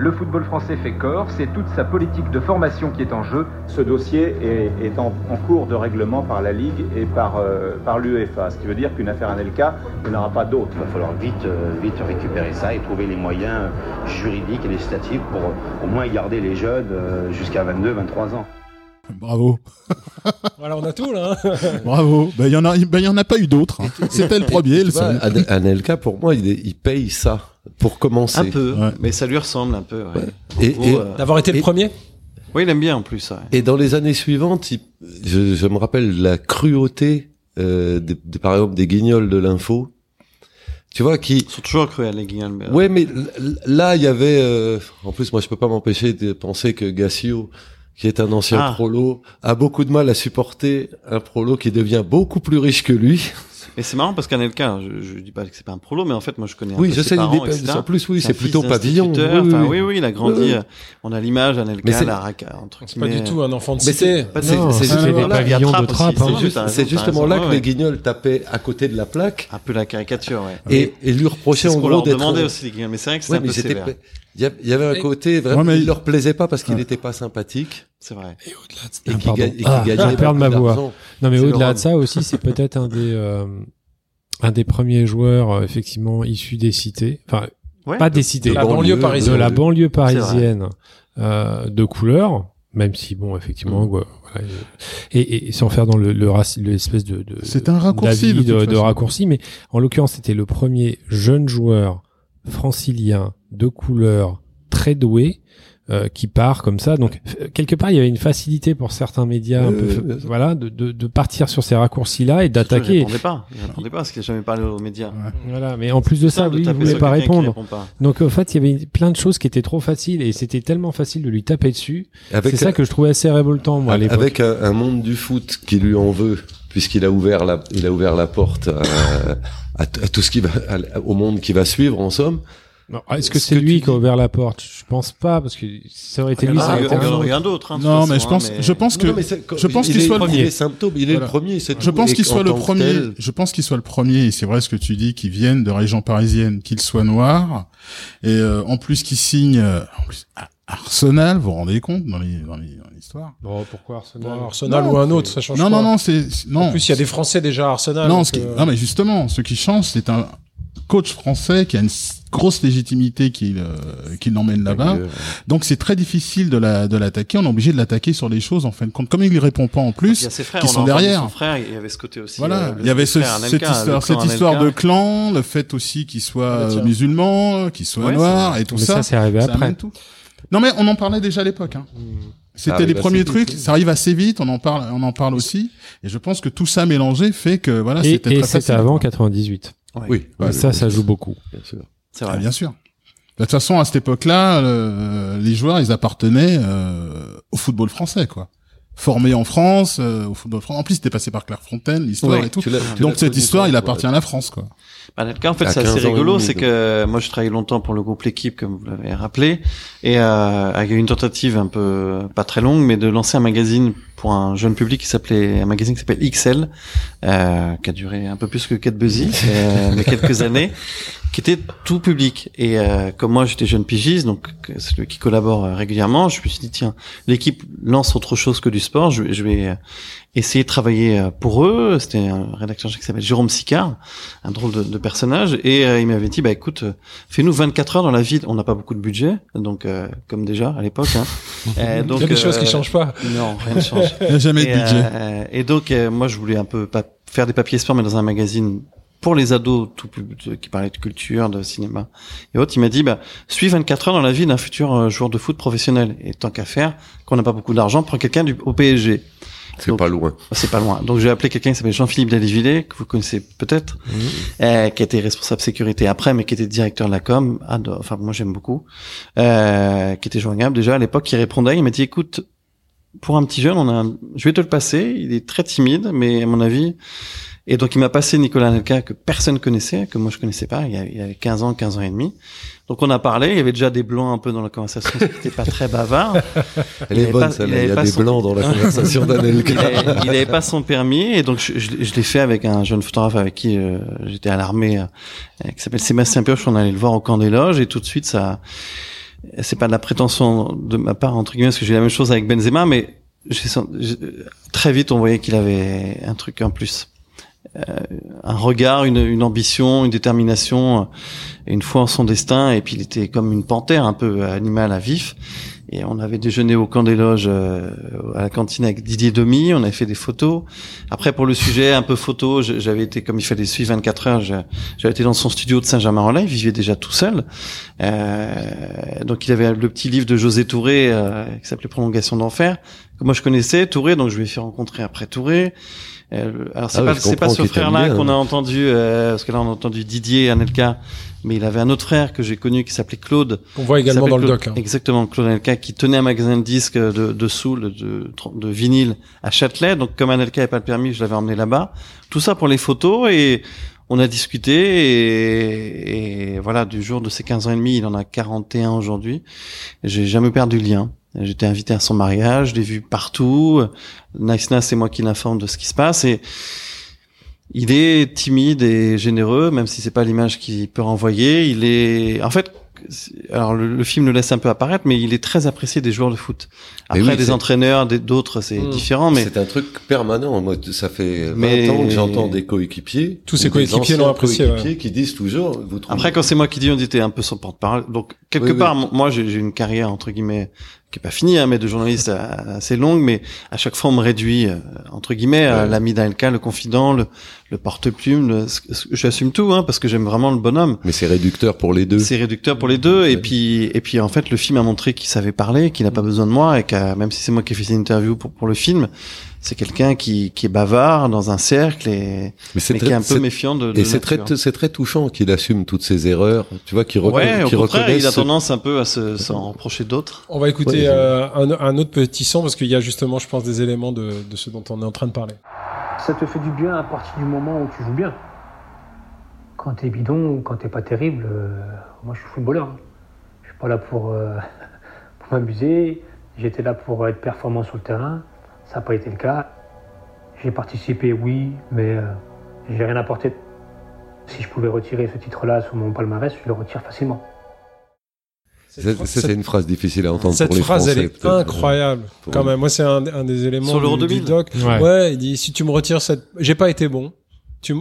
Le football français fait corps, c'est toute sa politique de formation qui est en jeu. Ce dossier est, est en, en cours de règlement par la Ligue et par, euh, par l'UEFA, ce qui veut dire qu'une affaire Anelka, il n'y en aura pas d'autres. Il va falloir vite, euh, vite récupérer ça et trouver les moyens juridiques et législatifs pour au moins garder les jeunes jusqu'à 22, 23 ans. Bravo, Voilà, on a tout là. hein. bravo. Ben il y en a, ben il y en a pas eu d'autres. hein. C'était le premier, le vois, Anelka, pour moi, il, est- il paye ça pour commencer. un peu, Ouais. mais ça lui ressemble un peu. ouais. Et, euh, D'avoir été le Et- premier? oui, il aime bien en plus. ouais. et dans les années suivantes, il- je, je me rappelle la cruauté, euh, des- par exemple, des guignols de l'info. Tu vois, qui... Ils sont toujours cruels les Guignols. mais, euh, Ouais, mais là, il y avait... euh, en plus, moi, je peux pas m'empêcher de penser que Gassio, qui est un ancien Ah. prolo, a beaucoup de mal à supporter un prolo qui devient beaucoup plus riche que lui. Et c'est marrant parce qu'Anelka, je, je dis pas que c'est pas un prolo, mais en fait, moi, je connais un Oui, peu je ses sais, parents, en plus, oui, C'est plutôt pavillon. Oui, Enfin, oui. oui, oui, il a grandi. Oui, oui. euh, On a l'image Anelka, c'est- la raca, entre C'est pas du tout un enfant de Mais cité. c'est- c'est- Non, c'est c'était justement des là- pavillons de Trappe hein. c'est justement là que les guignols tapaient à côté de la plaque Un peu la caricature, ouais. et, et lui reprochaient C'est ce en qu'on gros leur d'être. demandait aussi, les guignols. Mais c'est vrai que c'est Ouais, un peu c'était. sévère. Il y a- il y avait un Et- côté vraiment. Ouais, mais- il leur plaisait pas parce qu'il n'était pas sympathique C'est vrai. Et au-delà de ça- et Ah, Ah, gagnait je vais perdre ma voix. Non, mais au-delà de ça aussi, c'est peut-être un des euh, un des premiers joueurs euh, effectivement issus des cités, enfin Ouais. pas des cités, La banlieue, banlieue de parisienne. la banlieue parisienne euh, de couleur, même si bon effectivement Mm. ouais, voilà, et, et- sans faire dans le le l'espèce de, de C'est un raccourci, de de, de raccourci, mais en l'occurrence c'était le premier jeune joueur francilien de couleur très doué. euh, qui part comme ça donc f- quelque part il y avait une facilité pour certains médias un Euh, peu euh, voilà de, de, de partir sur ces raccourcis là et d'attaquer répondait pas. Il répondait pas parce qu'il a jamais parlé aux médias. voilà mais en plus de ça oui il voulait pas répondre répond pas. donc en fait il y avait plein de choses qui étaient trop faciles et c'était tellement facile de lui taper dessus c'est ça que je trouvais assez révoltant moi à l'époque avec un, un monde du foot qui lui en veut, puisqu'il a ouvert la, il a ouvert la porte à, à, t- à tout ce qui va, à- au monde qui va suivre, en somme. Non, est-ce que Ce c'est lui qui a ouvert la porte je pense pas parce que ça aurait été Il lui en ça aurait rien d'autre. hein, toute Non, façon, mais je hein, pense, mais- je pense que, Non, je pense il qu'il est- soit le premier. est symptôme, il est Voilà. le premier, c'est Je pense qu'il soit le premier. tel, Je pense qu'il soit le premier. Et c'est vrai ce que tu dis, qu'il vienne de région parisienne, qu'il soit noir, et euh, en plus qu'il signe euh, en plus, à Arsenal. Vous vous rendez compte dans les dans les- dans l'histoire? Bon, pourquoi Arsenal Bon, Arsenal Non, ou un autre, ça change Non, pas. non, non, c'est c'est- non. En plus, il y a des Français déjà à Arsenal. non, ce qui- euh, non, mais justement, ce qui change, c'est un coach français qui a une grosse légitimité qui euh, qui l'emmène là-bas. Donc c'est très difficile de la de l'attaquer. On est obligé de l'attaquer sur les choses en fin de compte. Comme il ne répond pas en Il y plus, a ses frères, qui sont derrière. Son frère, il y avait ce côté aussi. Voilà, euh, il y avait ce- cette histoire, cette clan histoire de clan, le fait aussi qu'il soit Ah, euh, musulman, qu'il soit Ouais, noir et tout mais ça. ça c'est arrivé ça après tout. Non mais on en parlait déjà à l'époque. Hein. C'était arrive les assez premiers trucs. Ça arrive assez vite. On en parle, on en parle aussi. Et je pense que tout ça mélangé fait que voilà, et, c'était et très c'était facile. avant 98 Oui, Ouais, ça ça joue beaucoup bien sûr. C'est Ah, vrai. bien sûr. De toute façon, à cette époque-là, euh, les joueurs, ils appartenaient euh, au football français, quoi. Formés en France, euh, au football français. En plus, c'était passé par Clairefontaine, l'histoire Oui, et tout. Donc cette histoire, toi, il ouais. appartient à la France, quoi. Bah, Anelka, en fait, c'est assez 15 ans et rigolo, c'est que moi, je travaillais longtemps pour le groupe L'équipe, comme vous l'avez rappelé, et euh, il y a eu une tentative un peu pas très longue, mais de lancer un magazine pour un jeune public qui s'appelait un magazine qui s'appelle XL, euh, qui a duré un peu plus que Cat Buzzy, euh, mais quelques années, qui était tout public. Et euh, comme moi, j'étais jeune pigiste, donc celui qui collabore euh, régulièrement, je me suis dit tiens, l'équipe lance autre chose que du sport, je, vais- je vais euh, essayer de travailler euh, pour eux. C'était un rédacteur qui s'appelle Jérôme Sicard, un drôle de, de personnage, et euh, il m'avait dit bah écoute, fais-nous 24 heures dans la vie. On n'a pas beaucoup de budget, donc euh, comme déjà à l'époque. Hein. Donc, il y a des choses qui changent pas. Non, rien ne change. Il n'y a jamais de Et, budget. euh, et donc, euh, moi, je voulais un peu pas faire des papiers sport, mais dans un magazine pour les ados, tout pub- qui parlait de culture, de cinéma et autres. Il m'a dit, bah, suis 24 heures dans la vie d'un futur euh, joueur de foot professionnel. Et tant qu'à faire, qu'on n'a pas beaucoup d'argent, prends quelqu'un du au PSG. C'est pas loin. C'est pas loin. Donc j'ai appelé quelqu'un qui s'appelle Jean-Philippe Dalivillé, que vous connaissez peut-être, euh, qui était responsable sécurité après, mais qui était directeur de la com. Ah, de- enfin moi j'aime beaucoup, euh, qui était joignable déjà à l'époque. Qui répondait, il m'a dit écoute, pour un petit jeune, on a, je vais te le passer. Il est très timide, mais à mon avis. Et donc il m'a passé Nicolas Nelka que personne connaissait, que moi je connaissais pas. Il y avait, il avait 15 ans, 15 ans et demi. Donc on a parlé. Il y avait déjà des blancs un peu dans la conversation, n'était pas très bavard. Elle Il est bonne, pas- il Il y a des son- blancs dans la conversation d'Anelka. il avait pas son permis et donc je, je, l'ai- je l'ai fait avec un jeune photographe avec qui euh, j'étais à l'armée euh, qui s'appelle Sébastien Pioche on allait le voir au camp des loges et tout de suite ça c'est pas de la prétention de ma part entre guillemets parce que j'ai la même chose avec Benzema mais très vite on voyait qu'il avait un truc en plus. Euh, un regard une, ambition une détermination euh, une foi en son destin et puis il était comme une panthère un peu animal à vif et on avait déjeuné au camp des loges euh, à la cantine avec Didier Demi. On avait fait des photos. Après, pour le sujet un peu photo, j'avais été comme il fallait suivre 24 heures. J'avais été dans son studio de Saint-Germain-en-Laye. Il vivait déjà tout seul. Euh, donc, il avait le petit livre de José Touré euh, qui s'appelait Prolongation d'enfer que moi je connaissais, Touré, donc je lui ai fait rencontrer après Touré. Euh, alors c'est Ah ouais, pas c'est pas ce frère-là qu'on a hein. entendu euh, parce que là on a entendu Didier Anelka, mais il avait un autre frère que j'ai connu qui s'appelait Claude. On voit également dans le Claude- doc. hein. Exactement, Claude Anelka qui tenait un magasin de disques de, de soul, de, de vinyle à Châtelet. Donc comme Anelka n'avait pas le permis, je l'avais emmené là-bas. Tout ça pour les photos et on a discuté et, et voilà, du jour de ses 15 ans et demi, il en a 41 aujourd'hui. J'ai jamais perdu le lien. J'étais invité à son mariage, je l'ai vu partout. Nice Nas, c'est moi qui l'informe de ce qui se passe et il est timide et généreux, même si c'est pas l'image qu'il peut renvoyer. Il est, en fait, alors le, le film le laisse un peu apparaître, mais il est très apprécié des joueurs de foot. Après, oui, des entraîneurs, d'autres, c'est Mm. différent, mais C'est un truc permanent. Moi, ça fait 20 Mais- ans que j'entends des coéquipiers. Tous ces coéquipiers l'ont apprécié, coéquipiers qui disent toujours, vous trouvez Après, quand c'est moi qui dis, on dit t'es un peu son porte-parole. Donc, quelque Oui, part, moi, j'ai une carrière, entre guillemets, qui est pas finie, hein, mais de journaliste assez longue, mais à chaque fois, on me réduit, euh, entre guillemets, à Ouais. l'ami d'Alka, le confident, le, le porte-plume, ce- j'assume tout, hein, parce que j'aime vraiment le bonhomme. Mais c'est réducteur pour les deux. C'est réducteur pour les deux, et puis, et puis, en fait, le film a montré qu'il savait parler, qu'il n'a pas besoin de moi, et que même si c'est moi qui ai fait cette interview pour, pour le film, c'est quelqu'un qui, qui est bavard dans un cercle et, Mais qui est un peu méfiant de, de Et c'est très, c'est très touchant qu'il assume toutes ses erreurs. Tu vois, qu'il Ouais, contraire, reconnaisse il a ce- tendance un peu à se, s'en reprocher d'autres. On va écouter Ouais, euh, un, un autre petit son parce qu'il y a justement, je pense, des éléments de, de ce dont on est en train de parler. Ça te fait du bien à partir du moment où tu joues bien. Quand t'es bidon ou quand t'es pas terrible, euh, moi je suis footballeur. hein. Je suis pas là pour, euh, pour m'amuser. J'étais là pour être performant sur le terrain. Ça n'a pas été le cas. J'ai participé, oui, mais euh, j'ai rien apporté. Si je pouvais retirer ce titre-là sur mon palmarès, je le retire facilement. C'est c'est- c'est une phrase difficile à entendre Cette pour les phrase, Français. elle est incroyable. Quand même, moi, c'est un, un des éléments Sur du, du 2000. doc. Ouais. Ouais. il dit si tu me retires cette, j'ai pas été bon.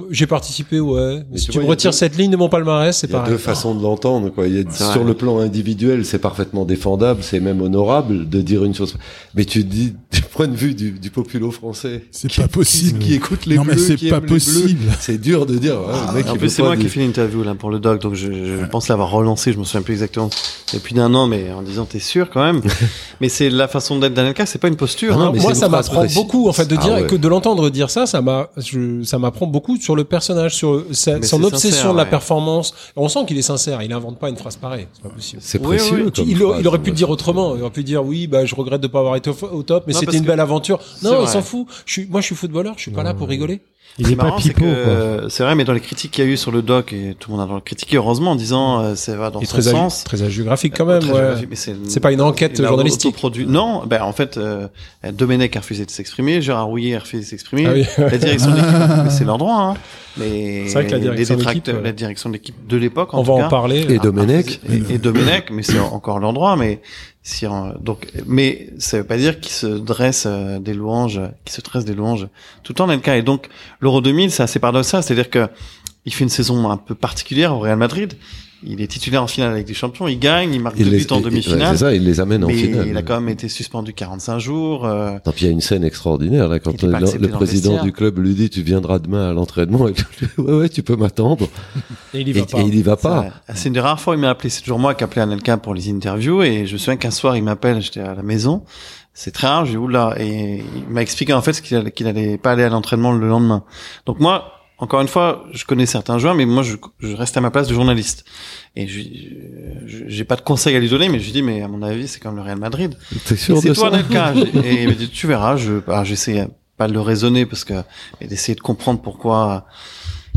J'ai participé, ouais. Mais si tu tu vois, me retires deux- cette ligne de mon palmarès, c'est Il y a pareil. deux façons de l'entendre. Quoi. Il y a, C'est sur le plan individuel, c'est parfaitement défendable, c'est même honorable de dire une chose. Mais tu dis, du point de vue du, du populo français, C'est qui- pas possible. qui, qui écoute les Non, mais c'est qui pas possible. c'est dur de dire. ouais, le mec, En plus, c'est moi qui ai fait l'interview là pour le doc, donc je, je pense l'avoir relancé. Je me souviens plus exactement. Depuis d'un an, mais en disant t'es sûr quand même. mais c'est la façon d'être d'Anelka, c'est pas une posture. Ah non, hein. mais moi, ça m'apprend beaucoup, en fait, de Ah dire ouais. que de l'entendre dire ça, ça m'a, je- ça m'apprend beaucoup sur le personnage, sur sa- son obsession sincère, de la ouais. performance. On sent qu'il est sincère. Il invente pas une phrase pareille. C'est pas possible. C'est Oui, précieux. oui. comme Il, aurait pu le dire autrement. Il aurait pu dire oui, bah je regrette de pas avoir été au, au top, mais c'était une belle aventure. Non, il s'en fout. Je suis, moi, je suis footballeur. Je suis pas là pour rigoler. Il C'est est pas marrant, c'est pipeau, que, quoi. euh, C'est vrai, mais dans les critiques qu'il y a eu sur le doc, et tout le monde a critiqué, heureusement, en disant euh, ça va dans son très, sens. très hagiographique quand même. Ouais. c'est pas une enquête journalistique. Non, ben en fait, euh, Domenech a refusé de s'exprimer, Gérard Rouillet a refusé de s'exprimer, Ah oui. la direction de l'équipe, mais c'est leur droit. Hein. Mais C'est vrai que la direction la direction de l'équipe de l'époque, en On tout va cas, en parler. Et Domenech. et, et Domenech, mais c'est encore leur droit. Mais si en- donc, mais ça veut pas dire qu'ils se dressent euh, des louanges, qu'ils se dressent des louanges tout le temps dans le cas. Et donc l'Euro 2000, c'est assez paradoxal, c'est-à-dire que il fait une saison un peu particulière au Real Madrid. Il est titulaire en finale avec des champions, il gagne, il marque Il deux les- buts en demi-finale. C'est ça, il les amène en mais finale. il a quand même été suspendu 45 jours. euh, Tant pis, il y a une scène extraordinaire là quand le, président du club lui dit tu viendras demain à l'entraînement et puis, ouais ouais tu peux m'attendre Et il y et, va pas. et il y va pas. C'est une des rares fois où il m'a appelé. C'est toujours moi qui appelais Anelka pour les interviews. Et je me souviens qu'un soir, il m'appelle, j'étais à la maison. C'est très rare, j'ai dit, oula. Et il m'a expliqué en fait qu'il allait, qu'il allait pas aller à l'entraînement le lendemain. Donc moi, encore une fois, je connais certains joueurs, mais moi, je, je reste à ma place de journaliste. Et je, je- j'ai pas de conseils à lui donner, mais je lui dis, mais à mon avis, c'est comme le Real Madrid. T'es sûr c'est de toi, ça Anelka. J'ai- Et il m'a dit, tu verras, je, alors j'essaie pas de le raisonner parce que, et d'essayer de comprendre pourquoi.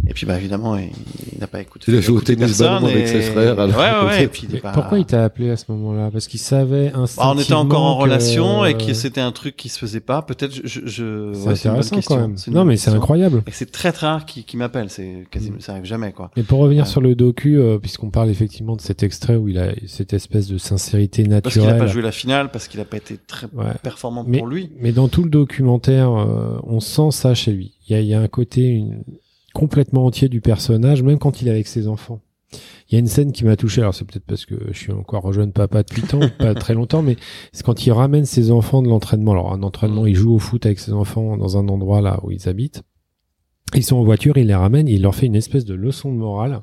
Et puis, bah, évidemment, il, il n'a pas écouté. Il a joué au tennis ballon avec et- ses frères, alors. Ouais, ouais, ouais. Et puis, il pas- Pourquoi il t'a appelé à ce moment-là? Parce qu'il savait bah, instinctivement on était encore en que- relation et que c'était un truc qui se faisait pas. Peut-être, je, je, je- C'est ouais, une bonne intéressant question. quand même. une Non, mais c'est incroyable. Et c'est très très rare qui, qui m'appelle. C'est quasiment, ça arrive jamais, quoi. Et pour revenir Ouais. sur le docu, euh, puisqu'on parle effectivement de cet extrait où il a cette espèce de sincérité Parce qu'il a naturelle. pas joué la finale, parce qu'il a pas été très Ouais. performant Mais, pour lui. mais dans tout le documentaire, euh, on sent ça chez lui. Il y a, il y a un côté une- complètement entier du personnage, même quand il est avec ses enfants. Il y a une scène qui m'a touché, alors c'est peut-être parce que je suis encore jeune papa depuis tant, pas très longtemps, mais c'est quand il ramène ses enfants de l'entraînement. Alors un entraînement, il joue au foot avec ses enfants dans un endroit là où ils habitent. Ils sont en voiture, il les ramène, il leur fait une espèce de leçon de morale.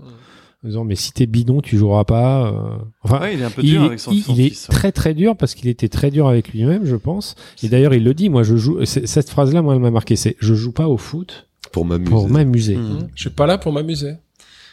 en disant mais si t'es bidon, tu joueras pas. euh. Enfin, Ouais, il est un peu dur avec son, il, son il est ouais. très très dur parce qu'il était très dur avec lui-même, je pense. Et d'ailleurs, il le dit. Moi, je joue. Cette phrase-là, moi, elle m'a marqué. C'est je joue pas au foot Pour m'amuser. pour m'amuser. Mhm. Je suis pas là pour m'amuser.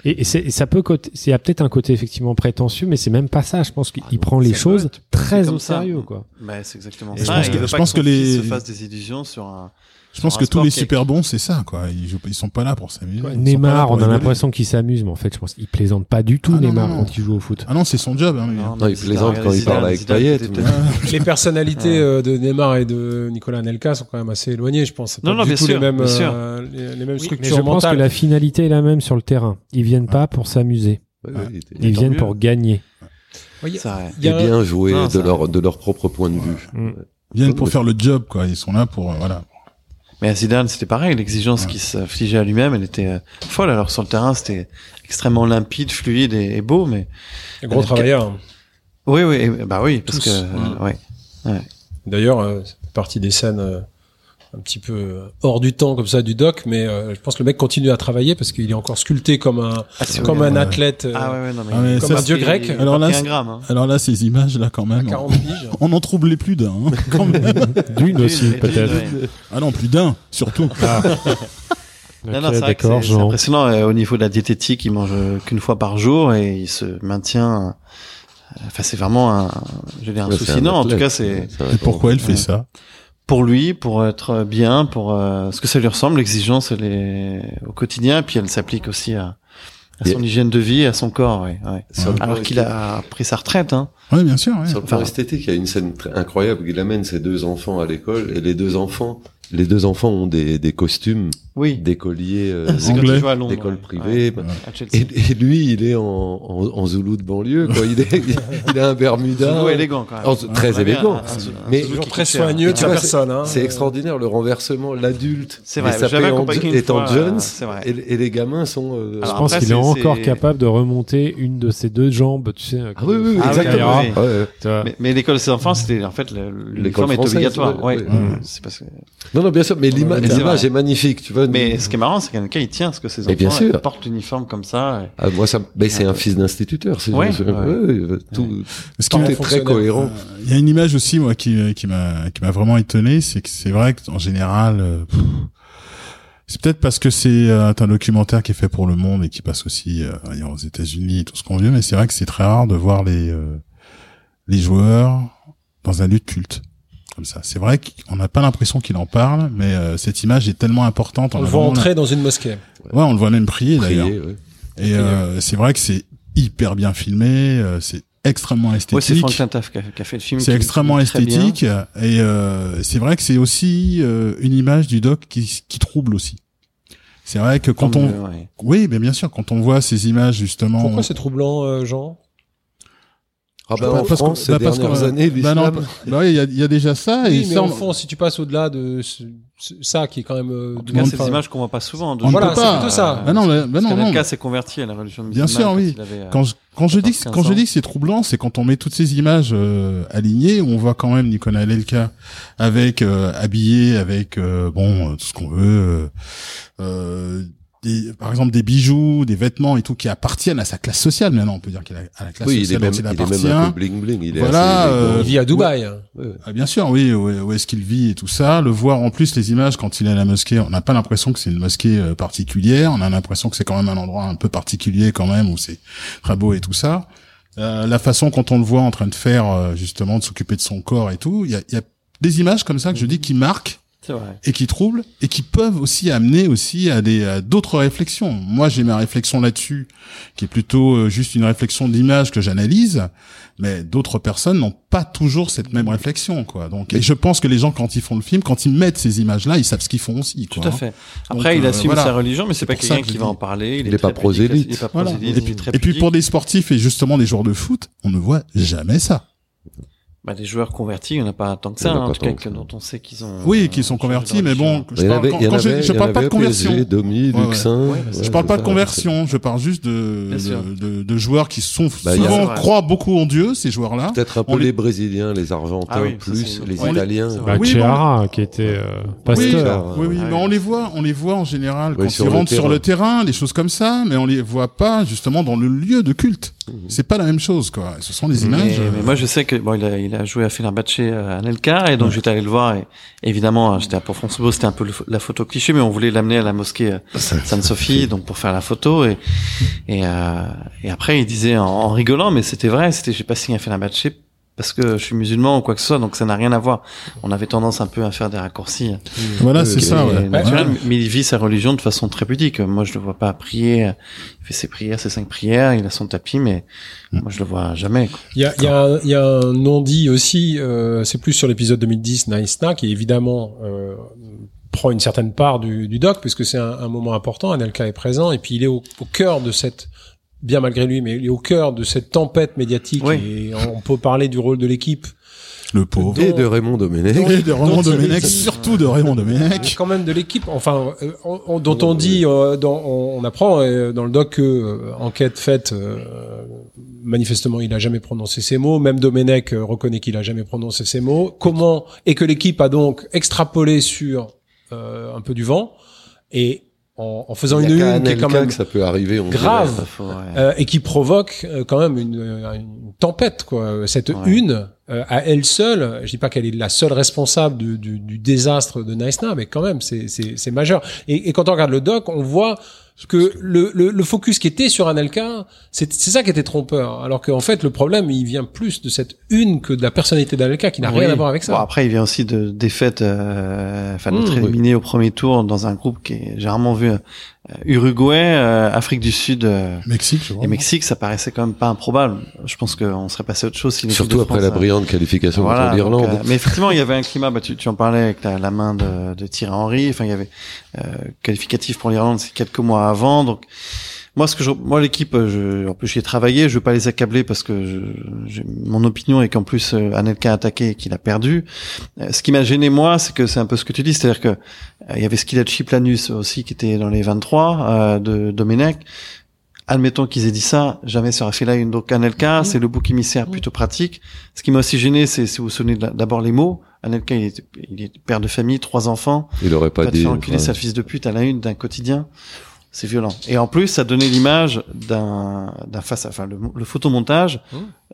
Et, et c'est- et ça peut côté, il y a peut-être un côté effectivement prétentieux, mais c'est même pas ça. Je pense qu'il il prend les ça choses très au ça. sérieux, quoi. Ouais, c'est exactement Et je ça. pense Il que- veut je pas pense son que les- se fasse des illusions sur un. Je pense que tous les super bons, c'est ça, quoi. Ils, jouent, ils sont pas là pour s'amuser. Neymar, on a l'impression qu'il s'amuse, mais en fait, je pense qu'il plaisante pas du tout Ah non, Neymar non, non. quand il joue au foot. Ah non, c'est son job. Hein. Non, Non, il plaisante quand il Zidane, parle avec Zidane, Payet, Les personnalités euh, de Neymar et de Nicolas Anelka sont quand même assez éloignées, je pense. Non, non, du bien tout sûr, les mêmes, bien sûr. euh, les, les mêmes Mais structures je pense que la finalité est la même sur le terrain. Ils viennent pas pour s'amuser. Ils viennent pour gagner. Y et bien jouer de ça- leur de leur propre point de vue. Mm. Ils viennent pour faire le job, quoi. Ils sont là pour, euh, voilà. Mais à Zidane, c'était pareil. L'exigence qu'il s'affligeait à lui-même, elle était euh, folle. Alors sur le terrain, c'était extrêmement limpide, fluide et, et beau, mais un gros travailleur. oui, oui, et- bah oui, parce Tous. que ouais. D'ailleurs, euh, partie des scènes euh, un petit peu euh, hors du temps comme ça du doc, mais euh, je pense que le mec continue à travailler parce qu'il est encore sculpté comme un Ah, comme ouais. un ouais. athlète, euh, Ah ouais, ouais, non mais, Ah, mais comme ça, un dieu grec Alors là, gramme. Hein. Alors là, ces images-là, quand à même. 40 piges. On en troublait plus d'un, hein, quand même. D'une aussi, peut-être. Ah non, plus d'un, surtout. Non, non, Ok, c'est vrai que d'accord, c'est- c'est Jean. impressionnant. euh, au niveau de la diététique, il mange qu'une fois par jour et il se maintient. Enfin, c'est vraiment un, je veux dire, un Ouais, souci. un Non, en tout cas, c'est Et pourquoi elle fait Ouais. ça? Pour lui, pour être bien, pour euh, ce que ça lui ressemble. L'exigence, elle est au quotidien, puis elle s'applique aussi à, à son hygiène de vie, à son corps. Ouais, ouais. Alors qu'il a pris sa retraite. Hein. Oui, bien sûr. ouais. Sur le plan Enfin- esthétique, il y a une scène très incroyable. Il amène ses deux enfants à l'école et les deux enfants, les deux enfants ont des, des costumes Oui. euh, joue à Londres. d'école privée. Ouais. bah. Et, et lui, il est en, en, en zoulou de banlieue. Quoi. Il, est, il a un Bermuda. Zoulou élégant quand même. Oh, très Ouais, élégant. un- un Zoulou- un Mais- Toujours très soigneux de Tu sa vois, personne. Hein. C'est extraordinaire le renversement. L'adulte C'est vrai, est est en fois, Jones euh, et, et les gamins sont. euh, Alors Je pense qu'il est encore capable de remonter une de ses deux jambes, tu sais. Ah oui, Ah exactement. vois. Mais, l'école de ses enfants, c'était en fait le- l'uniforme est obligatoire. C'est parce que... Non, non, bien sûr, mais l'image est magnifique, tu vois. Mais ce qui est marrant, c'est qu'un cas il tient, parce que ses Mais bien enfants sûr. portent l'uniforme comme ça. et- Ah, moi, ça, mais c'est un fils d'instituteur. c'est Ouais, c'est- ouais. ouais, tout, Ce qui est très cohérent. Euh, Il y a une image aussi, moi, qui, qui m'a, qui m'a vraiment étonné, c'est que c'est vrai qu'en général, euh, pff, c'est peut-être parce que c'est euh, un documentaire qui est fait pour le monde et qui passe aussi euh, aux États-Unis et tout ce qu'on veut, mais c'est vrai que c'est très rare de voir les euh, les joueurs dans un lieu de culte comme ça. C'est vrai qu'on n'a pas l'impression qu'il en parle, mais euh, cette image est tellement importante. On le voit entrer dans une mosquée. Ouais, on le voit même prier d'ailleurs. Ouais. Et euh, c'est vrai que c'est hyper bien filmé, euh, c'est extrêmement Ouais, c'est esthétique. Frank Tintaf qui a, qui a fait le film. C'est extrêmement esthétique et euh, c'est vrai que c'est aussi euh, une image du doc qui, qui trouble aussi. C'est vrai que quand Comme, on, ouais. oui, mais bien sûr, quand on voit ces images justement, Pourquoi c'est troublant, euh, Jean? Ah bah, Bah, en parce France, ces bah, parce dernières que- années, bah non, l'islam. bah oui, il y a, il y a déjà ça Oui, et mais ça, au on- fond, si tu passes au-delà de ce- ce- ça qui est quand même. euh, En tout cas, des images qu'on voit pas souvent. de on Voilà, peut c'est pas. plutôt ça. Bah non, bah, bah Parce non, non. s'est converti à la religion Bien musulmane. sûr, quand oui. avait, euh, Quand je, quand je dis, 14, quand je 15 dis que c'est troublant, c'est quand on met toutes ces images euh, alignées, où on voit quand même Nicolas Anelka avec euh, habillé avec euh, bon euh, tout ce qu'on veut, euh, des, par exemple des bijoux, des vêtements et tout qui appartiennent à sa classe sociale. Maintenant, on peut dire qu'il a à la classe Oui, il est sociale même, dont il il est appartient. même un peu bling bling. Il est Voilà, assez euh, Il vit à Dubaï. Ouais, ouais. Ah, bien sûr, oui, où, où est-ce qu'il vit et tout ça. Le voir en plus les images quand il est à la mosquée, on n'a pas l'impression que c'est une mosquée euh, particulière. On a l'impression que c'est quand même un endroit un peu particulier quand même où c'est très beau et tout ça. Euh, la façon quand on le voit en train de faire euh, justement de s'occuper de son corps et tout, il y a, il y a des images comme ça que je dis qui marquent vrai. et qui troublent et qui peuvent aussi amener aussi à des à d'autres réflexions. Moi, j'ai ma réflexion là-dessus, qui est plutôt euh, juste une réflexion d'image que j'analyse, mais d'autres personnes n'ont pas toujours cette même réflexion, quoi. Donc, et je pense que les gens quand ils font le film, quand ils mettent ces images-là, ils savent ce qu'ils font aussi, Tout quoi. à fait. Après, Donc, il euh, assume voilà. sa religion, mais c'est pas quelqu'un que qui va en parler. Il est est pas prosélyte. pudique, Il est pas Voilà. prosélyte, Et il est très Et puis pour des sportifs et justement des joueurs de foot, on ne voit jamais ça. Bah, des joueurs convertis, il n'y en a pas tant que ça, en hein, en pas tout cas, que, dont on sait qu'ils ont. Oui, qui sont convertis, mais bon, je parle, avait, quand, quand je, avait- je parle pas de PSG, conversion. Domi, Ouais. Luxin. Ouais, ouais, Je parle pas de conversion, je parle juste de, de, de, de joueurs qui sont Bah, a- souvent croient beaucoup en Dieu, ces joueurs-là. Peut-être un peu On les- les Brésiliens, les Argentins, Ah oui, plus les on Italiens. Bah, vrai. Oui, Chiara, qui était euh, Oui, pasteur. oui, oui, mais on les voit, on les voit en général quand ils rentrent sur le terrain, des choses comme ça, mais on les voit pas justement dans le lieu de culte. C'est pas la même chose, quoi. Ce sont des images. Mais, euh, mais moi, je sais que bon, il a, il a joué à Fenerbahçe euh, à Nelka, et donc j'étais allé le voir. Et évidemment, j'étais pour France Football, c'était un peu le- la photo cliché, mais on voulait l'amener à la mosquée euh, Sainte-Sophie, donc pour faire la photo. Et et, euh, et après, il disait en, en rigolant, mais c'était vrai, c'était j'ai pas signé à Fenerbahçe parce que je suis musulman ou quoi que ce soit, donc ça n'a rien à voir. On avait tendance un peu à faire des raccourcis. Voilà, Euh, c'est ça. Ouais. naturel, Ouais. mais il vit sa religion de façon très pudique. Moi, je le vois pas prier. Il fait ses prières, ses cinq prières, il a son tapis, mais moi, je le vois jamais. Il y a, il y a un, il y a un non-dit aussi, euh, c'est plus sur l'épisode 2010, Naïsna, qui évidemment euh, prend une certaine part du, du doc, puisque c'est un, un moment important, Anelka est présent, et puis il est au, au cœur de cette, bien malgré lui, mais il est au cœur de cette tempête médiatique, Oui. et on peut parler du rôle de l'équipe. Le pauvre. Et de Raymond Domenech. Et de Raymond Domenech, surtout de Raymond Domenech. quand même de l'équipe, enfin, euh, on- on- dont on dit, euh, dans, on, on apprend euh, dans le doc que euh, enquête faite, euh, manifestement, il a jamais prononcé ces mots. Même Domenech euh, reconnaît qu'il a jamais prononcé ces mots. Comment et que l'équipe a donc extrapolé sur euh, un peu du vent et en, en faisant une une qui est quand même que ça peut arriver. on grave. dirait. Euh, et qui provoque euh, quand même une, une tempête quoi. Cette Ouais. une euh, à elle seule, je dis pas qu'elle est la seule responsable du, du, du désastre de Naïsna, mais quand même c'est c'est c'est majeur. Et, et quand on regarde le doc, on voit que le, le, le focus qui était sur Anelka, c'est c'est ça qui était trompeur. Alors qu'en fait le problème il vient plus de cette une que de la personnalité d'Anelka qui n'a Oui. rien à voir avec ça. Bon, après, il vient aussi de défaites, euh, enfin, d'être Mmh, oui. éliminé au premier tour dans un groupe qui est j'ai rarement vu Uruguay, euh, Afrique du Sud euh, Mexique, je crois. et Mexique, ça paraissait quand même pas improbable. Je pense qu'on serait passé à autre chose si Surtout après France la brillante qualification Voilà, contre l'Irlande. euh, mais effectivement, il y avait un climat. Bah, tu, tu en parlais avec la, la main de, de Thierry Henry. Enfin, il y avait euh, qualificatif pour l'Irlande, c'est quelques mois avant. Donc, moi, ce que je, moi, l'équipe, je, en plus, j'y ai travaillé. Je veux pas les accabler parce que je, j'ai- mon opinion est qu'en plus, euh, Anelka a attaqué et qu'il a perdu. Euh, ce qui m'a gêné moi, c'est que c'est un peu ce que tu dis, c'est-à-dire que euh, il y avait Skilacci Planus aussi qui était dans les 23 euh, de Domenech. Admettons qu'ils aient dit ça, jamais ça aurait fait là une donc Anelka, c'est le bouc émissaire plutôt pratique. Ce qui m'a aussi gêné, c'est si vous vous souvenez de la- d'abord les mots. Anelka, il est, il est père de famille, trois enfants. Il aurait pas dit. faire enculer enfin, sa fils de pute à la une d'un quotidien. C'est violent. Et en plus, ça donnait l'image d'un, d'un face, enfin, le, le photomontage.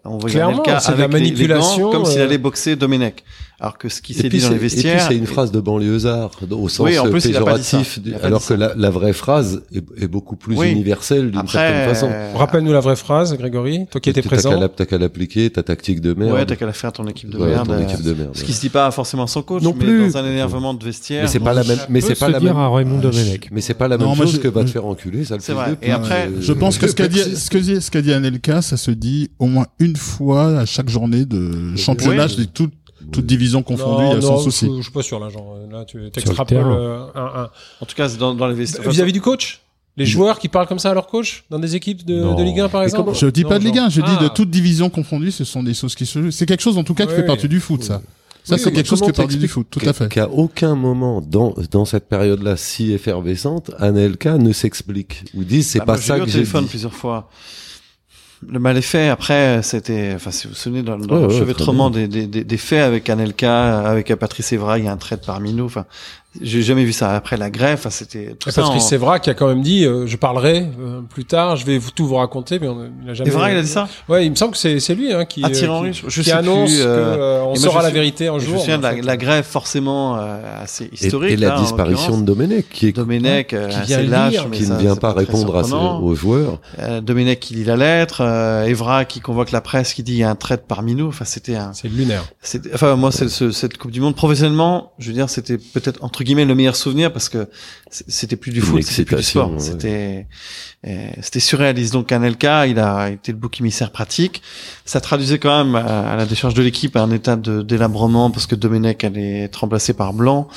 On voyait Clairement, Anelka c'est de la avec les- les manipulation, gants, comme s'il euh. allait boxer Domenech. Alors que ce qui s'est dit dans c'est- les et puis vestiaires. c'est une phrase de banlieusard au sens Oui, en plus, dit ça. péjoratif, pas alors que la, la vraie phrase est, est beaucoup plus Oui. universelle d'une Après, certaine façon. euh, Rappelle-nous la vraie phrase, Grégory, toi qui étais présent. la- T'as qu'à l'appliquer, ta tactique de merde. Ouais, t'as qu'à la faire ton équipe de Ouais, merde. ton euh, équipe de merde. Ce qui se dit pas forcément sans coach, Non mais plus. dans un énervement de vestiaire. Mais c'est pas la même. Mais peut c'est pas la même. Raymond Domenech. Mais c'est pas la même chose que va te faire enculer, ça le C'est fils vrai. de Et après, Euh, Je pense que ce qu'a dit, c'est- ce que dit, ce qu'a dit Anelka, ça se dit au moins une fois à chaque journée de championnat, Oui. je dis toutes, toutes divisions confondues, il y a non, sans souci. Je, je suis pas sûr là, genre là tu le t'extrapoles terrain. euh, un, un, En tout cas, dans, dans les vestiaires. Vis-à-vis du coach? Les joueurs qui parlent comme ça à leur coach? Dans des équipes de, de Ligue 1 par exemple? comment- Je dis pas de Ligue 1, je dis de Ah. toutes divisions confondues, ce sont des choses qui se jouent. C'est quelque chose en tout cas qui Oui, fait partie du foot, ça. Ça, Oui, c'est quelque chose qui fait partie du foot, tout à fait. Qu'à aucun moment dans dans cette période-là si effervescente, Anelka ne s'explique ou dit c'est Bah, pas moi, ça que au j'ai téléphone dit. plusieurs fois. Le mal est fait. Après, c'était, enfin, si vous vous souvenez, dans, dans Ouais, le ouais, chevêtrement des, des, des, des faits avec Anelka, avec Patrice Evra, il y a un trait parmi nous. Enfin, j'ai jamais vu ça. Après la grève, enfin, c'était tout ça. Patrice en- Evra qui a quand même dit euh, je parlerai euh, plus tard, je vais vous, tout vous raconter, mais on, il a jamais. Evra, il a dit ça? Ouais, il me semble que c'est c'est lui hein, qui, Ah, Thierry euh, Henry, qui, je- je qui sais annonce plus, euh, que euh, saura je la vérité un Je jour. me souviens de la, la grève forcément euh, assez historique. et la là, en disparition de. Domenech qui est Domenech, euh, Qui assez lâche, lire, mais qui ça, ne vient c'est pas répondre à ses- aux joueurs. Euh, Domenech qui lit la lettre, euh, Evra qui convoque la presse, qui dit il y a un trait parmi nous. Enfin, c'était un, C'est lunaire. enfin moi, c'est ce- cette Coupe du Monde professionnellement, je veux dire, c'était peut-être entre entre guillemets le meilleur souvenir parce que c'était plus du foot, c'était plus du sport, ouais. c'était c'était surréaliste. Donc Anelka, il a été le bouc émissaire pratique. Ça traduisait quand même à, à la décharge de l'équipe un état de délabrement parce que Domenech allait être remplacé par Blanc.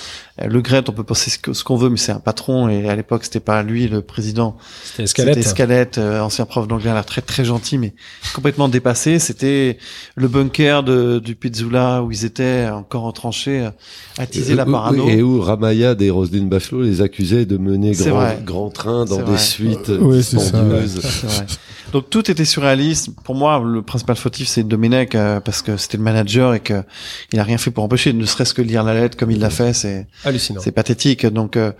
Euh, Le Gret, on peut penser ce qu'on veut, mais c'est un patron et à l'époque c'était pas lui le président. C'était Escalette. C'était Escalette, euh, ancien prof d'anglais à la retraite, très gentil, mais complètement dépassé. C'était le bunker de, du Pizzula où ils étaient encore retranchés, euh, attiser la Euh, parano. oui, Et où Ramayad et Roselyne Bachelot les accusaient de mener grand, vrai. grand train dans des vrai. suites Euh, oui, c'est ça, vrai. Donc tout était surréaliste. Pour moi, le principal fautif, c'est Domenech euh, parce que c'était le manager et que il a rien fait pour empêcher. Ne serait-ce que lire la lettre comme il l'a fait, c'est Hallucinant. c'est pathétique. Donc euh,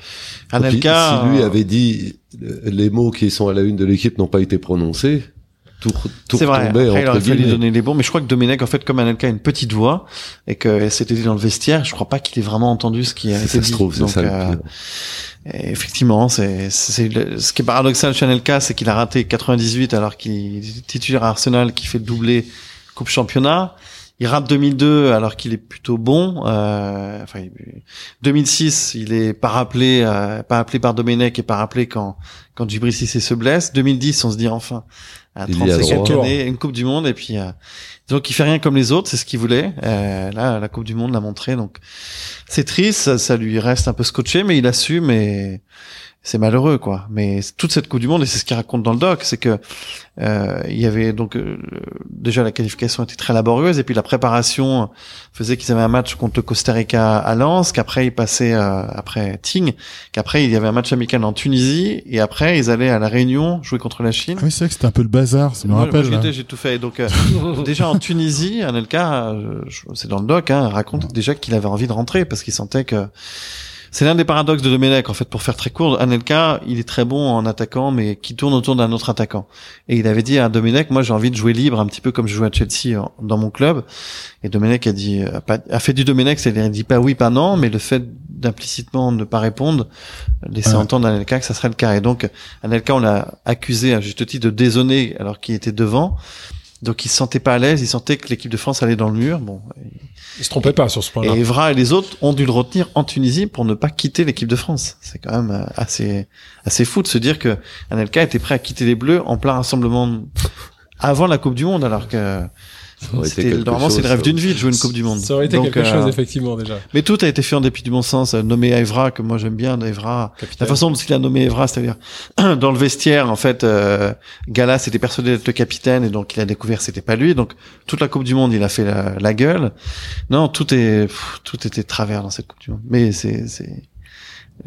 Anelka, si lui euh, avait dit euh, les mots qui sont à la une de l'équipe n'ont pas été prononcés, tout, tout c'est vrai. Après, il aurait fallu donner les bons, mais je crois que Domenech, en fait, comme Anelka a une petite voix et que c'était dit dans le vestiaire, je crois pas qu'il ait vraiment entendu ce qui a été ça dit. se trouve, c'est Donc, ça euh, effectivement, c'est ce qui est paradoxal chez Anelka, c'est qu'il a raté 98 alors qu'il est titulaire à Arsenal, qui fait le doublé Coupe Championnat. Il rate 2002 alors qu'il est plutôt bon. Euh, enfin, il- 2006, il est pas rappelé, euh, pas appelé par Domenech et pas rappelé quand quand Djibril Cissé se blesse. 2010, on se dit enfin à Il y a 35 droit. années, une Coupe du Monde et puis euh, donc il fait rien comme les autres, c'est ce qu'il voulait. Euh, là, la Coupe du Monde l'a montré, donc c'est triste, ça, ça lui reste un peu scotché, mais il assume et c'est malheureux quoi. Mais toute cette Coupe du Monde et c'est ce qu'il raconte dans le doc, c'est que euh, il y avait donc euh, déjà la qualification était très laborieuse et puis la préparation faisait qu'ils avaient un match contre le Costa Rica à Lens, qu'après ils passaient euh, après Ting, qu'après il y avait un match amical en Tunisie et après ils allaient à la Réunion jouer contre la Chine. Ah oui, c'est vrai que c'était un peu le bazar, ça me rappelle. j'ai tout fait. Donc euh, déjà en Tunisie, Anelka, euh, c'est dans le doc, hein, raconte déjà qu'il avait envie de rentrer parce qu'il sentait que c'est l'un des paradoxes de Domenech en fait. Pour faire très court, Anelka, il est très bon en attaquant, mais qui tourne autour d'un autre attaquant. Et il avait dit à Domenech, moi j'ai envie de jouer libre, un petit peu comme je jouais à Chelsea en- dans mon club. Et Domenech a dit, a, pas- a fait du Domenech, c'est-à-dire il dit pas oui, pas non, mais le fait d'implicitement ne pas répondre laissait entendre à Anelka que ça serait le cas. Et donc Anelka, on l'a accusé à juste titre de dézonner alors qu'il était devant. Donc il se sentait pas à l'aise, il sentait que l'équipe de France allait dans le mur. Bon, Il se trompait pas sur ce et point-là. Evra et les autres ont dû le retenir en Tunisie pour ne pas quitter l'équipe de France. C'est quand même euh, assez assez fou de se dire que Anelka était prêt à quitter les Bleus en plein rassemblement avant la Coupe du Monde, alors que normalement c'est le rêve d'une vie de jouer une Coupe du Monde. Ça aurait été Donc, quelque euh, chose, effectivement, déjà. Mais tout a été fait en dépit du bon sens. Euh, Nommer Evra, que moi j'aime bien, Evra. La façon dont il a nommé Evra, c'est-à-dire dans le vestiaire, en fait, euh, Galas était persuadé d'être le capitaine et donc il a découvert que c'était pas lui. Donc toute la Coupe du Monde, il a fait la, la gueule. Non, tout est pff, tout était de travers dans cette Coupe du Monde. Mais c'est c'est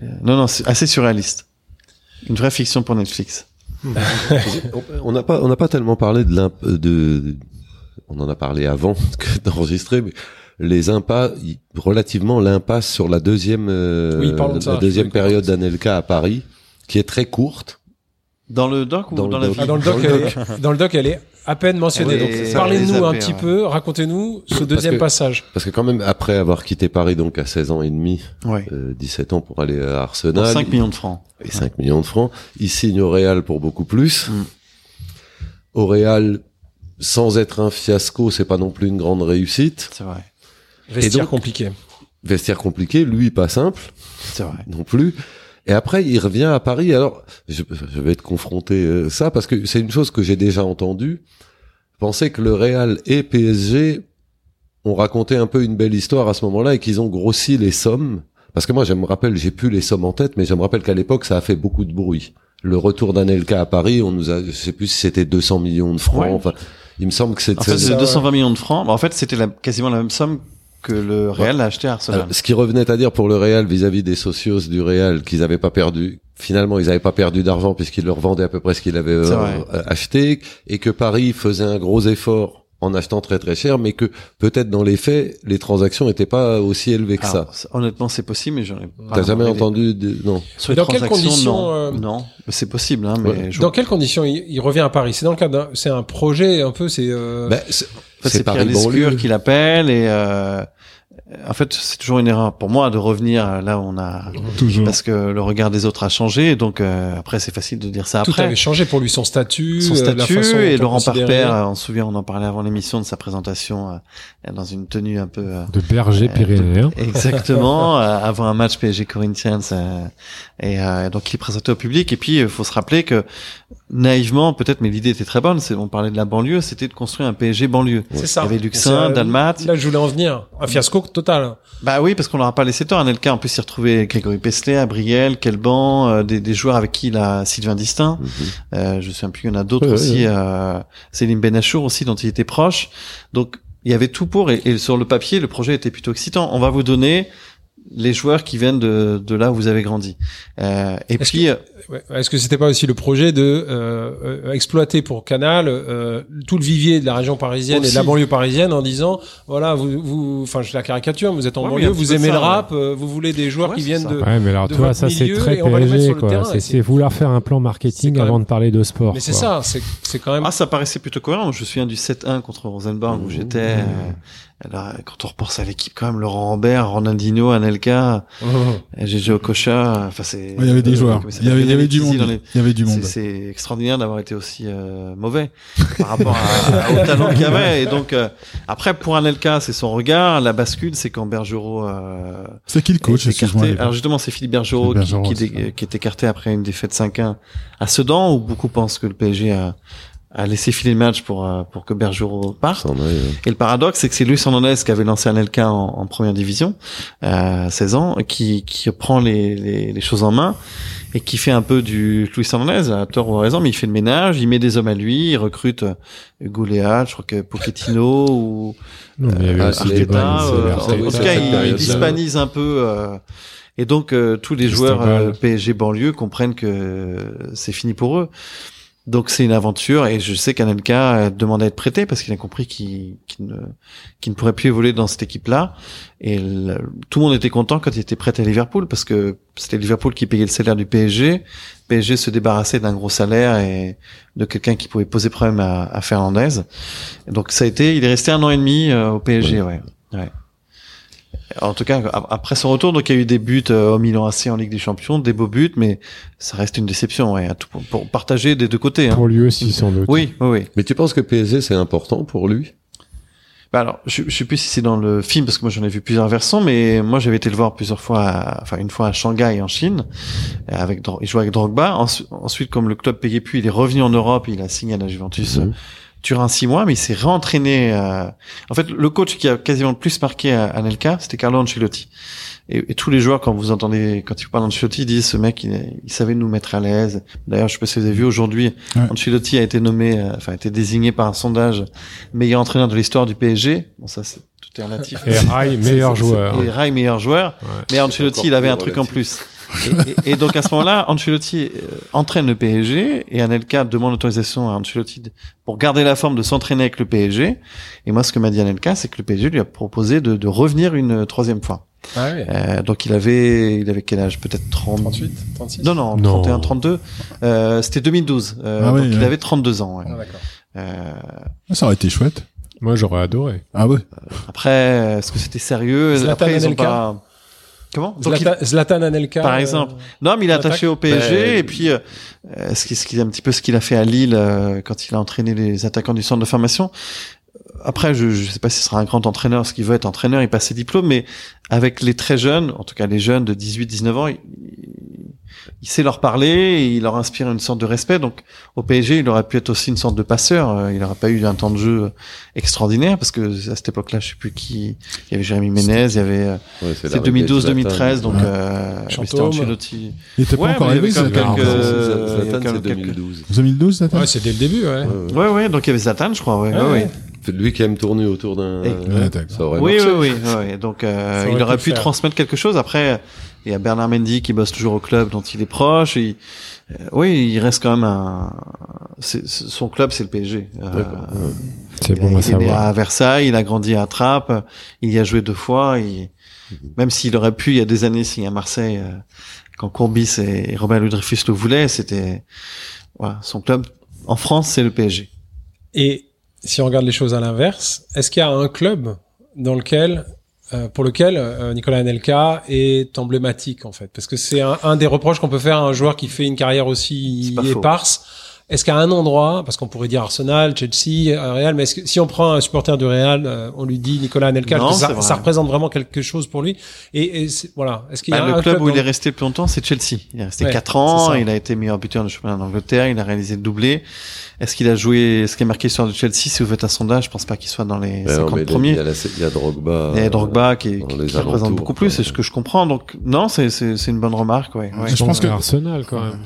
euh, non non, c'est assez surréaliste. Une vraie fiction pour Netflix. On n'a pas, on n'a pas tellement parlé de l'imp, de, de- on en a parlé avant que d'enregistrer, mais les impasses, relativement l'impasse sur la deuxième, euh, Oui, parlons de ça, la deuxième période d'Anelka à Paris, qui est très courte. Dans le doc ou Dans dans, le la doc. vie Ah, dans le doc, Dans le elle est, dans le doc, elle est à peine mentionnée. Donc, parlez-nous un petit ouais. peu, racontez-nous ce deuxième que- passage. Parce que quand même, après avoir quitté Paris, donc à 16 ans et demi, Ouais. euh, 17 ans pour aller à Pour Arsenal. 5 millions de francs. et 5 millions de francs. Il signe au Real pour beaucoup plus. Mm. Au Real, sans être un fiasco, c'est pas non plus une grande réussite. C'est vrai. Vestiaire donc- compliqué. Vestiaire compliqué, lui pas simple C'est vrai. non plus. Et après, il revient à Paris. Alors, je, je vais te confronter euh, ça parce que c'est une chose que j'ai déjà entendue. Penser que le Real et PSG ont raconté un peu une belle histoire à ce moment-là et qu'ils ont grossi les sommes. Parce que moi, je me rappelle, j'ai plus les sommes en tête, mais je me rappelle qu'à l'époque, ça a fait beaucoup de bruit. Le retour d'Anelka à Paris, on nous a, je sais plus si c'était 200 millions de francs. Ouais. Enfin, il me semble que c'est En fait, ça, c'est ouais. 220 millions de francs. Bah, en fait, c'était la- quasiment la même somme que le Real a acheté à Arsenal. Alors, ce qui revenait à dire pour le Real vis-à-vis des socios du Real qu'ils n'avaient pas perdu, finalement ils n'avaient pas perdu d'argent puisqu'ils leur vendaient à peu près ce qu'ils avaient euh, acheté et que Paris faisait un gros effort en achetant très très cher, mais que peut-être dans les faits les transactions n'étaient pas aussi élevées que Alors, ça. honnêtement, c'est possible, mais j'en ai pas. T'as jamais entendu de... non Sur les Dans quelles conditions, non. euh, Non, mais c'est possible, hein, mais Ouais. je- Dans quelles conditions il, il revient à Paris? C'est dans le cadre d'un, c'est un projet un peu, c'est. euh, Ben, c'est En fait, c'est Pierre Paris. Lescure qui l'appelle et euh, en fait, c'est toujours une erreur pour moi de revenir là où on a Toujours. parce que le regard des autres a changé. Donc euh, après, c'est facile de dire ça Tout après. avait changé pour lui, son statut, Son euh, la statut façon et Laurent. Parper, euh, on se souvient, on en parlait avant l'émission de sa présentation euh, dans une tenue un peu euh, De berger pyrénéen. Exactement, euh, avant un match PSG Corinthians euh, et euh, donc il est présenté au public et puis il faut se rappeler que naïvement peut-être mais l'idée était très bonne, c'est on parlait de la banlieue, c'était de construire un PSG banlieue. C'est ça. Il y avait Luxin. Dalmat. Là, je voulais en venir. Un fiasco total. Bah oui, parce qu'on leur a pas laissé tort. Anelka, en plus, s'y retrouvé Grégory Pestet, Abriel, Kelban, euh, des, des joueurs avec qui il a Sylvain Distin. Euh, je me souviens plus, il y en a d'autres Ouais, aussi. ouais. Euh, Céline Benachour aussi, dont il était proche. Donc, il y avait tout pour. Et, et sur le papier, le projet était plutôt excitant. On va vous donner les joueurs qui viennent de, de là où vous avez grandi. Euh, et Est-ce puis, euh, Ouais. Est-ce que c'était pas aussi le projet de euh, euh, exploiter pour Canal euh, tout le vivier de la région parisienne et de la banlieue parisienne en disant voilà vous vous enfin je la caricature vous êtes en Ouais, banlieue vous aimez le ça, rap euh, vous voulez des joueurs Ouais, qui viennent ça. de Ouais, mais alors de toi, votre ça c'est très PSG, quoi. C'est- vouloir faire un plan marketing avant même- de parler de sport. mais c'est quoi. ça c'est c'est quand même ah, ça paraissait plutôt cohérent. Je me souviens du 7-1 contre Rosenborg où j'étais. Euh, alors, quand on repense à l'équipe, quand même, Laurent Rambert, Ronaldinho, Anelka, GG Okocha, enfin c'est. Ouais, il y avait des euh, joueurs. il y avait, il y avait du monde. les- Il y avait du C'est- monde. C'est extraordinaire d'avoir été aussi euh, mauvais par rapport à- au talent qu'il y avait. Et donc euh, après pour Anelka, c'est son regard. La bascule, c'est quand Bergerot. Euh, C'est qui le coach, est excuse-moi, à écarté. Alors justement, c'est Philippe Bergerot, qui, qui, c'est dé- qui est écarté après une défaite 5-1 à Sedan, où beaucoup pensent que le PSG a, a laissé filer le match pour euh, pour que Bergerot parte. S'en aille, ouais. Et le paradoxe, c'est que c'est Luis Hernandez qui avait lancé Anelka en, en première division, euh, à 16 ans, qui, qui prend les, les, les choses en main et qui fait un peu du Luis Hernandez, à tort ou à raison, mais il fait le ménage, il met des hommes à lui, il recrute euh, Hugo Léal, je crois que Pochettino ou Non, mais il y avait aussi c'est des Arteta, bonnes- euh, c'est- en tout cas, il, il dispanise un peu. euh, et donc, euh, tous les joueurs euh, PSG banlieue comprennent que c'est fini pour eux. Donc, c'est une aventure. Et je sais qu'Anelka euh, demande à être prêté parce qu'il a compris qu'il ne, pourrait plus évoluer dans cette équipe-là. Et le- tout le monde était content quand il était prêt à Liverpool parce que c'était Liverpool qui payait le salaire du PSG. PSG se débarrassait d'un gros salaire et de quelqu'un qui pouvait poser problème à, à Fernandez. Et donc ça a été, il est resté un an et demi euh, au PSG, ouais. ouais. En tout cas, après son retour, donc il y a eu des buts euh, au Milan AC en Ligue des Champions, des beaux buts, mais ça reste une déception, ouais, à tout, pour, pour partager des deux côtés. Hein. Pour lui aussi, sans doute. Oui, oui, oui. Mais tu penses que PSG c'est important pour lui? Bah alors, je, je sais plus si c'est dans le film parce que moi j'en ai vu plusieurs versants, mais moi j'avais été le voir plusieurs fois, à- enfin une fois à Shanghai en Chine, euh, avec il jouait avec Drogba. Ensu- ensuite, comme le club payait plus, il est revenu en Europe, il a signé à la Juventus Mhm. Durant six mois, mais il s'est réentraîné. euh, En fait, le coach qui a quasiment le plus marqué à Anelka, c'était Carlo Ancelotti. Et, et tous les joueurs, quand vous entendez, quand ils parlent d'Ancelotti, ils disent ce mec, il, il savait nous mettre à l'aise. D'ailleurs, je sais pas si vous avez vu aujourd'hui, Ouais. Ancelotti a été nommé, euh, enfin, a été désigné par un sondage meilleur entraîneur de l'histoire du PSG. Bon, ça, c'est tout est relatif. Et Rai, meilleur joueur. Et Rai, meilleur joueur. Ouais. Mais Ancelotti, il avait un truc en plus. Et, donc à ce moment-là, Ancelotti euh, entraîne le PSG et Anelka demande l'autorisation à Ancelotti de- pour garder la forme de s'entraîner avec le PSG. Et moi, ce que m'a dit Anelka, c'est que le PSG lui a proposé de, de revenir une troisième fois. Ah ouais. Euh, donc il avait, il avait quel âge? Peut-être 30. 38 36 Non, non, Non. 31, 32. Euh, C'était 2012. Euh, Ah oui, donc il ouais. avait 32 ans. ouais. Ah, d'accord. Euh, Ça aurait été chouette. Moi, j'aurais adoré. Ah ouais. après, est-ce que c'était sérieux? Après, ils ont pas. Comment Donc, il- Zlatan, Zlatan Anelka Par euh, exemple. Non, mais il est Attaque. attaché au PSG Ben, et puis euh, euh, ce qui, ce qui est un petit peu ce qu'il a fait à Lille euh, quand il a entraîné les attaquants du centre de formation. Après, je je sais pas si ce sera un grand entraîneur, ce qu'il veut être entraîneur, il passe ses diplômes, mais avec les très jeunes, en tout cas les jeunes de 18-19 ans, il, il sait leur parler et il leur inspire une sorte de respect. Donc au PSG, il aurait pu être aussi une sorte de passeur. Euh, Il n'aurait pas eu un temps de jeu extraordinaire parce que à cette époque-là, je sais plus qui. Il y avait Jérémy Ménez, il y avait. euh, Ouais, C'est l'arrivée de 2012-2013, donc Ouais. euh, mais c'était Chantôme. Ancelotti. Il était pas Ouais, encore arrivé, Zlatan. quelques- Zlatan, euh, il y a c'est quelques- 2012. 2012, Zlatan Ouais, c'est dès le début, ouais. Ouais, ouais. Donc il y avait Zlatan, je crois, ouais, Ouais, ouais, lui qui aime tourner autour d'un. Ouais, Oui, oui, oui, ouais. Donc, euh, il aurait pu transmettre quelque chose. Après, il y a Bernard Mendy qui bosse toujours au club dont il est proche. Et, euh, oui, il reste quand même un. c'est- c'est- son club, c'est le PSG. Euh. Ouais. C'est il, bon à il est né savoir. à Versailles, il a grandi à Trappes, il y a joué deux fois. il- Même s'il aurait pu, il y a des années, signer à Marseille, euh, quand Courbis et Robert Ludrifus le voulaient, c'était voilà, son club. En France, c'est le PSG. Et si on regarde les choses à l'inverse, est-ce qu'il y a un club dans lequel euh, pour lequel euh, Nicolas Anelka est emblématique en fait, parce que c'est un, un des reproches qu'on peut faire à un joueur qui fait une carrière aussi faux. Est-ce qu'à un endroit, parce qu'on pourrait dire Arsenal, Chelsea, euh, Real, mais est-ce que si on prend un supporter du Real, euh, on lui dit Nicolas Anelka, Non, ça, vrai. ça représente vraiment quelque chose pour lui Et, et voilà, est-ce qu'il y a Bah, un le club où il est resté le plus longtemps, c'est Chelsea. Il est resté Ouais, 4 ans, il a été meilleur buteur du championnat d'Angleterre, il a réalisé le doublé. Est-ce qu'il a joué, est-ce qu'il a marqué l'histoire de Chelsea Si vous faites un sondage, je pense pas qu'il soit dans les Mais non, 50 mais il y a- premiers. Il y a, la- il y a Drogba. Il y a Drogba qui, dans qui, représente beaucoup plus, c'est ce que je comprends. Donc non, c'est c'est c'est une bonne remarque, ouais. ouais. Je pense que- Arsenal quand même.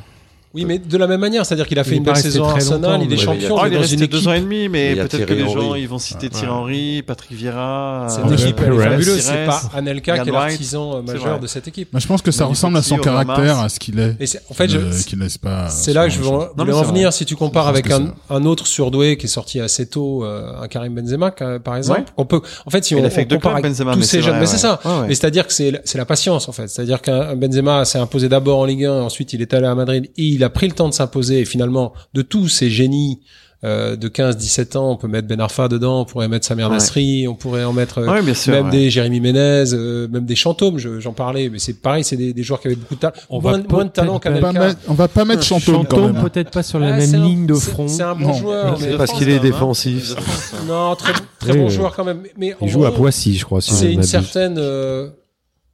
Oui, mais de la même manière, c'est-à-dire qu'il a fait Il une belle saison à Arsenal, il est champion, Oh, mais il est dans resté une deux ans et demi, mais peut-être que les gens ils vont citer. Thierry Henry, Patrick Vieira. Cette euh, équipe, fabuleuse, c'est pas Anelka qui est l'artisan euh, C'est majeur de cette équipe. Moi, je pense que ça ressemble à son caractère, à ce qu'il est. Et c'est- en fait, je- euh. C'est ce là que je voulais en c'est venir. Si tu compares avec un, autre surdoué qui est sorti assez tôt, euh, un Karim Benzema, euh, par exemple, Ouais. on peut, en fait, si on, compare tous mais ces c'est jeunes, mais c'est ça. Mais c'est-à-dire que c'est, c'est la patience, en fait. C'est-à-dire qu'un Benzema s'est imposé d'abord en Ligue 1, ensuite il est allé à Madrid et il a pris le temps de s'imposer. Et finalement, de tous ces génies, euh, de 15, 17 ans, on peut mettre Ben Arfa dedans, on pourrait mettre Samir Ouais. Nasri, on pourrait en mettre, euh, Ouais, bien sûr. même ouais. des Jérémy Ménez, euh, même des Chantômes, je- j'en parlais, mais c'est pareil, c'est des, des joueurs qui avaient beaucoup de talent. On va moins, moins de talent On va qu'Anelka. mettre- on va pas mettre Chantôme Chantôme peut-être pas sur la Ah, même un- ligne de front. C'est un bon Non. joueur. C'est Parce qu'il est hein. défensif. Hein. Non, très, bon joueur quand même. Mais Il joue à Poissy, je crois. si C'est ne une certaine euh,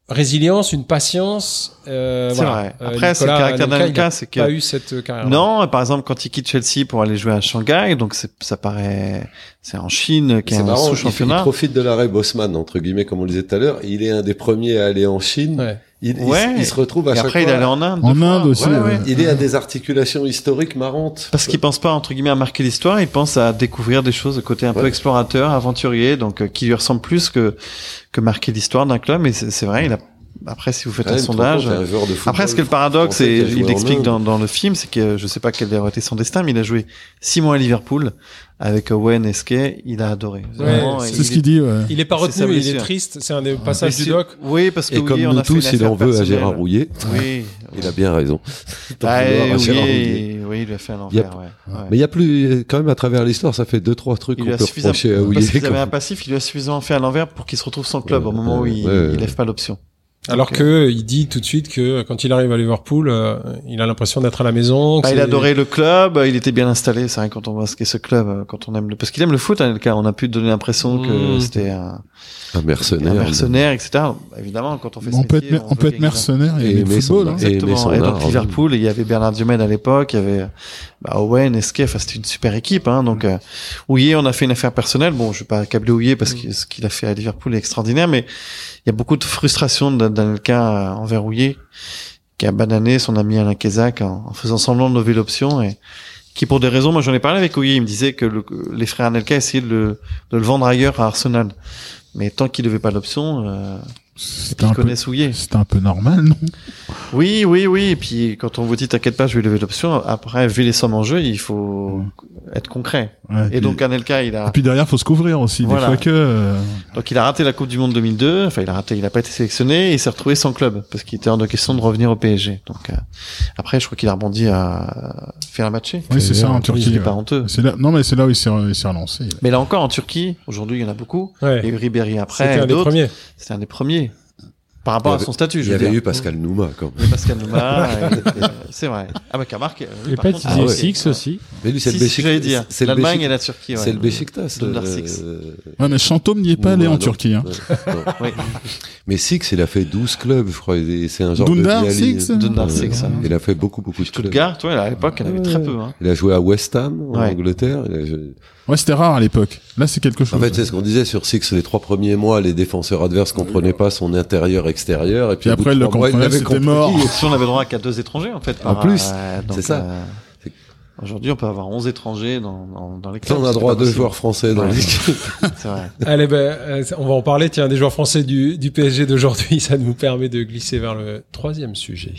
résilience, une patience. Euh, C'est voilà. vrai. Euh, Après, c'est le caractère Anelka, d'Anelka, c'est que pas eu cette euh, carrière. Non, par exemple, quand il quitte Chelsea pour aller jouer à Shanghai, donc c'est- ça paraît, c'est en Chine, qui est C'est un marrant, il, il sous-championnat. profite de l'arrêt Bosman, entre guillemets, comme on le disait tout à l'heure. Il est un des premiers à aller en Chine. Ouais. Il, Ouais. il se retrouve à Et chaque après, il fois- allé en Inde. En. Inde aussi, Ouais, ouais. ouais. Il est à des articulations historiques marrantes. Parce qu'il pense pas entre guillemets à marquer l'histoire, il pense à découvrir des choses de côté un peu explorateur, aventurier, donc euh, qui lui ressemble plus que que marquer l'histoire d'un club. Et c'est c'est vrai, il a après si vous faites Ouais, un sondage. compte, un joueur de football Après, ce qui est le paradoxe, et il en explique Inde. dans, dans le film, c'est que je sais pas quel aurait été son destin, mais il a joué six mois à Liverpool avec Owen Esquet, il a adoré. Vraiment, C'est ce qu'il dit, ouais. Il est pas retenu, il est triste. C'est un des passages Mais du doc. Oui, parce que Et comme oui, on nous a tous, il en veut à. Gérard Rouillet. Oui. Il a bien raison. À oui, il lui a fait à Il y a- l'envers, ouais. ouais. Mais il y a plus, quand même, à travers l'histoire, ça fait deux, trois trucs Il qu'on lui a peut suffisamment, reprocher à Rouillet. quand- un passif, il lui a suffisamment fait à l'envers pour qu'il se retrouve sans club Ouais, au moment où ouais, il, ouais. il lève pas l'option. Alors Ok. que il dit tout de suite que quand il arrive à Liverpool, euh, il a l'impression d'être à la maison. Bah, il adorait le club, il était bien installé. C'est vrai quand on voit ce qu'est ce club, euh, quand on aime le, parce qu'il aime le foot, hein, on a pu donner l'impression que Mm. c'était un, Un mercenaire. un mercenaire, etc. Évidemment, quand on fait ce On peut métier, être, on peut être mercenaire et Et aimer le aimer son football. hein. Et aimer Exactement. son Et, donc. Liverpool, il y avait Bernard Diomède à l'époque, il y avait bah, Owen, Esquet, enfin c'était une super équipe. Hein, donc euh, Houillet, on a fait une affaire personnelle. Bon, je vais pas accabler Houillet parce que ce qu'il a fait à Liverpool est extraordinaire, mais il y a beaucoup de frustration d'A- d'Anelka envers Houillet, qui a banané son ami Alain Kézac en, en faisant semblant de lever l'option et qui pour des raisons, moi j'en ai parlé avec Houillet, il me disait que le- les frères Anelka essayaient de le, de le vendre ailleurs à Arsenal. Mais tant qu'il levait pas l'option, euh, Ils un peu, connaissent Houillet. c'était un peu normal, non? Oui, oui, oui. Et puis quand on vous dit t'inquiète pas, je vais lever l'option. Après, vu les sommes en jeu, il faut être concret. Ouais, Et puis- donc Anelka, il a et puis derrière, faut se couvrir aussi. Voilà. Des fois que, euh, donc il a raté la Coupe du Monde 2002. Enfin, il a raté, il a pas été sélectionné. Et il s'est retrouvé sans club parce qu'il était hors de question de revenir au PSG. Donc euh, après, je crois qu'il a rebondi à faire un matché. oui, c'est ça, en Turquie. c'était ouais. pas honteux. C'est là, non, mais c'est là où il s'est, il relancé. Mais là encore, en Turquie, aujourd'hui, il y en a beaucoup. Ouais. Il eu Ribéry après. C'était un et des premiers. C'était un des premiers. Par rapport à son statut, Il y avait eu Pascal Nouma, quand même. Et Pascal Nouma. c'est vrai. Ah bah qui a marqué. oui, Et par pas contre, Didier il a ouais. aussi. Mais lui, c'est le c'est ce que j'allais Beşiktaş. dire. C'est le L'Allemagne et la Turquie. ouais. C'est le. Dundar le- Six. Ouais, mais Chantôme n'y est pas allé en non. Turquie, hein. Non. Mais Six, il a fait 12 clubs, je crois. C'est un genre Dundar de. Six Dundar Euh, Six, hein. Il a fait beaucoup, beaucoup de clubs. Stuttgart, ouais, à l'époque, il en avait très peu. Hein. Il a joué à West Ham, en. Angleterre. Ouais, c'était rare à l'époque. Là, c'est quelque chose. En fait, c'est ce qu'on disait sur Six, les trois premiers mois, les défenseurs adverses comprenaient pas son Et puis, après, le l'avaient c'était mort. Si on avait droit qu'à deux étrangers, en fait. En par- plus, euh, c'est ça. euh, Aujourd'hui, on peut avoir 11 étrangers dans, dans, dans les clubs. on a droit à deux joueurs français dans Ouais. l'équipe. C'est vrai. Allez, ben, euh, on va en parler. Tiens, des joueurs français du, du PSG d'aujourd'hui, ça nous permet de glisser vers le troisième sujet.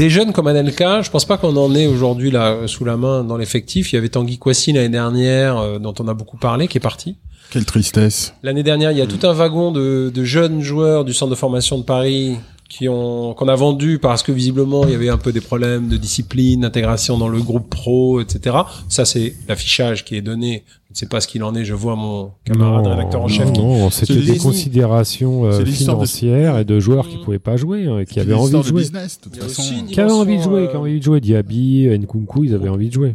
Des jeunes comme Anelka, je pense pas qu'on en ait aujourd'hui là euh, sous la main dans l'effectif. Il y avait Tanguy Kouassi l'année dernière, euh, dont on a beaucoup parlé, qui est parti. Quelle tristesse. L'année dernière, il y a tout un wagon de, de jeunes joueurs du centre de formation de Paris qui ont qu'on a vendu parce que visiblement il y avait un peu des problèmes de discipline, d'intégration dans le groupe pro, etc. Ça c'est l'affichage qui est donné. Je ne sais pas ce qu'il en est. Je vois mon camarade Non, rédacteur en chef. Non, qui- non, c'était C'est des des- considérations euh, de- financières et de joueurs qui pouvaient pas jouer, hein, qui avaient envie de jouer. business, de toute façon. Qui avaient envie de jouer, euh, qui avaient envie de jouer. Diaby, Nkunku, ils avaient envie de jouer.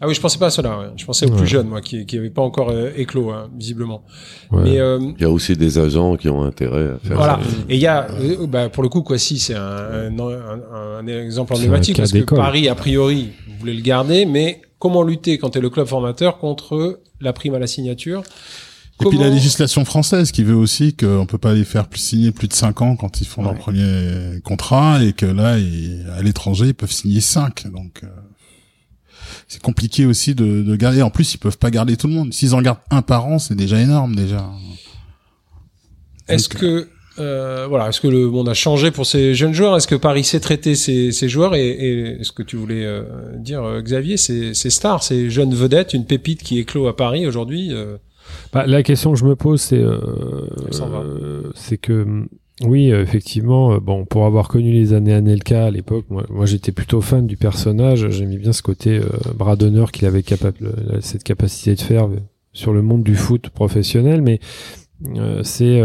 Ah oui, je pensais pas à cela. ouais. Je pensais aux Ouais. plus jeunes, moi, qui qui n'avaient pas encore euh, éclos, hein, visiblement. Ouais. Mais euh, Il y a aussi des agents qui ont intérêt à faire Voilà. ça. Et il y a, euh, bah, pour le coup, quoi, si c'est un, un, un- un exemple emblématique parce que. Paris, a priori, voulait le garder, mais comment lutter quand tu es le club formateur contre la prime à la signature? Et puis la législation française qui veut aussi qu'on peut pas les faire plus signer plus de 5 ans quand ils font leur premier contrat et que là, ils- à l'étranger, ils peuvent signer 5. Donc, euh, c'est compliqué aussi de, de garder. En plus, ils peuvent pas garder tout le monde. S'ils en gardent un par an, c'est déjà énorme déjà. Est-ce que euh, voilà, est-ce que le monde a changé pour ces jeunes joueurs? Est-ce que Paris sait traiter ces, ces joueurs? Et, et ce que tu voulais euh, dire, euh, Xavier, ces, ces stars, ces jeunes vedettes, une pépite qui éclot à Paris aujourd'hui. euh, Bah, la question que je me pose, c'est euh, euh, c'est que hum, oui, euh, effectivement, euh, bon, pour avoir connu les années Anelka à l'époque, moi, j'étais plutôt fan du personnage. J'aimais bien ce côté euh, bras d'honneur qu'il avait capable, cette capacité de faire euh, sur le monde du foot professionnel. Mais c'est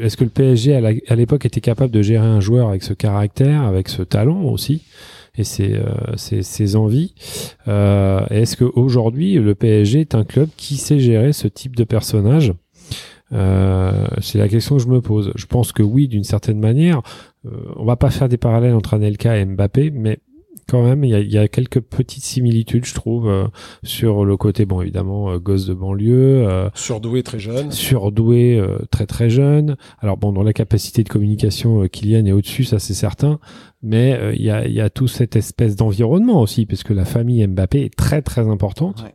est-ce que le PSG à l'époque était capable de gérer un joueur avec ce caractère, avec ce talent aussi et ses, ses, envies Est-ce qu'aujourd'hui le PSG est un club qui sait gérer ce type de personnage? Euh, C'est la question que je me pose. Je pense que oui, d'une certaine manière. Euh, on va pas faire des parallèles entre Anelka et Mbappé, mais quand même, il y a, il y a quelques petites similitudes, je trouve, euh, sur le côté, bon, évidemment, euh, gosse de banlieue, euh, surdoués très jeunes. surdoué euh, très très jeune. Alors bon, dans la capacité de communication, euh, Kylian est au-dessus, ça c'est certain. Mais euh, il y, a, il y a tout cette espèce d'environnement aussi, parce que la famille Mbappé est très très importante. Ouais.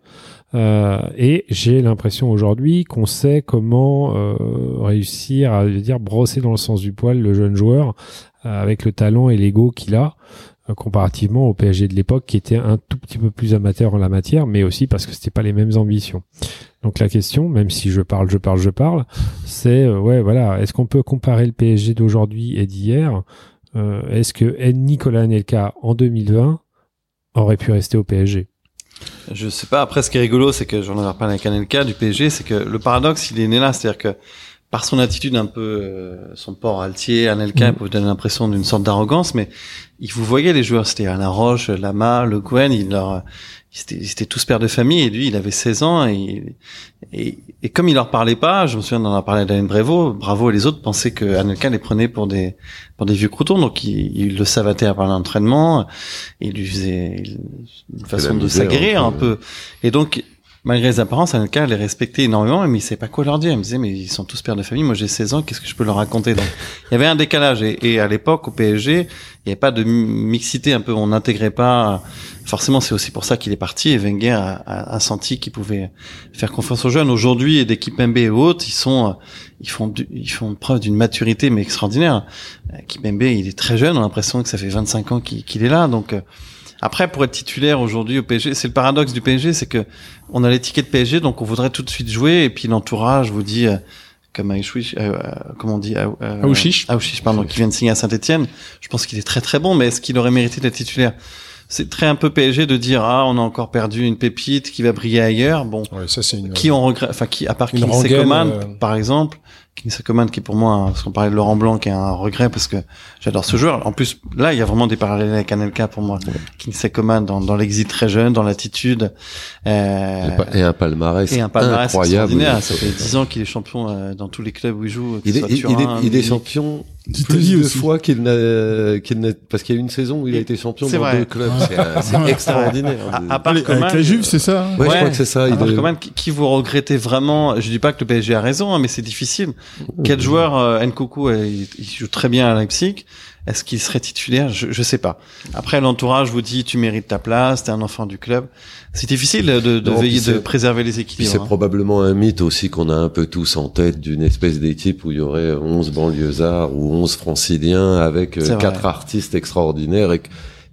Euh, et j'ai l'impression aujourd'hui qu'on sait comment euh, réussir à je veux dire brosser dans le sens du poil le jeune joueur euh, avec le talent et l'ego qu'il a euh, comparativement au PSG de l'époque qui était un tout petit peu plus amateur en la matière mais aussi parce que c'était pas les mêmes ambitions. Donc la question, même si je parle, je parle, je parle, c'est euh, ouais voilà, est-ce qu'on peut comparer le PSG d'aujourd'hui et d'hier Euh, Est-ce que Nicolas Anelka en 2020 aurait pu rester au PSG Je sais pas. Après, ce qui est rigolo, c'est que j'en avais reparlé avec Anelka du PSG, c'est que le paradoxe, il est né là. C'est-à-dire que par son attitude un peu, euh, son port altier, Anelka Mhm. peut vous donner l'impression d'une sorte d'arrogance, mais il vous voyez les joueurs, c'était Alain Roche, Lama, Le Guen, il leur, ils étaient, ils étaient tous pères de famille et lui, il avait 16 ans et, et, et comme il leur parlait pas, je me souviens d'en avoir parlé à Daniel Bravo, Bravo et les autres pensaient que Anelka les prenait pour des, pour des vieux croutons, donc il, il le savatait à part l'entraînement, il lui faisait une façon de s'aguerrir un peu. Et donc, malgré les apparences, Anelka les respectait énormément, mais il savait pas quoi leur dire. Il me disait, mais ils sont tous pères de famille, moi j'ai 16 ans, qu'est-ce que je peux leur raconter? Donc, il y avait un décalage. Et, à l'époque, au PSG, il n'y avait pas de mixité un peu, on n'intégrait pas. Forcément, c'est aussi pour ça qu'il est parti. Et Wenger a, senti qu'il pouvait faire confiance aux jeunes. Aujourd'hui, d'équipe MB et autres, ils sont, ils font, du- ils font preuve d'une maturité mais extraordinaire. Kipembe, il est très jeune. On a l'impression que ça fait 25 ans qu'il qu'il est là. Donc euh, après, pour être titulaire aujourd'hui au PSG, c'est le paradoxe du PSG, c'est que on a l'étiquette PSG, donc on voudrait tout de suite jouer, et puis l'entourage vous dit, euh, comme Aouchiche, euh, euh, comment on dit, euh, euh, Aouchiche. Aouchiche, pardon, qui vient de signer à Saint-Etienne. Je pense qu'il est très très bon, mais est-ce qu'il aurait mérité d'être titulaire? C'est très un peu PSG de dire ah on a encore perdu une pépite qui va briller ailleurs. Bon, Ouais, ça une. qui on regrette, enfin qui à part Kingsley Coman euh, par exemple, Kingsley Coman qui est pour moi, parce qu'on parlait de Laurent Blanc, qui est un regret parce que j'adore ce joueur. En plus, là il y a vraiment des parallèles avec Anelka pour moi. Kingsley Coman dans, dans l'exit très jeune, dans l'attitude. Euh, Et un palmarès, et un palmarès incroyable. extraordinaire. Ça fait 10 ans qu'il est champion euh, dans tous les clubs où il joue. Il est, il, il Turin, est, il est champion D'Italie plus de fois qu'il n'a, qu'il n'a, parce qu'il y a eu une saison où il a été champion dans vrai. deux clubs. C'est, euh, c'est extraordinaire. À, à part Allez, Coman, avec la Juve, c'est ça hein Ouais, je Ouais. crois que c'est ça. À Il part est- Coman, qui, qui vous regrettez vraiment Je dis pas que le PSG a raison, hein, mais c'est difficile. Quel joueur euh, Nkoku, euh, il, joue très bien à Leipzig. Est-ce qu'il serait titulaire? Je, je sais pas. Après, l'entourage vous dit tu mérites ta place, t'es un enfant du club. C'est difficile de, de Non, veiller, de préserver les équilibres. c'est hein. probablement un mythe aussi qu'on a un peu tous en tête d'une espèce d'équipe où il y aurait 11 banlieusards ou 11 franciliens avec euh, quatre artistes extraordinaires et, que-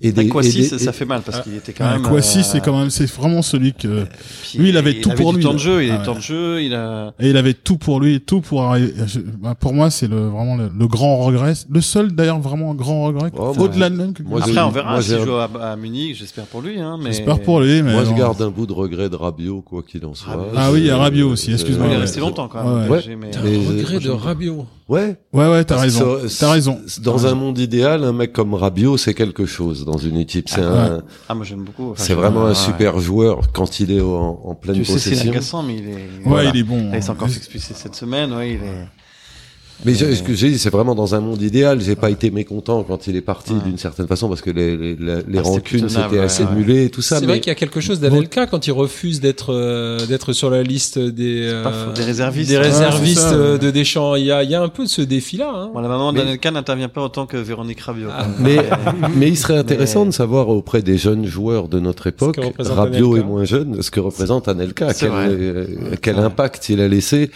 et des, Kouassi, et des- ça, ça fait mal parce qu'il était quand même. Kouassi, euh, c'est quand même, c'est vraiment celui que, puis lui, il avait tout pour du lui, temps de jeu, il Ah a ouais. temps de jeu, il a. et il avait tout pour lui, tout pour arriver. bah, Pour moi, c'est le vraiment le, le grand regret, le seul d'ailleurs vraiment grand regret. Oh, Au-delà de même. que- moi, Après, on verra s'il joue à, à Munich, j'espère pour lui, hein, mais. J'espère pour lui, mais Moi, je garde un bout de regret de Rabiot, quoi qu'il en soit. Ah oui, il y a Rabiot aussi, je- excuse-moi, Il est resté longtemps quand même. Ouais, euh, regret de Rabiot. Ouais. Ouais, ouais, t'as raison. T'as raison. Dans un monde idéal, un mec comme Rabiot, c'est quelque chose dans une équipe. C'est Ah, un, Ah, moi j'aime beaucoup. Enfin, c'est j'aime- vraiment ouais, un ouais. super joueur quand il est en, en pleine Tu sais, c'est possession. agaçant, mais il est. Ouais, voilà. il est bon. Là, il s'est encore fait expulser cette semaine, ouais, il est. Mais je- ce que j'ai dit, c'est vraiment dans un monde idéal. J'ai pas été mécontent quand il est parti Ouais. d'une certaine façon parce que les, les, les- Ah, rancunes ouais, assez ouais. et tout ça. C'est mais vrai qu'il y a quelque chose d'Anelka quand il refuse d'être euh, d'être sur la liste des euh, faux, des réservistes. des Ouais, réservistes ça, euh, de Deschamps. Il y a il y a un peu de ce défi là. Hein. Bon, la maman Mais- n'intervient pas autant que Véronique Rabiot. Ah. mais, mais il serait intéressant Mais- de savoir auprès des jeunes joueurs de notre époque, Rabiot Anelka. est moins jeune, ce que représente Anelka, quel, euh, quel impact il a laissé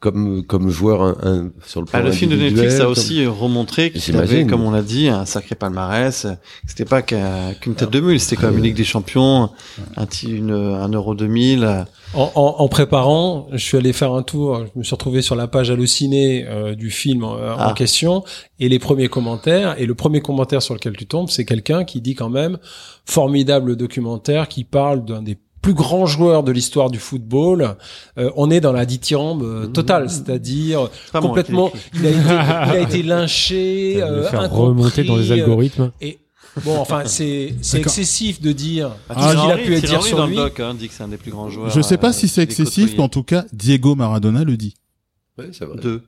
comme comme joueur un, un- sur le plan Ah, le film de Netflix a comme- aussi remontré qu'il avait, comme on l'a dit, un sacré palmarès. C'était pas qu'un- qu'une tête de mule, c'était quand même une Ligue des Champions, un, ti- une, un Euro 2000. En, en, en préparant, je suis allé faire un tour. Je me suis retrouvé sur la page hallucinée euh, du film euh, en Ah. question et les premiers commentaires. Et le premier commentaire sur lequel tu tombes, c'est quelqu'un qui dit quand même formidable documentaire qui parle d'un des plus grands joueurs de l'histoire du football. Euh, on est dans la dithyrambe euh, totale, c'est-à-dire complètement. Il a été, il a été lynché, euh, le faire incompris, remonter dans les euh, algorithmes. Et bon, enfin, c'est c'est excessif de dire Ah, qu'il a pu être dire sur dans lui. le doc, hein, dit que c'est un des plus grands joueurs. Je sais pas euh, si c'est excessif, mais en tout cas, Diego Maradona le dit. Ouais, c'est vrai. Deux.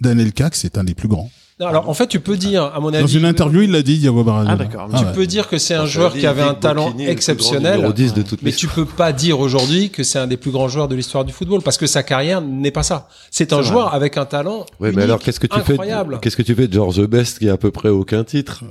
Daniel Cac, c'est un des plus grands. Non, alors en fait, tu peux dire, à mon avis, Dans une interview, il l'a dit, Diego Maradona. Ah, d'accord. tu ouais. peux dire que c'est un joueur dit qui avait un talent Bocchini, exceptionnel. numéro 10 de toute Mais tu peux pas dire aujourd'hui que c'est un des plus grands joueurs de l'histoire du football parce que sa carrière n'est pas ça. C'est un joueur avec un talent unique, mais alors qu'est-ce que tu incroyable. fais qu'est-ce que tu fais de George Best qui a à peu près aucun titre?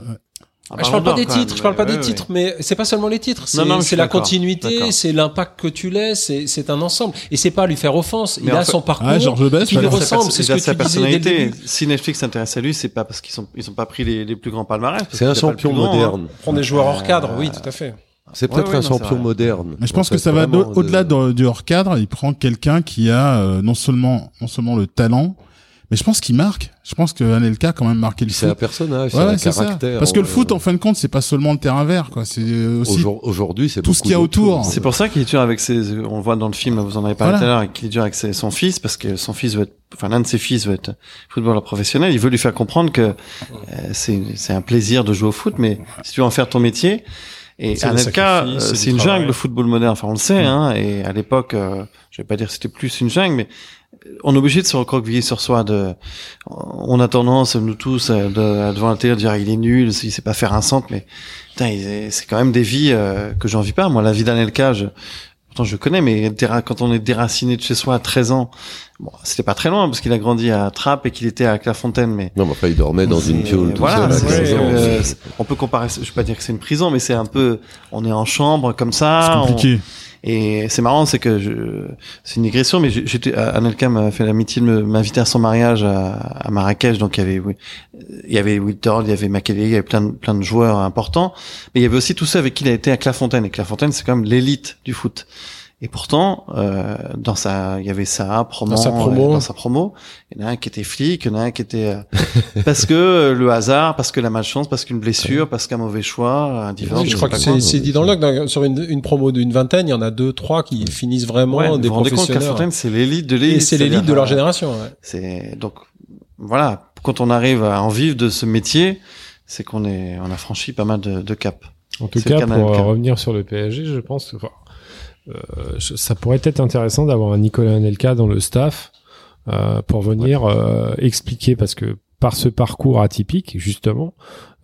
Ah, je parle pas des titres, je parle pas des titres, mais c'est pas seulement les titres, c'est la continuité, c'est l'impact que tu laisses, c'est c'est un ensemble. Et c'est pas lui faire offense, Mais il a fait- son parcours Ah, Georges Best, qui lui ouais. ressemble, c'est ce Il que sa tu personnalité. Si Netflix s'intéresse à lui, c'est pas parce qu'ils sont ils ont pas pris les, les plus grands palmarès. C'est un champion hein. moderne. Prendre des joueurs hors cadre, oui, tout à fait. C'est peut-être ouais, un champion moderne. Mais je pense En que ça va au-delà de- de- du hors cadre. Il prend quelqu'un qui a euh, non seulement non seulement le talent, mais je pense qu'il marque. Je pense que Anelka a quand même marqué le C'est un foot. personnage, Ouais, c'est un ça. caractère. Parce que le Euh, foot, en fin de compte, c'est pas seulement le terrain vert, quoi. C'est aussi. Aujourd- Aujourd'hui, c'est tout ce qu'il y a autour. C'est pour ça qu'il est dur avec ses, on le voit dans le film, vous en avez parlé Voilà. tout à l'heure, qu'il est dur avec ses- son fils parce que son fils veut être, enfin l'un de ses fils veut être footballeur professionnel. Il veut lui faire comprendre que euh, c'est c'est un plaisir de jouer au foot, mais si tu veux en faire ton métier. Et Anelka, euh, c'est une travail. jungle le football moderne. Enfin, on le sait, hein. Et à l'époque, euh, je vais pas dire que c'était plus une jungle, mais on est obligé de se recroqueviller sur soi. De, on a tendance, nous tous, euh, de, devant la télé, de dire il est nul, il sait pas faire un centre, mais c'est quand même des vies euh, que j'envie pas. Moi, la vie d'Anelka, je, pourtant je connais, mais quand on est déraciné de chez soi à 13 ans, bon, c'était pas très loin parce qu'il a grandi à Trappes et qu'il était à Clairefontaine, mais Non, mais enfin, il dormait dans une piole tout voilà, seul. à c'est- 15 ans. euh, c'est- on peut comparer. Je vais pas dire que c'est une prison, mais c'est un peu. On est en chambre comme ça. C'est on- compliqué. et c'est marrant, c'est que je, c'est une digression, mais j'étais, Anelka m'a fait l'amitié de m'inviter à son mariage à, à Marrakech, donc il y avait, oui, il y avait Whittle, il y avait Makélé, il y avait plein de, plein de joueurs importants, mais il y avait aussi tous ceux avec qui il a été à Clairefontaine, et Clairefontaine, c'est quand même l'élite du foot. Et pourtant, euh, dans sa, il y avait ça, promo, Dans sa promo. euh, dans sa promo, il y en a un qui était flic, il y en a un qui était euh, parce que euh, le hasard, parce que la malchance, parce qu'une blessure, parce qu'un mauvais choix, un divorce. Oui, je crois que c'est c'est dit dans le log, sur une, une promo d'une vingtaine, il y en a deux, trois qui finissent vraiment Ouais, des vous vous rendez compte, professionnels. C'est l'élite de l'élite. Et c'est l'élite de leur génération. ouais. C'est donc voilà, quand on arrive à en vivre de ce métier, c'est qu'on est, on a franchi pas mal de, de caps. En tout cas, cas pour revenir sur le PSG, je pense enfin, ça pourrait être intéressant d'avoir un Nicolas Anelka dans le staff euh, pour venir euh, expliquer, parce que par ce parcours atypique, justement,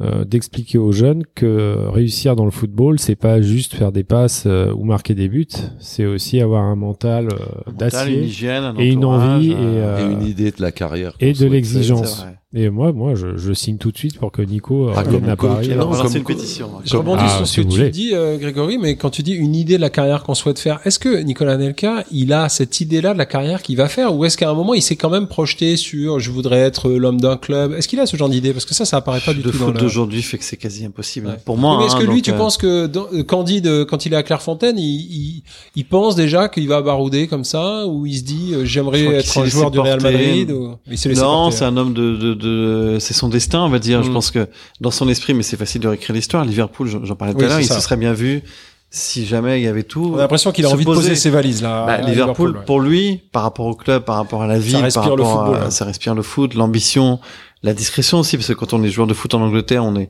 euh, d'expliquer aux jeunes que réussir dans le football, c'est pas juste faire des passes euh, ou marquer des buts, c'est aussi avoir un mental euh, une d'acier hygiène, un et une envie et, euh, euh, Et une idée de la carrière. et de l'exigence. c'est. Et moi, moi, je, je signe tout de suite pour que Nico Ah, revienne à Paris. Non, on va comme lancer une pétition. Je rebondis Ah, sur si ce que tu voulez. dis, euh, Grégory, mais quand tu dis une idée de la carrière qu'on souhaite faire, est-ce que Nicolas Nelka, il a cette idée-là de la carrière qu'il va faire, ou est-ce qu'à un moment, il s'est quand même projeté sur je voudrais être l'homme d'un club? Est-ce qu'il a ce genre d'idée? Parce que ça, ça apparaît pas du de tout dans le... d'aujourd'hui fait que c'est quasi impossible. Ouais. Pour moi, Mais est-ce hein, que lui, tu euh, penses que dans- euh, Candide, euh, quand il est à Clairefontaine, il, il, il pense déjà qu'il va barouder comme ça, ou il se dit j'aimerais être un joueur du Real. Madrid ou... Il Non, c'est hein. un homme de, de, de c'est son destin, on va dire. Je Mm. pense que dans son esprit, mais c'est facile de réécrire l'histoire. Liverpool, j'en parlais tout à l'heure, il ça. se serait bien vu si jamais il y avait tout. On a l'impression qu'il a envie de poser. ses valises là. Bah, Liverpool, ouais. pour lui, par rapport au club, par rapport à la ville, respire par le football, à, hein. ça respire le foot, l'ambition, la discrétion aussi, parce que quand on est joueur de foot en Angleterre, on est,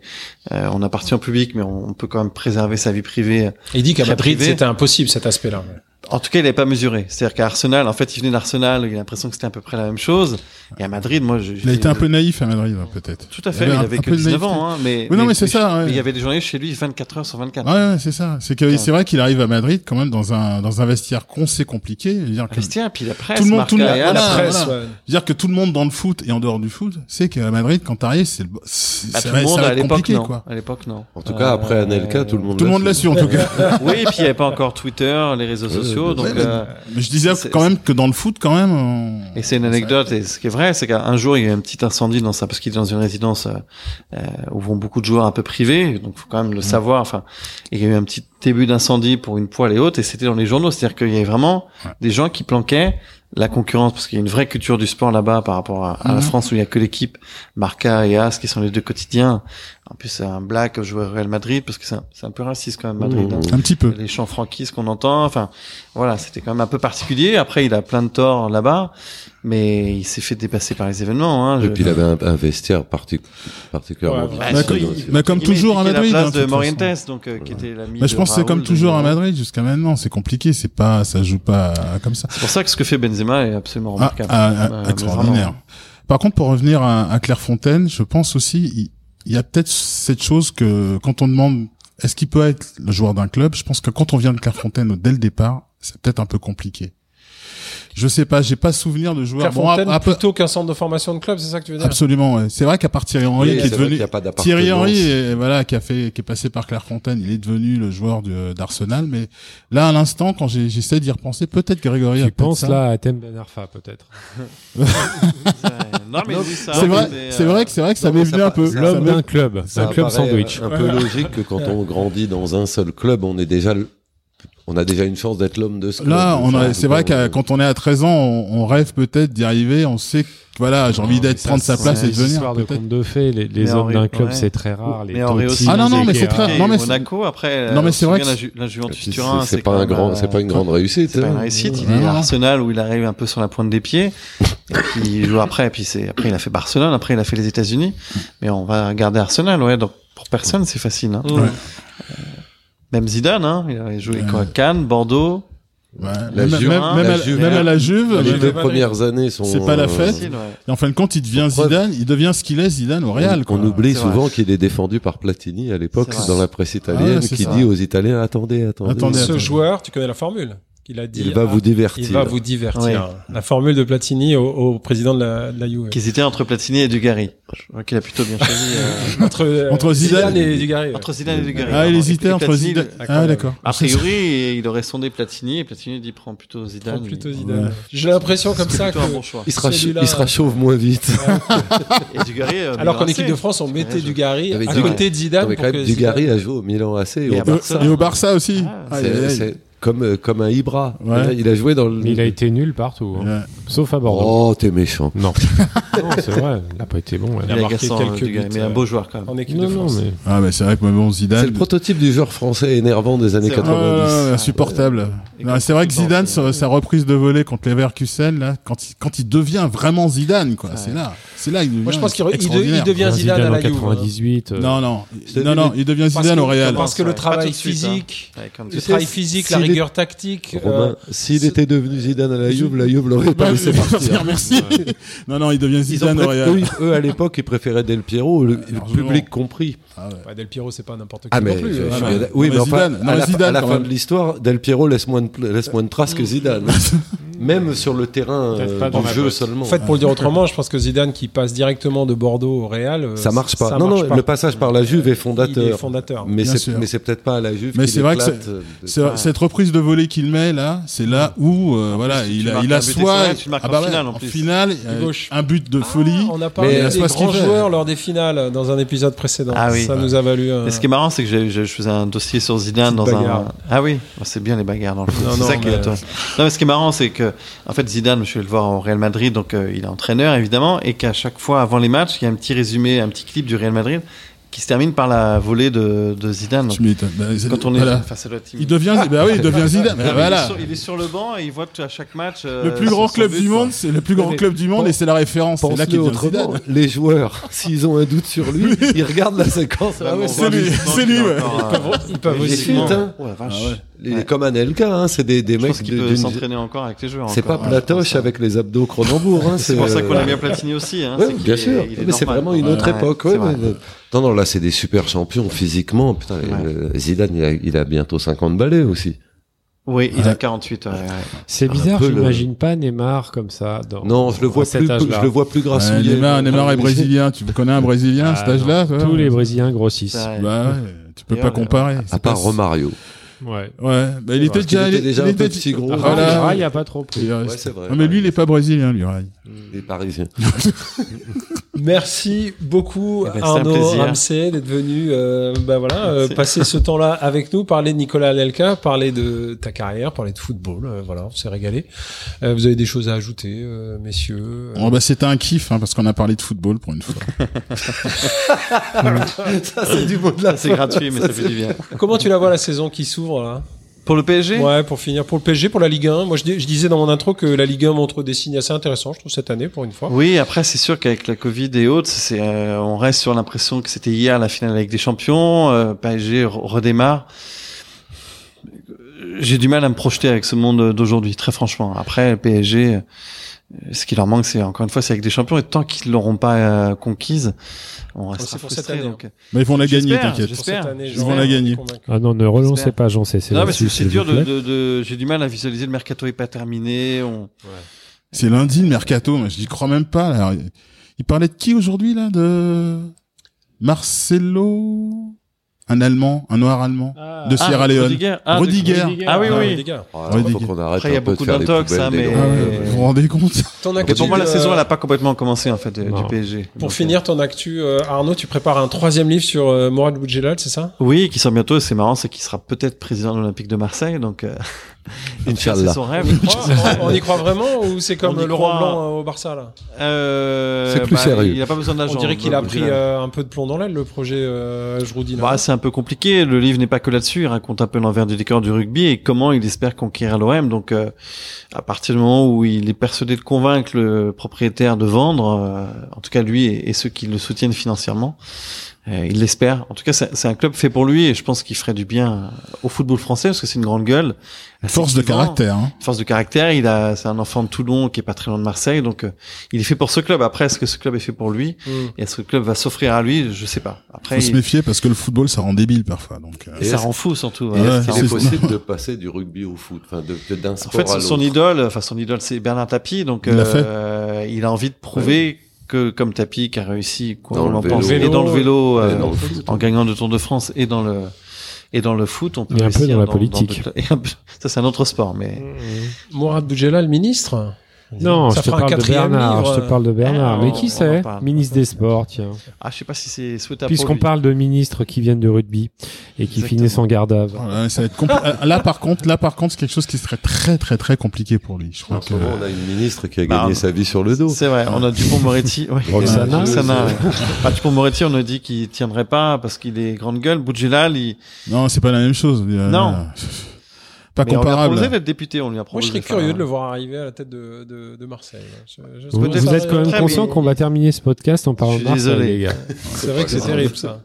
euh, on appartient au public, mais on, peut quand même préserver sa vie privée. Il dit qu'à Madrid, c'était impossible cet aspect-là. En tout cas, il n'avait pas mesuré. C'est-à-dire qu'à Arsenal, en fait, il venait d'Arsenal, il a l'impression que c'était à peu près la même chose. Et à Madrid, moi, je, Il a été un peu naïf à Madrid, hein, peut-être. Tout à fait, Il il avait avait un que peu de 19 naïveté. ans, hein, mais, Oui, non, mais c'est mais- ça, ouais. mais il y avait des journées chez lui 24 heures sur 24. Ouais, ouais, c'est ça. C'est que c'est vrai qu'il arrive à Madrid quand même dans un dans un vestiaire qu'on sait compliqué. Je veux dire que Vestiaire, puis la presse, tout le monde, tout voilà, As, la presse, voilà. ouais. Je veux dire que tout le monde dans le foot et en dehors du foot sait qu'à Madrid, quand t'arrives, c'est le, c'est, Bah, tout le monde à l'époque non. quoi. À l'époque non. En tout cas, après Euh, Anelka, tout le monde Tout le monde l'a su, en tout cas. oui, et puis il n'y avait pas encore Twitter, les réseaux Ouais, sociaux, donc. euh, Mais je disais quand même que dans le foot, quand même. on- Et c'est une anecdote, et ce qui est vrai, c'est qu'un jour, il y a eu un petit incendie dans ça, parce qu'il est dans une résidence euh, euh, où vont beaucoup de joueurs un peu privés, donc faut quand même le savoir. Enfin, il y a eu un petit début d'incendie pour une poêle et haute, et c'était dans les journaux, c'est-à-dire qu'il y avait vraiment des gens qui planquaient la concurrence, parce qu'il y a une vraie culture du sport là-bas par rapport à, à la Mhm. France où il y a que l'équipe Marca et As qui sont les deux quotidiens. En plus, c'est un black joueur Real Madrid, parce que c'est un, peu raciste quand même Madrid. Mhm. hein Un petit peu. les chants franquistes qu'on entend. Enfin, voilà, c'était quand même un peu particulier. Après, il a plein de torts là-bas, mais il s'est fait dépasser par les événements. Hein. Et Je- puis il avait un, un vestiaire partic- particulièrement Ouais, Bah, Bah, comme- il- bah, comme il toujours à Madrid, La hein, place de de Morientes, donc euh, qui était l'ami Bah, je de pense que c'est comme toujours à. Madrid jusqu'à maintenant. C'est compliqué. C'est pas, ça joue pas comme ça. C'est pour ça que ce que fait Benzema est absolument Ah, remarquable. ah, ah, extraordinaire. Par contre, pour revenir à, à Clairefontaine, je pense aussi, il, il y a peut-être cette chose que quand on demande est-ce qu'il peut être le joueur d'un club, je pense que quand on vient de Clairefontaine dès le départ, c'est peut-être un peu compliqué. Je sais pas, j'ai pas souvenir de joueur. Bon, Clairefontaine, après- plutôt qu'un centre de formation de club, c'est ça que tu veux dire? Absolument, ouais. C'est vrai qu'à part Thierry Henry, Oui, qui est devenu a. Thierry Henry, voilà, qui a fait, qui est passé par Clairefontaine, il est devenu le joueur d'Arsenal. Mais là, à l'instant, quand j'essaie d'y repenser, peut-être Grégory a Tu peut-être penses ça. là à Thème Ben Arfa, peut-être. non, mais oui, ça, C'est vrai, c'est euh, vrai que c'est vrai que ça non, m'est mais ça venu un peu. ça L'homme d'un club, Ça d'un club paraît sandwich. Un peu logique que quand on grandit dans un seul club, on est déjà, le- on a déjà une chance d'être l'homme de ce club. Là, on Enfin, a, c'est vrai que quand on est à 13 ans, on, on rêve peut-être d'y arriver. On sait que voilà, j'ai envie d'être Ça, prendre sa place et de venir. histoires de peut-être. contes de fées. Les, hommes Henri- d'un club, ouais. c'est très rare. Les Mais aussi. Ah non, non, mais c'est très- non, mais Monaco, après, Non, mais euh, c'est vrai que la, Ju- la Juventus c'est Turin, c'est pas un même, grand, euh, c'est pas une grande réussite. C'est pas une hein. réussite. Il est à Arsenal où il arrive un peu sur la pointe des pieds. Il joue après. Et puis c'est après il a fait Barcelone. Après il a fait les États-Unis. Mais on va regarder Arsenal. Ouais. Donc pour personne c'est facile. Hein. Ouais. Même Zidane. Hein. Il a joué Ouais. quoi Cannes, Bordeaux. Ouais, La même, Juve, même, à, Juve, même à la Juve, Les deux premières années sont. C'est pas la fête. Facile, ouais. et en fin de compte, il devient Zidane, il devient ce qu'il est Zidane au Real. On, quoi. on oublie souvent qu'il est défendu par Platini à l'époque dans la presse Ah italienne, ouais, qui ça. dit aux Italiens attendez, attendez. Attendez, Ce attendez. joueur, tu connais la formule qu'il a dit. Il va ah, vous divertir. Il va vous divertir. La formule de Platini au, au président de la, de la Juve. Qui hésitait entre Platini et Dugarry. Je crois qu'il a plutôt bien choisi. euh, Entre, euh, Entre Zidane et Dugarry. ouais. entre Zidane et Dugarry. Ah, il hésitait entre Platini, Zidane. Ah, d'accord. A priori, il aurait sondé Platini et Platini dit prend plutôt Zidane. Prends plutôt Zidane. Ouais. J'ai l'impression comme ça que. un bon choix. Il sera, il sera chauve moins vite. Et Dugarry. euh, Alors qu'en équipe de France, on mettait Dugarry Avec à Dugarry. côté de Zidane. Dugarry a joué au Milan AC et au Barça. Et au Barça aussi. C'est- c'est comme, euh, comme un Ibra. Ouais. Il a joué dans le. Mais il a été nul partout, hein. Ouais. sauf à Bordeaux. Oh, t'es méchant. Non, non c'est vrai, il n'a pas été bon. Il a Il a marqué agaçant, quelques buts, mais un euh, beau joueur quand même. en équipe Non, de non, France. mais Ah, bah, c'est vrai que bon, C'est Zidane. le prototype du joueur français énervant des années C'est 90. Ah, insupportable. C'est vrai que Zidane, sa, sa reprise de volée contre Leverkusen, là, quand il, quand il devient vraiment Zidane, quoi, Ouais. c'est là, c'est là, il devient Moi, je pense qu'il re- il de- il extraordinaire. devient Zidane à en la Juve. hein. 98. euh, Non, non, C'est non, non, il devient Parce Zidane que- au Real. Parce que le travail tout de suite, hein. physique, Ouais, quand le tu- travail physique, s'il la est- rigueur tactique. Romain, euh, s'il c'est- était devenu Zidane à la Juve, la Juve l'aurait pas Bah, laissé partir. dire merci. Non, non, il devient Ils ont Zidane au pré- Real. eux, eux, à l'époque, ils préféraient Del Piero, le, le Largement. public compris. Ah ouais. Ouais, Del Piero, c'est pas n'importe qui Ah, non mais, plus. je- hein. je- Ah, oui, non, mais mais enfin, Zidane. Non, à mais la, Zidane, à la quand fin même. de l'histoire, Del Piero laisse moins de, pla- laisse moins de traces que Zidane. même sur le terrain euh, du jeu seulement. En fait, pour le dire autrement, je pense que Zidane qui passe directement de Bordeaux au Real, euh, ça marche pas. ça non, marche non, pas. le passage par la Juve est Il est fondateur. fondateur. Mais c'est sûr. mais c'est peut-être pas à la Juve. Mais c'est vrai que euh, de- C'est- Cette reprise de volée qu'il met là, c'est là où euh, voilà, tu il a, il a soit marques en ouais, finale, en en plus. finale, gauche. un but de Ah, folie. on a parlé Mais des grands joueurs lors des finales dans un épisode précédent. Ah oui. Ça nous a valu ce qui est marrant, c'est que je faisais un dossier sur Zidane dans un. Ah oui, c'est bien les bagarres dans le foot. C'est ça qui est. Non, mais ce qui est marrant, c'est que en fait Zidane, je suis allé le voir au Real Madrid, donc euh, il est entraîneur évidemment, et qu'à chaque fois avant les matchs, il y a un petit résumé, un petit clip du Real Madrid qui se termine par la volée de, de Zidane. Donc. Bah, quand on est, voilà. enfin, ça doit être Il devient, bah oui, il devient Zidane. Bah, mais voilà. il, est sur, il est sur le banc et il voit que à chaque match. euh, Le plus grand club but, du monde, c'est le plus grand Mais club du monde et c'est la référence. C'est là qu'il. Zidane. Les joueurs, s'ils ont un doute sur lui, ils regardent la séquence. Ah ouais, c'est lui, c'est lui, euh, Ils peuvent aussi. Il Ouais. est comme Anelka, hein, c'est des, des Je mecs peut d'une- s'entraîner encore avec les joueurs. C'est pas. Platoche avec les abdos Cronenbourg. Hein, C'est pour ça qu'on euh, aime bien Platini aussi. Hein, Ouais, bien sûr. est Mais c'est vraiment une autre Ouais, époque. mais, euh, non, non, là, c'est des super champions physiquement. Putain, Zidane, il a, il a bientôt 50 balais aussi. Oui, il a Ouais. 48. ouais, ouais. C'est Un bizarre, peu le- j'imagine pas Neymar comme ça. Dans, Non, je le vois plus, je le vois plus. Neymar, Neymar est brésilien. Tu connais un brésilien à cet Ah, âge-là Tous les Brésiliens grossissent. Bah tu peux pas comparer. À part Romario. Ouais. Ouais, bah il était déjà, était déjà il un peu petit gros. Ah, Voilà. voilà. il y a pas trop pris. Il est Ouais, c'est vrai. Non, mais lui, il est pas brésilien, lui. ouais. Les Parisiens. Merci beaucoup Eh ben, Arnaud. Ramsey d'être venu euh, bah voilà, euh, passer ce temps-là avec nous, parler de Nicolas Anelka, parler de ta carrière, parler de football. euh, voilà, on s'est régalé. Euh, vous avez des choses à ajouter, euh, messieurs euh, Bon, bah, c'était un kiff, hein, parce qu'on a parlé de football pour une fois. ça, c'est du mot de la C'est gratuit, mais ça fait du bien. Comment tu la vois la saison qui s'ouvre là? Pour le PSG Ouais, pour finir, pour le PSG, pour la Ligue 1. Moi, je, dis- je disais dans mon intro que la Ligue 1 montre des signes assez intéressants, je trouve, cette année, pour une fois. Oui, après c'est sûr qu'avec la Covid et autres, c'est euh, on reste sur l'impression que c'était hier la finale avec des champions. Euh, PSG re- redémarre. J'ai du mal à me projeter avec ce monde d'aujourd'hui, très franchement. Après, le PSG, euh, ce qui leur manque, c'est encore une fois, c'est avec des champions. Et tant qu'ils l'auront pas euh, conquise, on restera c'est pour cette frustré. année, Donc, Mais ils vont la gagner, t'inquiète. Ils je vont la gagner. Ah non, ne relancez pas Jean, c'est c'est non, mais c'est dur de, de, de- j'ai du mal à visualiser le mercato est pas terminé. On... C'est lundi, le mercato, mais j'y crois même pas. là. Il parlait de qui aujourd'hui, là? De Marcelo? Un Allemand, un noir allemand. De Sierra Ah, Leone. Rudiger. Ah, de- Rudiger. Ah oui, Ah, oui. Rudiger. Ah, faut arrête Après, il y a de beaucoup d'intox, hein, mais- grands Ah clubs. ouais, vous vous rendez compte? Ton actu, Pour moi, la euh, saison, elle a pas complètement commencé en fait de- Non. du PSG. Pour Donc, finir ton actu, euh, Arnaud, tu prépares un troisième livre sur euh, Mourad Boudjelal, c'est ça? Oui, qui sort bientôt. et C'est marrant, c'est qu'il sera peut-être président de l'Olympique de Marseille. Donc, euh, c'est Inch'Allah. son rêve. on, on y croit vraiment ou c'est comme y Laurent croit. Blanc euh, au Barça là Euh, C'est plus bah, sérieux. Il a pas besoin d'agent. On dirait qu'il a pris euh, un peu de plomb dans l'aile le projet euh, Jroudi. là. Bah, c'est un peu compliqué. Le livre n'est pas que là-dessus. Il raconte un peu l'envers du décor du rugby et comment il espère conquérir l'OM. Donc, euh, à partir du moment où il est persuadé de convaincre le propriétaire de vendre, euh, en tout cas lui et, et ceux qui le soutiennent financièrement, il l'espère. En tout cas, c'est un club fait pour lui et je pense qu'il ferait du bien au football français parce que c'est une grande gueule. Force de caractère, hein. force de caractère. Il a, c'est un enfant de Toulon qui est pas très loin de Marseille, donc euh, il est fait pour ce club. Après, est-ce que ce club est fait pour lui Mm. et est-ce que le club va s'offrir à lui? Je sais pas. Après, Faut se méfier parce que le football, ça rend débile parfois. Donc, euh, et ça rend fou surtout. Ouais, hein. Est-ce qu'il c'est- est possible de passer du rugby au foot, enfin, de, de- d'un En sport fait, à son idole, enfin son idole, c'est Bernard Tapie, donc euh, il a envie de prouver que comme Tapie qui a réussi, quoi Dans on le en vélo. pense, et dans le vélo, euh, dans le foot. en gagnant le Tour de France et dans le et dans le foot, on peut Et un peu dans la politique. et un peu- ça, c'est un autre sport, mais Mourad Boudjelal, ministre? Non, Ça je te fera un parle de Bernard. livre, Je te parle de Bernard. Ah, Mais qui c'est. Ministre des Sports, tiens. ah, je sais pas si c'est souhaitable. Puisqu'on parle de ministres qui viennent de rugby et qui Exactement. finissent en garde à vue. voilà, ça va être compli- euh, là, par contre, là, par contre, c'est quelque chose qui serait très, très, très compliqué pour lui. Je crois En que, moment, on a une ministre qui a Bah, gagné sa vie sur le dos. C'est vrai, on a Dupont-Moretti. ouais. Roxana. Roxana, ouais. Bah, Dupont-Moretti, on a dit qu'il tiendrait pas parce qu'il est grande gueule. Boudjelal, il... non, c'est pas la même chose. Euh, Non. Pas Mais on lui a comparable. proposé d'être député, on lui a Moi, je serais de curieux un- de le voir arriver à la tête de, de, de Marseille. Je- je- Vous, peut-être vous êtes quand même conscient qu'on va terminer ce podcast en parlant Je de suis Marseille, désolé. les gars. C'est vrai que c'est terrible ça.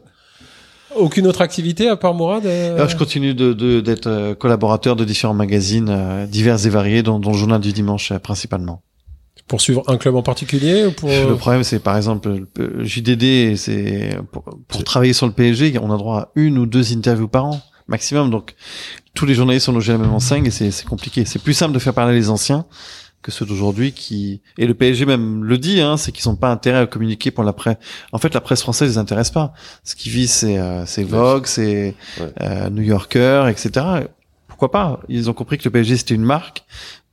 Aucune autre activité à part Mourad euh, Alors, je continue de de- d'être euh, collaborateur de différents magazines euh, divers et variés, dont, dont le journal du dimanche euh, principalement. Pour suivre un club en particulier ou pour... Le problème, c'est par exemple le JDD, c'est pour, pour travailler sur le PSG, on a droit à une ou deux interviews par an maximum. Donc tous les journalistes sont logés à la même enseigne et c'est compliqué. C'est plus simple de faire parler les anciens, que ceux d'aujourd'hui qui et le PSG même le dit hein, c'est qu'ils n'ont pas intérêt à communiquer pour la presse. En fait, la presse française les intéresse pas. Ce qui vise c'est euh, c'est Vogue, c'est Ouais. euh, New Yorker, etc. Pourquoi pas? Ils ont compris que le PSG c'était une marque,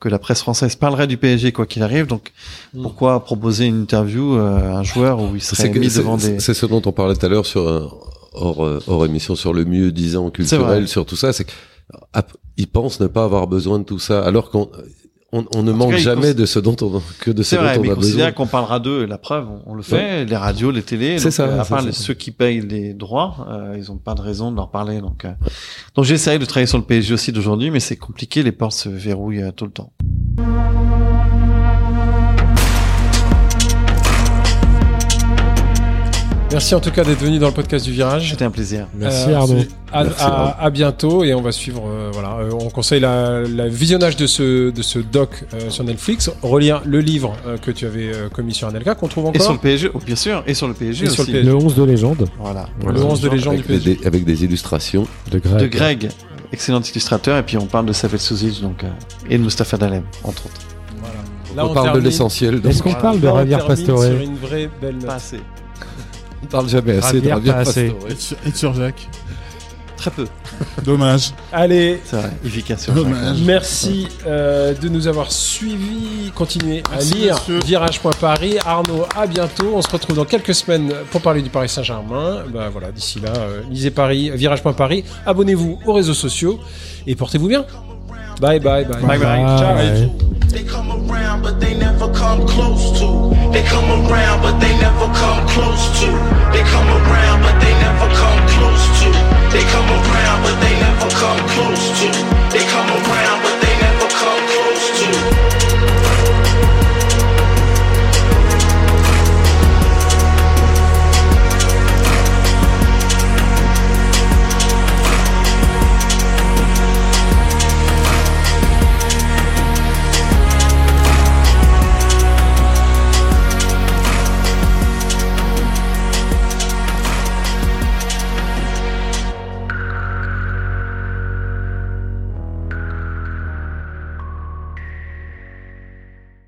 que la presse française parlerait du PSG quoi qu'il arrive. Donc Mm. pourquoi proposer une interview euh, à un joueur où il serait mis devant des c'est ce dont on parlait tout à l'heure sur euh, hors, euh, hors émission sur le mieux disant vrai. culturel, sur tout ça. C'est qu'ils pensent ne pas avoir besoin de tout ça, alors qu'on on, on ne En manque cas, jamais de ce dont on que de ce C'est dont vrai, on mais a ils considèrent besoin. qu'on parlera d'eux, la preuve, on, on le fait, les radios, les télés, C'est ça, euh, à c'est part les- ceux qui payent les droits, euh, ils ont pas de raison de leur parler. Donc, euh. donc j'essaye de travailler sur le PSG aussi d'aujourd'hui, mais c'est compliqué, les portes se verrouillent euh, tout le temps. Merci en tout cas d'être venu dans le podcast du Virage. C'était un plaisir. Merci Euh, Arnaud. À, Merci, à- Arnaud. à bientôt et on va suivre. euh, voilà, Euh, on conseille la, la visionnage de ce de ce doc euh, sur Netflix. Relire le livre euh, que tu avais euh, commis sur Anelka qu'on trouve Et sur encore. le PSG, oh, bien sûr, et sur le PSG Et aussi. sur le PSG. Le 11 de légende Voilà. Le 11 de légende du avec, des, PSG. des- avec des illustrations. de Greg. De Greg, excellent illustrateur, et puis on parle de Safet Souzic, donc, euh, et de Mustafa Dalem, entre autres. Voilà. on parle de l'essentiel. Est-ce qu'on Voilà. parle de Javier Pastore sur une vraie belle note. On parle jamais assez de pas assez. Pastore. Et sur, et sur Jacques. Très peu. Dommage. Allez, C'est vrai, efficace sur Dommage. Merci euh, de nous avoir suivis. Continuez à Merci, lire monsieur. Virage.paris. Arnaud, à bientôt. On se retrouve dans quelques semaines pour parler du Paris Saint-Germain. Bah voilà, d'ici là, euh, lisez Paris, Virage.paris. Abonnez-vous aux réseaux sociaux et portez-vous bien. Bye bye bye. Bye bye. Ciao. Bye. They come around, but they never come close to. They come around, but they never come close to. They come around, but they never come close to. They come around, but they never come close to. They come around.